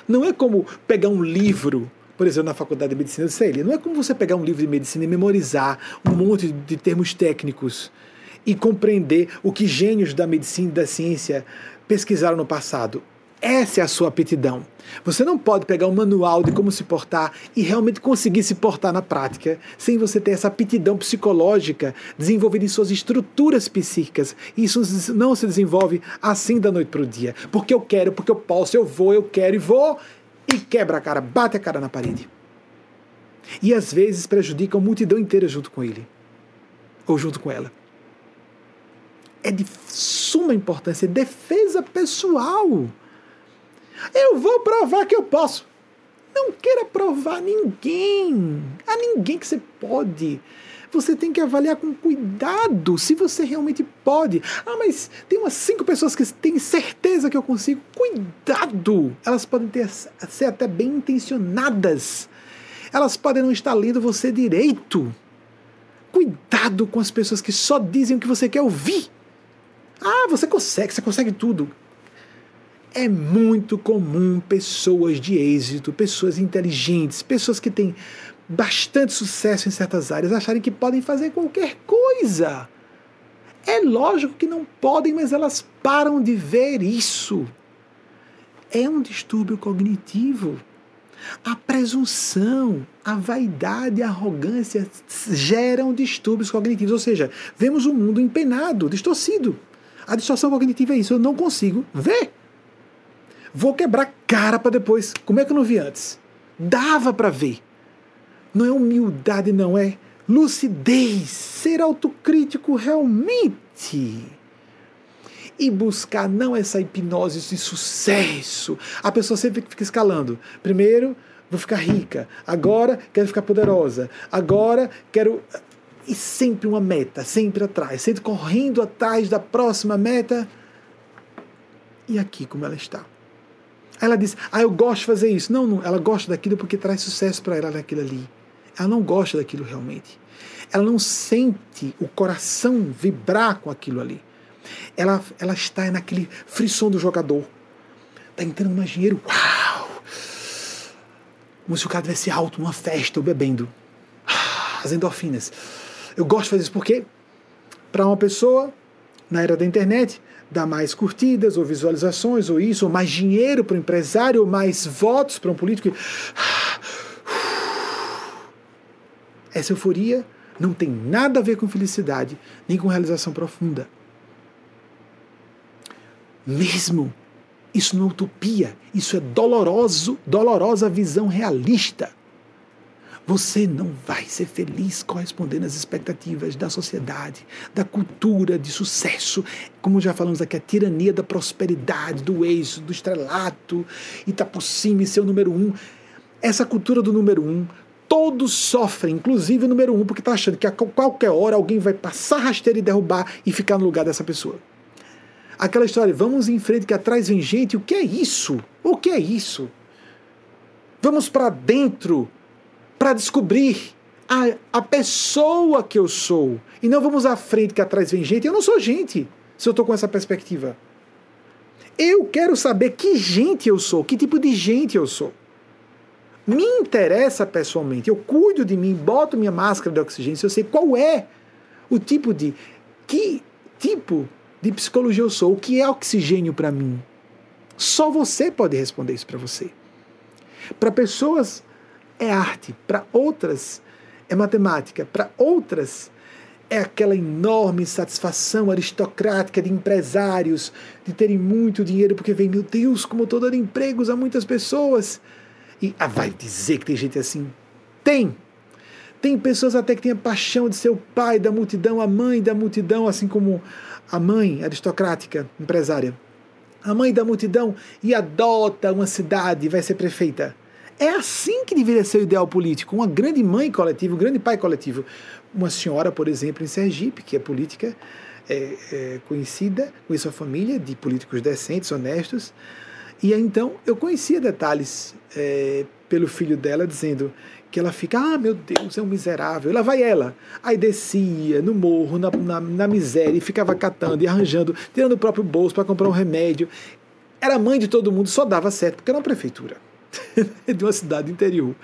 Não é como pegar um livro, por exemplo, na faculdade de medicina, eu sei, não é como você pegar um livro de medicina e memorizar um monte de termos técnicos e compreender o que gênios da medicina e da ciência pesquisaram no passado. Essa é a sua aptidão. Você não pode pegar um manual de como se portar e realmente conseguir se portar na prática sem você ter essa aptidão psicológica desenvolvida em suas estruturas psíquicas. Isso não se desenvolve assim da noite para o dia. Porque eu quero, porque eu posso, eu vou, eu quero e vou e quebra a cara, bate a cara na parede. E às vezes prejudica a multidão inteira junto com ele ou junto com ela. É de suma importância, defesa pessoal. Eu vou provar que eu posso. Não queira provar a ninguém. A ninguém que você pode. Você tem que avaliar com cuidado se você realmente pode. Ah, mas tem umas cinco pessoas que têm certeza que eu consigo. Cuidado! Elas podem ter, ser até bem intencionadas. Elas podem não estar lendo você direito. Cuidado com as pessoas que só dizem o que você quer ouvir. Ah, você consegue, você consegue tudo. É muito comum pessoas de êxito, pessoas inteligentes, pessoas que têm bastante sucesso em certas áreas acharem que podem fazer qualquer coisa. É lógico que não podem, mas elas param de ver isso. É um distúrbio cognitivo. A presunção, a vaidade, a arrogância geram distúrbios cognitivos, ou seja, vemos o um mundo empenado, distorcido. A distorção cognitiva é isso, eu não consigo ver. Vou quebrar cara para depois. Como é que eu não vi antes? Dava para ver. Não é humildade, não é lucidez, ser autocrítico realmente. E buscar não essa hipnose de sucesso. A pessoa sempre fica escalando. Primeiro, vou ficar rica. Agora, quero ficar poderosa. Agora, quero. E sempre uma meta, sempre atrás, sempre correndo atrás da próxima meta. E aqui, como ela está. Ela diz: Ah, eu gosto de fazer isso. Não, não ela gosta daquilo porque traz sucesso para ela naquilo ali. Ela não gosta daquilo realmente. Ela não sente o coração vibrar com aquilo ali. Ela, ela está naquele frisson do jogador. Está entrando mais dinheiro. Uau! Como se o cara tivesse alto numa festa ou bebendo. As endorfinas. Eu gosto de fazer isso porque, para uma pessoa, na era da internet, dá mais curtidas ou visualizações ou isso, ou mais dinheiro para o empresário, ou mais votos para um político. *sighs* Essa euforia não tem nada a ver com felicidade, nem com realização profunda. Mesmo isso não é utopia, isso é doloroso, dolorosa visão realista você não vai ser feliz correspondendo às expectativas da sociedade, da cultura de sucesso. Como já falamos aqui, a tirania da prosperidade, do êxito, do estrelato, e tá por cima e ser o número um. Essa cultura do número um, todos sofrem, inclusive o número um, porque está achando que a qualquer hora alguém vai passar rasteira e derrubar e ficar no lugar dessa pessoa. Aquela história, vamos em frente que atrás vem gente, o que é isso? O que é isso? Vamos para dentro para descobrir a, a pessoa que eu sou. E não vamos à frente que atrás vem gente. Eu não sou gente, se eu estou com essa perspectiva. Eu quero saber que gente eu sou, que tipo de gente eu sou. Me interessa pessoalmente. Eu cuido de mim, boto minha máscara de oxigênio, se eu sei qual é o tipo de. Que tipo de psicologia eu sou, o que é oxigênio para mim. Só você pode responder isso para você. Para pessoas é arte, para outras é matemática, para outras é aquela enorme satisfação aristocrática de empresários, de terem muito dinheiro, porque vem, meu Deus, como estou dando empregos a muitas pessoas. E ah, vai dizer que tem gente assim? Tem! Tem pessoas até que têm a paixão de ser o pai da multidão, a mãe da multidão, assim como a mãe aristocrática, empresária. A mãe da multidão e adota uma cidade vai ser prefeita. É assim que deveria ser o ideal político, uma grande mãe coletiva, um grande pai coletivo. Uma senhora, por exemplo, em Sergipe, que é política é, é, conhecida, com sua família de políticos decentes, honestos. E aí, então eu conhecia detalhes é, pelo filho dela, dizendo que ela fica, ah, meu Deus, é um miserável. Lá vai ela. Aí descia no morro, na, na, na miséria, e ficava catando e arranjando, tirando o próprio bolso para comprar um remédio. Era mãe de todo mundo, só dava certo, porque era uma prefeitura *laughs* de uma cidade interior.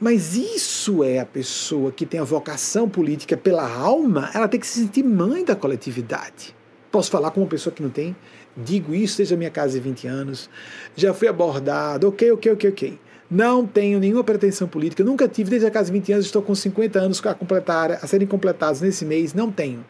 Mas isso é a pessoa que tem a vocação política pela alma, ela tem que se sentir mãe da coletividade. Posso falar com uma pessoa que não tem? Digo isso desde a minha casa de 20 anos, já fui abordado, ok, ok, ok, ok. Não tenho nenhuma pretensão política, nunca tive desde a casa de 20 anos, estou com 50 anos a completar, a serem completados nesse mês, não tenho.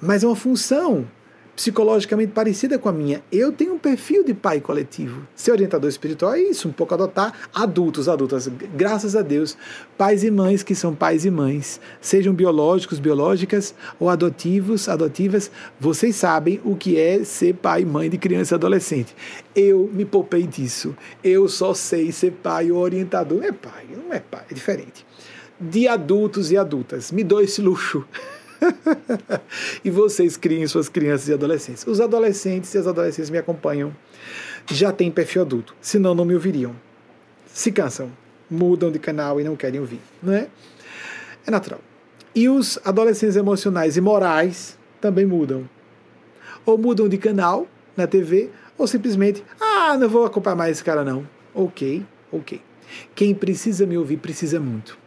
Mas é uma função psicologicamente parecida com a minha. Eu tenho um perfil de pai coletivo. Ser orientador espiritual é isso, um pouco adotar adultos, adultas. Graças a Deus, pais e mães que são pais e mães, sejam biológicos, biológicas ou adotivos, adotivas, vocês sabem o que é ser pai e mãe de criança e adolescente. Eu me poupei disso. Eu só sei ser pai ou orientador. Não é pai, não é pai, é diferente. De adultos e adultas. Me dou esse luxo. *laughs* *laughs* e vocês criem suas crianças e adolescentes. Os adolescentes e as adolescentes me acompanham, já têm perfil adulto, senão não me ouviriam. Se cansam, mudam de canal e não querem ouvir, não é? É natural. E os adolescentes emocionais e morais também mudam. Ou mudam de canal na TV, ou simplesmente, ah, não vou acompanhar mais esse cara não. Ok, ok. Quem precisa me ouvir precisa muito.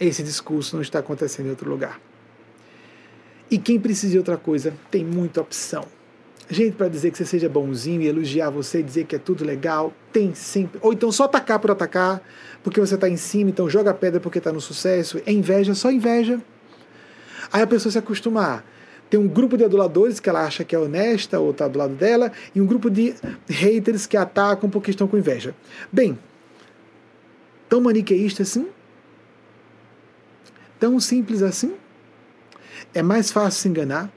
Esse discurso não está acontecendo em outro lugar. E quem precisa de outra coisa tem muita opção. Gente, para dizer que você seja bonzinho e elogiar você dizer que é tudo legal, tem sempre. Ou então só atacar por atacar, porque você está em cima, então joga pedra porque está no sucesso. É inveja, só inveja. Aí a pessoa se acostumar. Tem um grupo de aduladores que ela acha que é honesta ou está do lado dela, e um grupo de haters que atacam porque estão com inveja. Bem, tão maniqueísta assim? Tão simples assim? É mais fácil se enganar.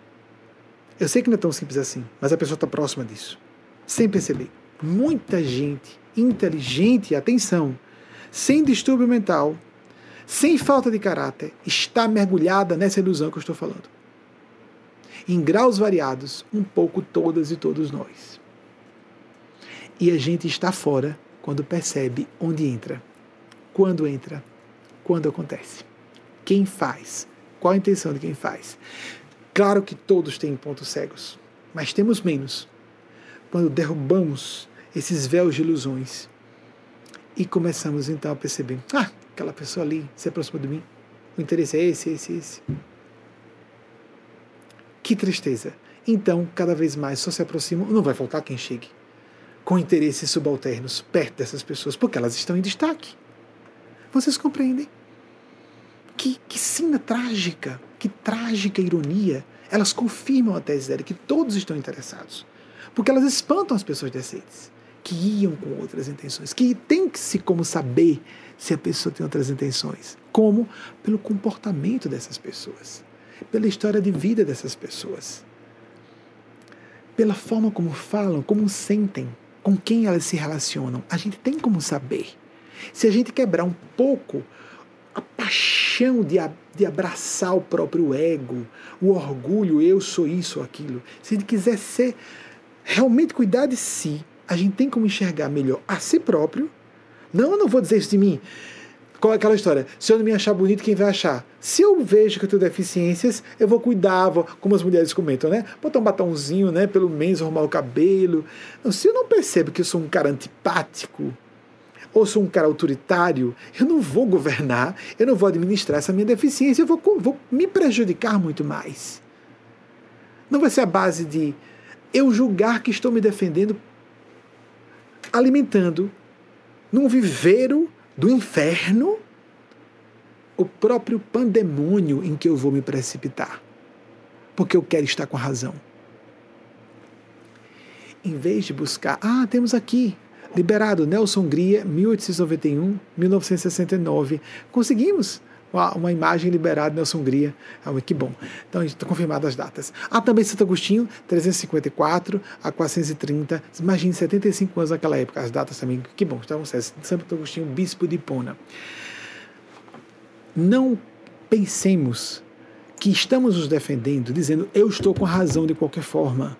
Eu sei que não é tão simples assim, mas a pessoa está próxima disso. Sem perceber. Muita gente inteligente, atenção, sem distúrbio mental, sem falta de caráter, está mergulhada nessa ilusão que eu estou falando. Em graus variados, um pouco todas e todos nós. E a gente está fora quando percebe onde entra, quando entra, quando acontece. Quem faz, qual a intenção de quem faz? Claro que todos têm pontos cegos, mas temos menos quando derrubamos esses véus de ilusões e começamos então a perceber: ah, aquela pessoa ali se aproxima de mim, o interesse é esse, esse, esse. Que tristeza. Então, cada vez mais só se aproximam, não vai faltar quem chegue com interesses subalternos perto dessas pessoas, porque elas estão em destaque. Vocês compreendem? Que, que cena trágica, que trágica ironia. Elas confirmam a tese dela que todos estão interessados. Porque elas espantam as pessoas decentes, que iam com outras intenções, que tem que se como saber se a pessoa tem outras intenções. Como? Pelo comportamento dessas pessoas, pela história de vida dessas pessoas, pela forma como falam, como sentem, com quem elas se relacionam. A gente tem como saber. Se a gente quebrar um pouco a paixão de, de abraçar o próprio ego, o orgulho, eu sou isso ou aquilo. Se ele quiser ser, realmente cuidar de si, a gente tem como enxergar melhor a si próprio. Não, eu não vou dizer isso de mim. Qual é aquela história? Se eu não me achar bonito, quem vai achar? Se eu vejo que eu tenho deficiências, eu vou cuidar, vou, como as mulheres comentam, né? Botar um batomzinho, né? Pelo menos arrumar o cabelo. Não, se eu não percebo que eu sou um cara antipático, ou sou um cara autoritário, eu não vou governar, eu não vou administrar essa minha deficiência, eu vou, vou me prejudicar muito mais. Não vai ser a base de eu julgar que estou me defendendo, alimentando num viveiro do inferno o próprio pandemônio em que eu vou me precipitar, porque eu quero estar com a razão. Em vez de buscar, ah, temos aqui, liberado Nelson Hungria, 1891, 1969. Conseguimos uma, imagem liberada Nelson Hungria. Ah, que bom. Então, está confirmadas as datas. Há também Santo Agostinho, 354 a 430. Imagine 75 anos naquela época. As datas também, que bom. Estavam. Santo Agostinho, bispo de Hipona não pensemos que estamos nos defendendo dizendo eu estou com razão de qualquer forma.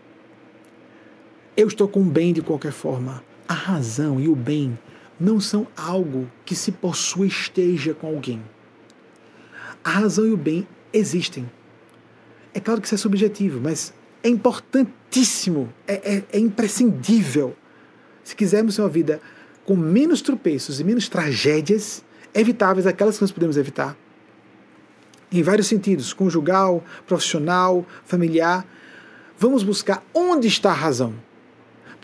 Eu estou com bem de qualquer forma. A razão e o bem não são algo que se possua esteja com alguém. A razão e o bem existem. É claro que isso é subjetivo, mas é importantíssimo, é, é, é imprescindível. Se quisermos ter uma vida com menos tropeços e menos tragédias, evitáveis, aquelas que nós podemos evitar. Em vários sentidos, conjugal, profissional, familiar. Vamos buscar onde está a razão.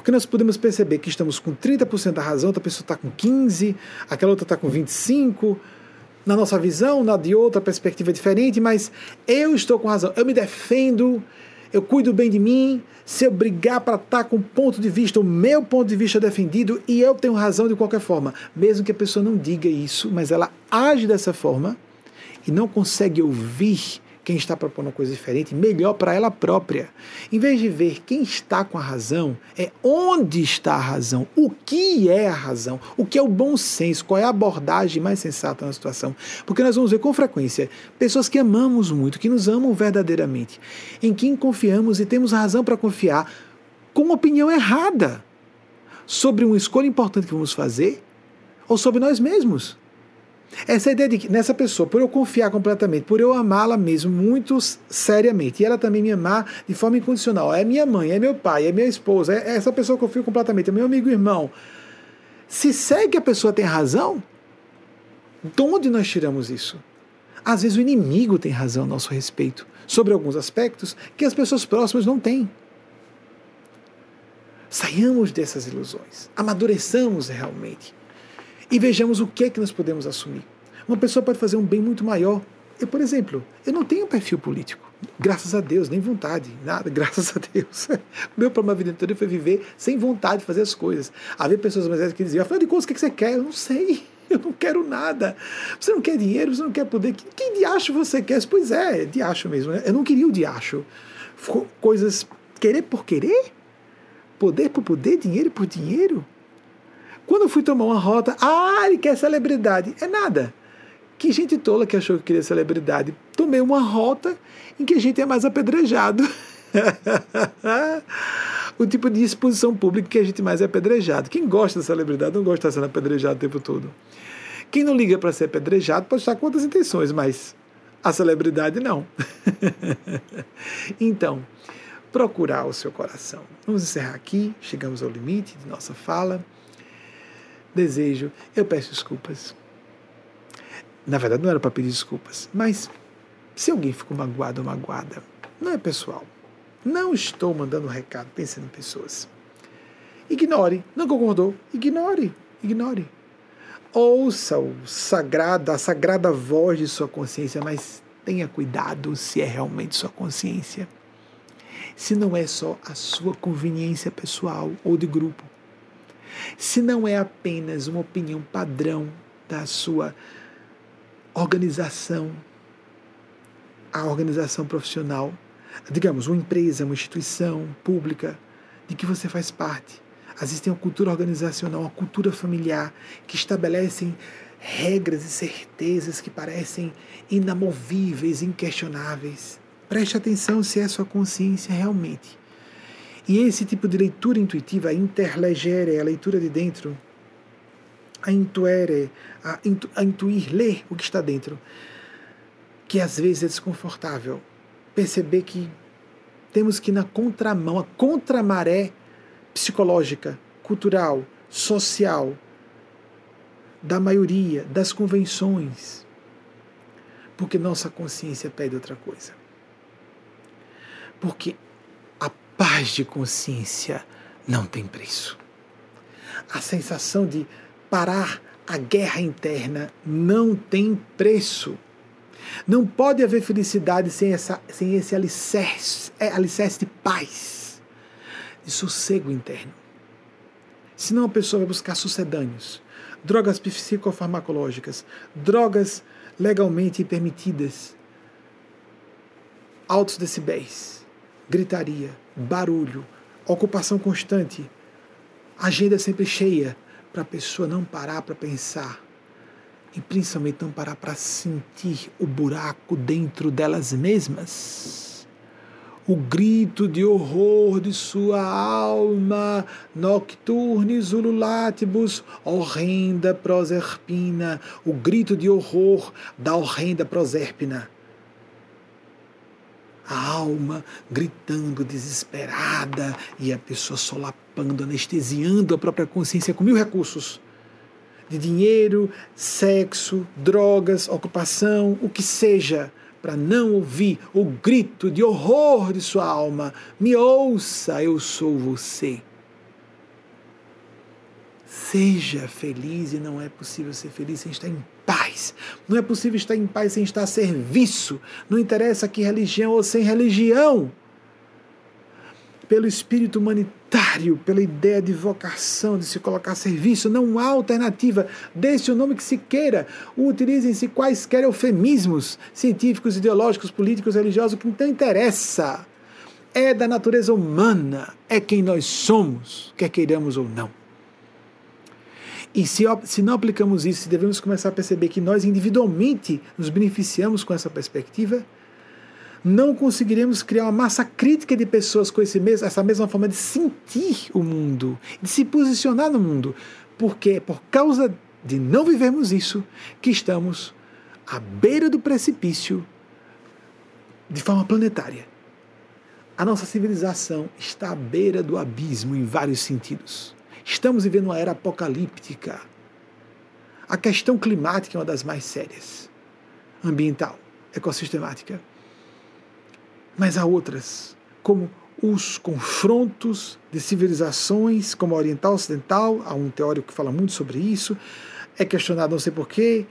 Porque nós podemos perceber que estamos com 30% da razão, outra pessoa está com 15%, aquela outra está com 25%. Na nossa visão, na de outra perspectiva diferente, mas eu estou com razão, eu me defendo, eu cuido bem de mim, se eu brigar para estar tá com o ponto de vista, o meu ponto de vista defendido, e eu tenho razão de qualquer forma, mesmo que a pessoa não diga isso, mas ela age dessa forma e não consegue ouvir quem está propondo uma coisa diferente, melhor para ela própria. Em vez de ver quem está com a razão, é onde está a razão, o que é a razão, o que é o bom senso, qual é a abordagem mais sensata na situação. Porque nós vamos ver com frequência pessoas que amamos muito, que nos amam verdadeiramente, em quem confiamos e temos razão para confiar, com uma opinião errada sobre uma escolha importante que vamos fazer ou sobre nós mesmos. Essa ideia de que nessa pessoa, por eu confiar completamente, por eu amá-la mesmo muito seriamente, e ela também me amar de forma incondicional, é minha mãe, é meu pai, é minha esposa, é essa pessoa que eu confio completamente, é meu amigo irmão. Se segue a pessoa tem razão, de onde nós tiramos isso? Às vezes o inimigo tem razão a nosso respeito sobre alguns aspectos que as pessoas próximas não têm. Saiamos dessas ilusões, amadureçamos realmente e vejamos o que é que nós podemos assumir. Uma pessoa pode fazer um bem muito maior. Eu, por exemplo, eu não tenho perfil político. Graças a Deus, nem vontade, nada, *laughs* graças a Deus. Meu problema a vida toda foi viver sem vontade de fazer as coisas. Havia pessoas mais velhas que diziam, afinal de contas, o que você quer? Eu não sei, *laughs* eu não quero nada. Você não quer dinheiro, você não quer poder. Que diacho você quer? Pois é, diacho mesmo. Né? Eu não queria o diacho. Coisas, querer por querer? Poder por poder, dinheiro por dinheiro? Quando eu fui tomar uma rota, ah, ele quer celebridade. É nada. Que gente tola que achou que queria celebridade. Tomei uma rota em que a gente é mais apedrejado. *laughs* o tipo de exposição pública que a gente mais é apedrejado. Quem gosta da celebridade não gosta de estar sendo apedrejado o tempo todo. Quem não liga para ser apedrejado pode estar com outras intenções, mas a celebridade não. *laughs* então, procurar o seu coração. Vamos encerrar aqui, chegamos ao limite de nossa fala desejo, eu peço desculpas. Na verdade, não era para pedir desculpas, mas se alguém ficou magoado ou magoada, não é pessoal. Não estou mandando um recado pensando em pessoas. Ignore. Não concordou? Ignore. Ignore. Ouça o sagrado, a sagrada voz de sua consciência, mas tenha cuidado se é realmente sua consciência. Se não é só a sua conveniência pessoal ou de grupo se não é apenas uma opinião padrão da sua organização, a organização profissional, digamos, uma empresa, uma instituição pública de que você faz parte. Às vezes tem uma cultura organizacional, uma cultura familiar que estabelecem regras e certezas que parecem inamovíveis, inquestionáveis. Preste atenção se é sua consciência realmente e esse tipo de leitura intuitiva, a interlegere, a leitura de dentro, a intuere, a, intu, a intuir, ler o que está dentro, que às vezes é desconfortável. Perceber que temos que ir na contramão, a contramaré psicológica, cultural, social, da maioria, das convenções, porque nossa consciência pede outra coisa. Porque paz de consciência não tem preço. A sensação de parar a guerra interna não tem preço. Não pode haver felicidade sem, essa, sem esse alicerce, é, alicerce de paz, de sossego interno. Senão a pessoa vai buscar sucedâneos, drogas psicofarmacológicas, drogas legalmente permitidas, altos decibéis, gritaria, barulho, ocupação constante, agenda sempre cheia, para a pessoa não parar para pensar e principalmente não parar para sentir o buraco dentro delas mesmas. O grito de horror de sua alma, nocturnis ululatibus, horrenda proserpina, o grito de horror da horrenda proserpina a alma gritando desesperada e a pessoa solapando, anestesiando a própria consciência com mil recursos de dinheiro, sexo, drogas, ocupação, o que seja, para não ouvir o grito de horror de sua alma. Me ouça, eu sou você. Seja feliz e não é possível ser feliz sem estar em paz. Não é possível estar em paz sem estar a serviço. Não interessa que religião ou sem religião. Pelo espírito humanitário, pela ideia de vocação, de se colocar a serviço, não há alternativa. Desse o nome que se queira. Utilizem-se quaisquer eufemismos científicos, ideológicos, políticos, religiosos, que não interessa. É da natureza humana, é quem nós somos, quer queiramos ou não. E se, se não aplicamos isso, devemos começar a perceber que nós individualmente nos beneficiamos com essa perspectiva, não conseguiremos criar uma massa crítica de pessoas com esse mesmo, essa mesma forma de sentir o mundo, de se posicionar no mundo. Porque é por causa de não vivermos isso que estamos à beira do precipício de forma planetária. A nossa civilização está à beira do abismo em vários sentidos. Estamos vivendo uma era apocalíptica. A questão climática é uma das mais sérias. Ambiental, ecossistemática. Mas há outras, como os confrontos de civilizações, como a oriental ocidental, há um teórico que fala muito sobre isso, é questionado não sei porquê,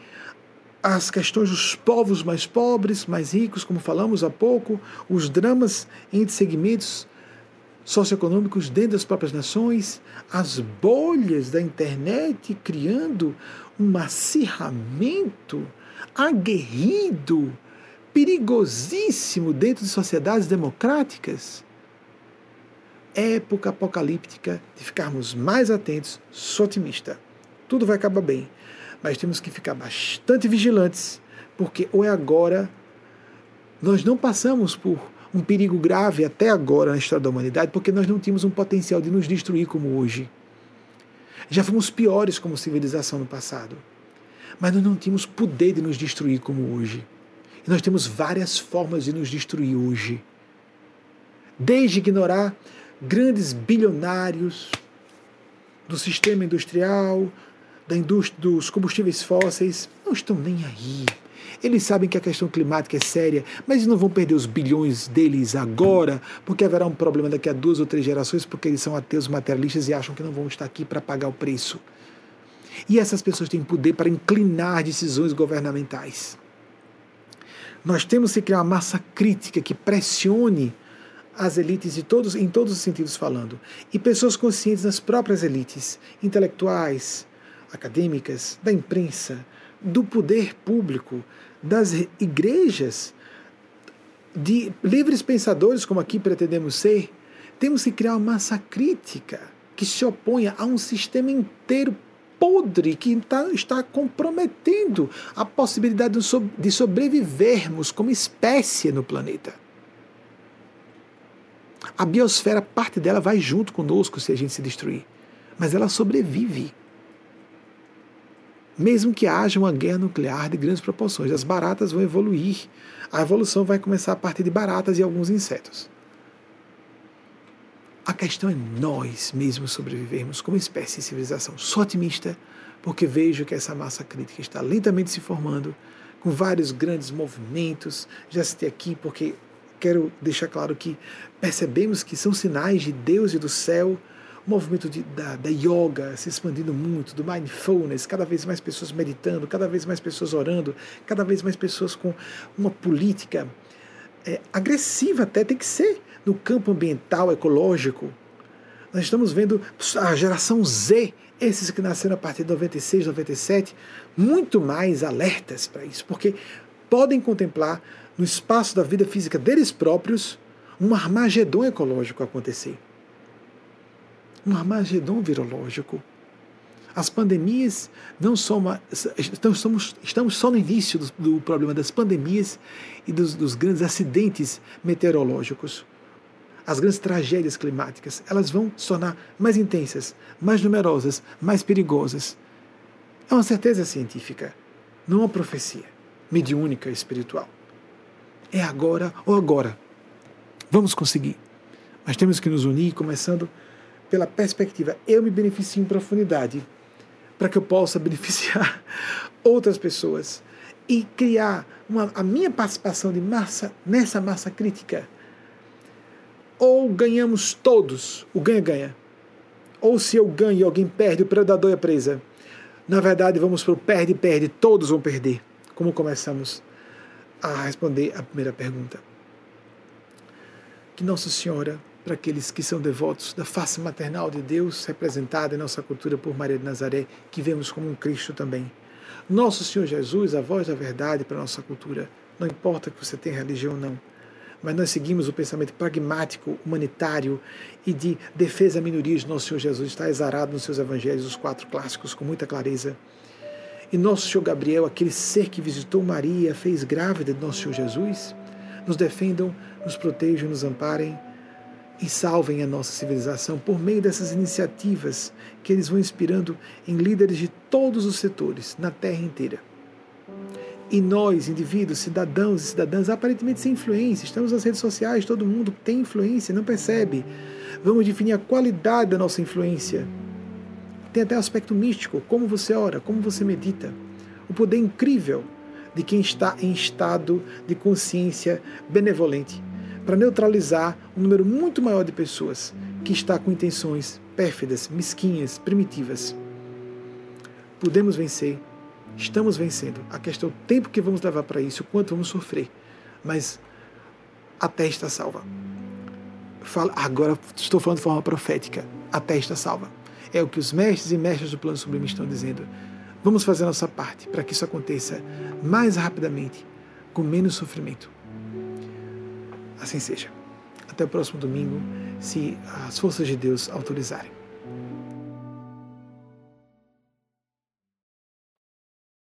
as questões dos povos mais pobres, mais ricos, como falamos há pouco, os dramas entre segmentos socioeconômicos dentro das próprias nações, as bolhas da internet criando um acirramento aguerrido, perigosíssimo dentro de sociedades democráticas. Época apocalíptica de ficarmos mais atentos, sou otimista. Tudo vai acabar bem, mas temos que ficar bastante vigilantes, porque ou é agora, nós não passamos por um perigo grave até agora na história da humanidade, porque nós não tínhamos um potencial de nos destruir como hoje. Já fomos piores como civilização no passado, mas nós não tínhamos poder de nos destruir como hoje. E nós temos várias formas de nos destruir hoje. Desde ignorar grandes bilionários do sistema industrial, da indústria dos combustíveis fósseis, não estão nem aí eles sabem que a questão climática é séria, mas não vão perder os bilhões deles agora, porque haverá um problema daqui a duas ou três gerações, porque eles são ateus materialistas e acham que não vão estar aqui para pagar o preço. E essas pessoas têm poder para inclinar decisões governamentais. Nós temos que criar uma massa crítica que pressione as elites de todos, em todos os sentidos falando, e pessoas conscientes nas próprias elites, intelectuais, acadêmicas, da imprensa, do poder público, das igrejas, de livres pensadores, como aqui pretendemos ser, temos que criar uma massa crítica que se oponha a um sistema inteiro podre que tá, está comprometendo a possibilidade de sobrevivermos como espécie no planeta. A biosfera, parte dela vai junto conosco se a gente se destruir, mas ela sobrevive mesmo que haja uma guerra nuclear de grandes proporções. As baratas vão evoluir. A evolução vai começar a partir de baratas e alguns insetos. A questão é nós mesmos sobrevivermos como espécie e civilização. Sou otimista porque vejo que essa massa crítica está lentamente se formando, com vários grandes movimentos. Já citei aqui porque quero deixar claro que percebemos que são sinais de Deus e do céu, movimento de, da, da yoga se expandindo muito, do mindfulness, cada vez mais pessoas meditando, cada vez mais pessoas orando, cada vez mais pessoas com uma política é, agressiva até, tem que ser no campo ambiental, ecológico. Nós estamos vendo a geração Z, esses que nasceram a partir de 96, 97, muito mais alertas para isso, porque podem contemplar no espaço da vida física deles próprios um armagedon ecológico acontecer. Um armagedon virológico. As pandemias não são uma. Estamos, estamos só no início do, do problema das pandemias e dos, dos grandes acidentes meteorológicos. As grandes tragédias climáticas, elas vão se tornar mais intensas, mais numerosas, mais perigosas. É uma certeza científica, não uma profecia mediúnica espiritual. É agora ou agora. Vamos conseguir. Mas temos que nos unir, começando pela perspectiva. Eu me beneficio em profundidade para que eu possa *laughs* beneficiar outras pessoas e criar uma, a minha participação de massa nessa massa crítica. Ou ganhamos todos, o ganha-ganha. Ou se eu ganho e alguém perde, o predador é presa. Na verdade, vamos para o perde-perde, todos vão perder. Como começamos a responder a primeira pergunta. Que Nossa Senhora para aqueles que são devotos da face maternal de Deus, representada em nossa cultura por Maria de Nazaré, que vemos como um Cristo também. Nosso Senhor Jesus, a voz da verdade para a nossa cultura. Não importa que você tenha religião ou não, mas nós seguimos o pensamento pragmático, humanitário e de defesa a minorias nosso Senhor Jesus. Está exarado nos seus evangelhos, os quatro clássicos, com muita clareza. E nosso Senhor Gabriel, aquele ser que visitou Maria, fez grávida de nosso Senhor Jesus, nos defendam, nos protejam, nos amparem e salvem a nossa civilização por meio dessas iniciativas que eles vão inspirando em líderes de todos os setores, na terra inteira. E nós, indivíduos, cidadãos e cidadãs, aparentemente sem influência, estamos nas redes sociais, todo mundo tem influência, não percebe. Vamos definir a qualidade da nossa influência. Tem até aspecto místico, como você ora, como você medita. O poder incrível de quem está em estado de consciência benevolente para neutralizar um número muito maior de pessoas que está com intenções pérfidas, mesquinhas, primitivas. Podemos vencer, estamos vencendo. A questão é o tempo que vamos levar para isso, o quanto vamos sofrer. Mas a terra está salva. Fala, agora estou falando de forma profética. A terra está salva. É o que os mestres e mestres do plano sublime estão dizendo. Vamos fazer a nossa parte para que isso aconteça mais rapidamente, com menos sofrimento. Assim seja. Até o próximo domingo, se as forças de Deus autorizarem.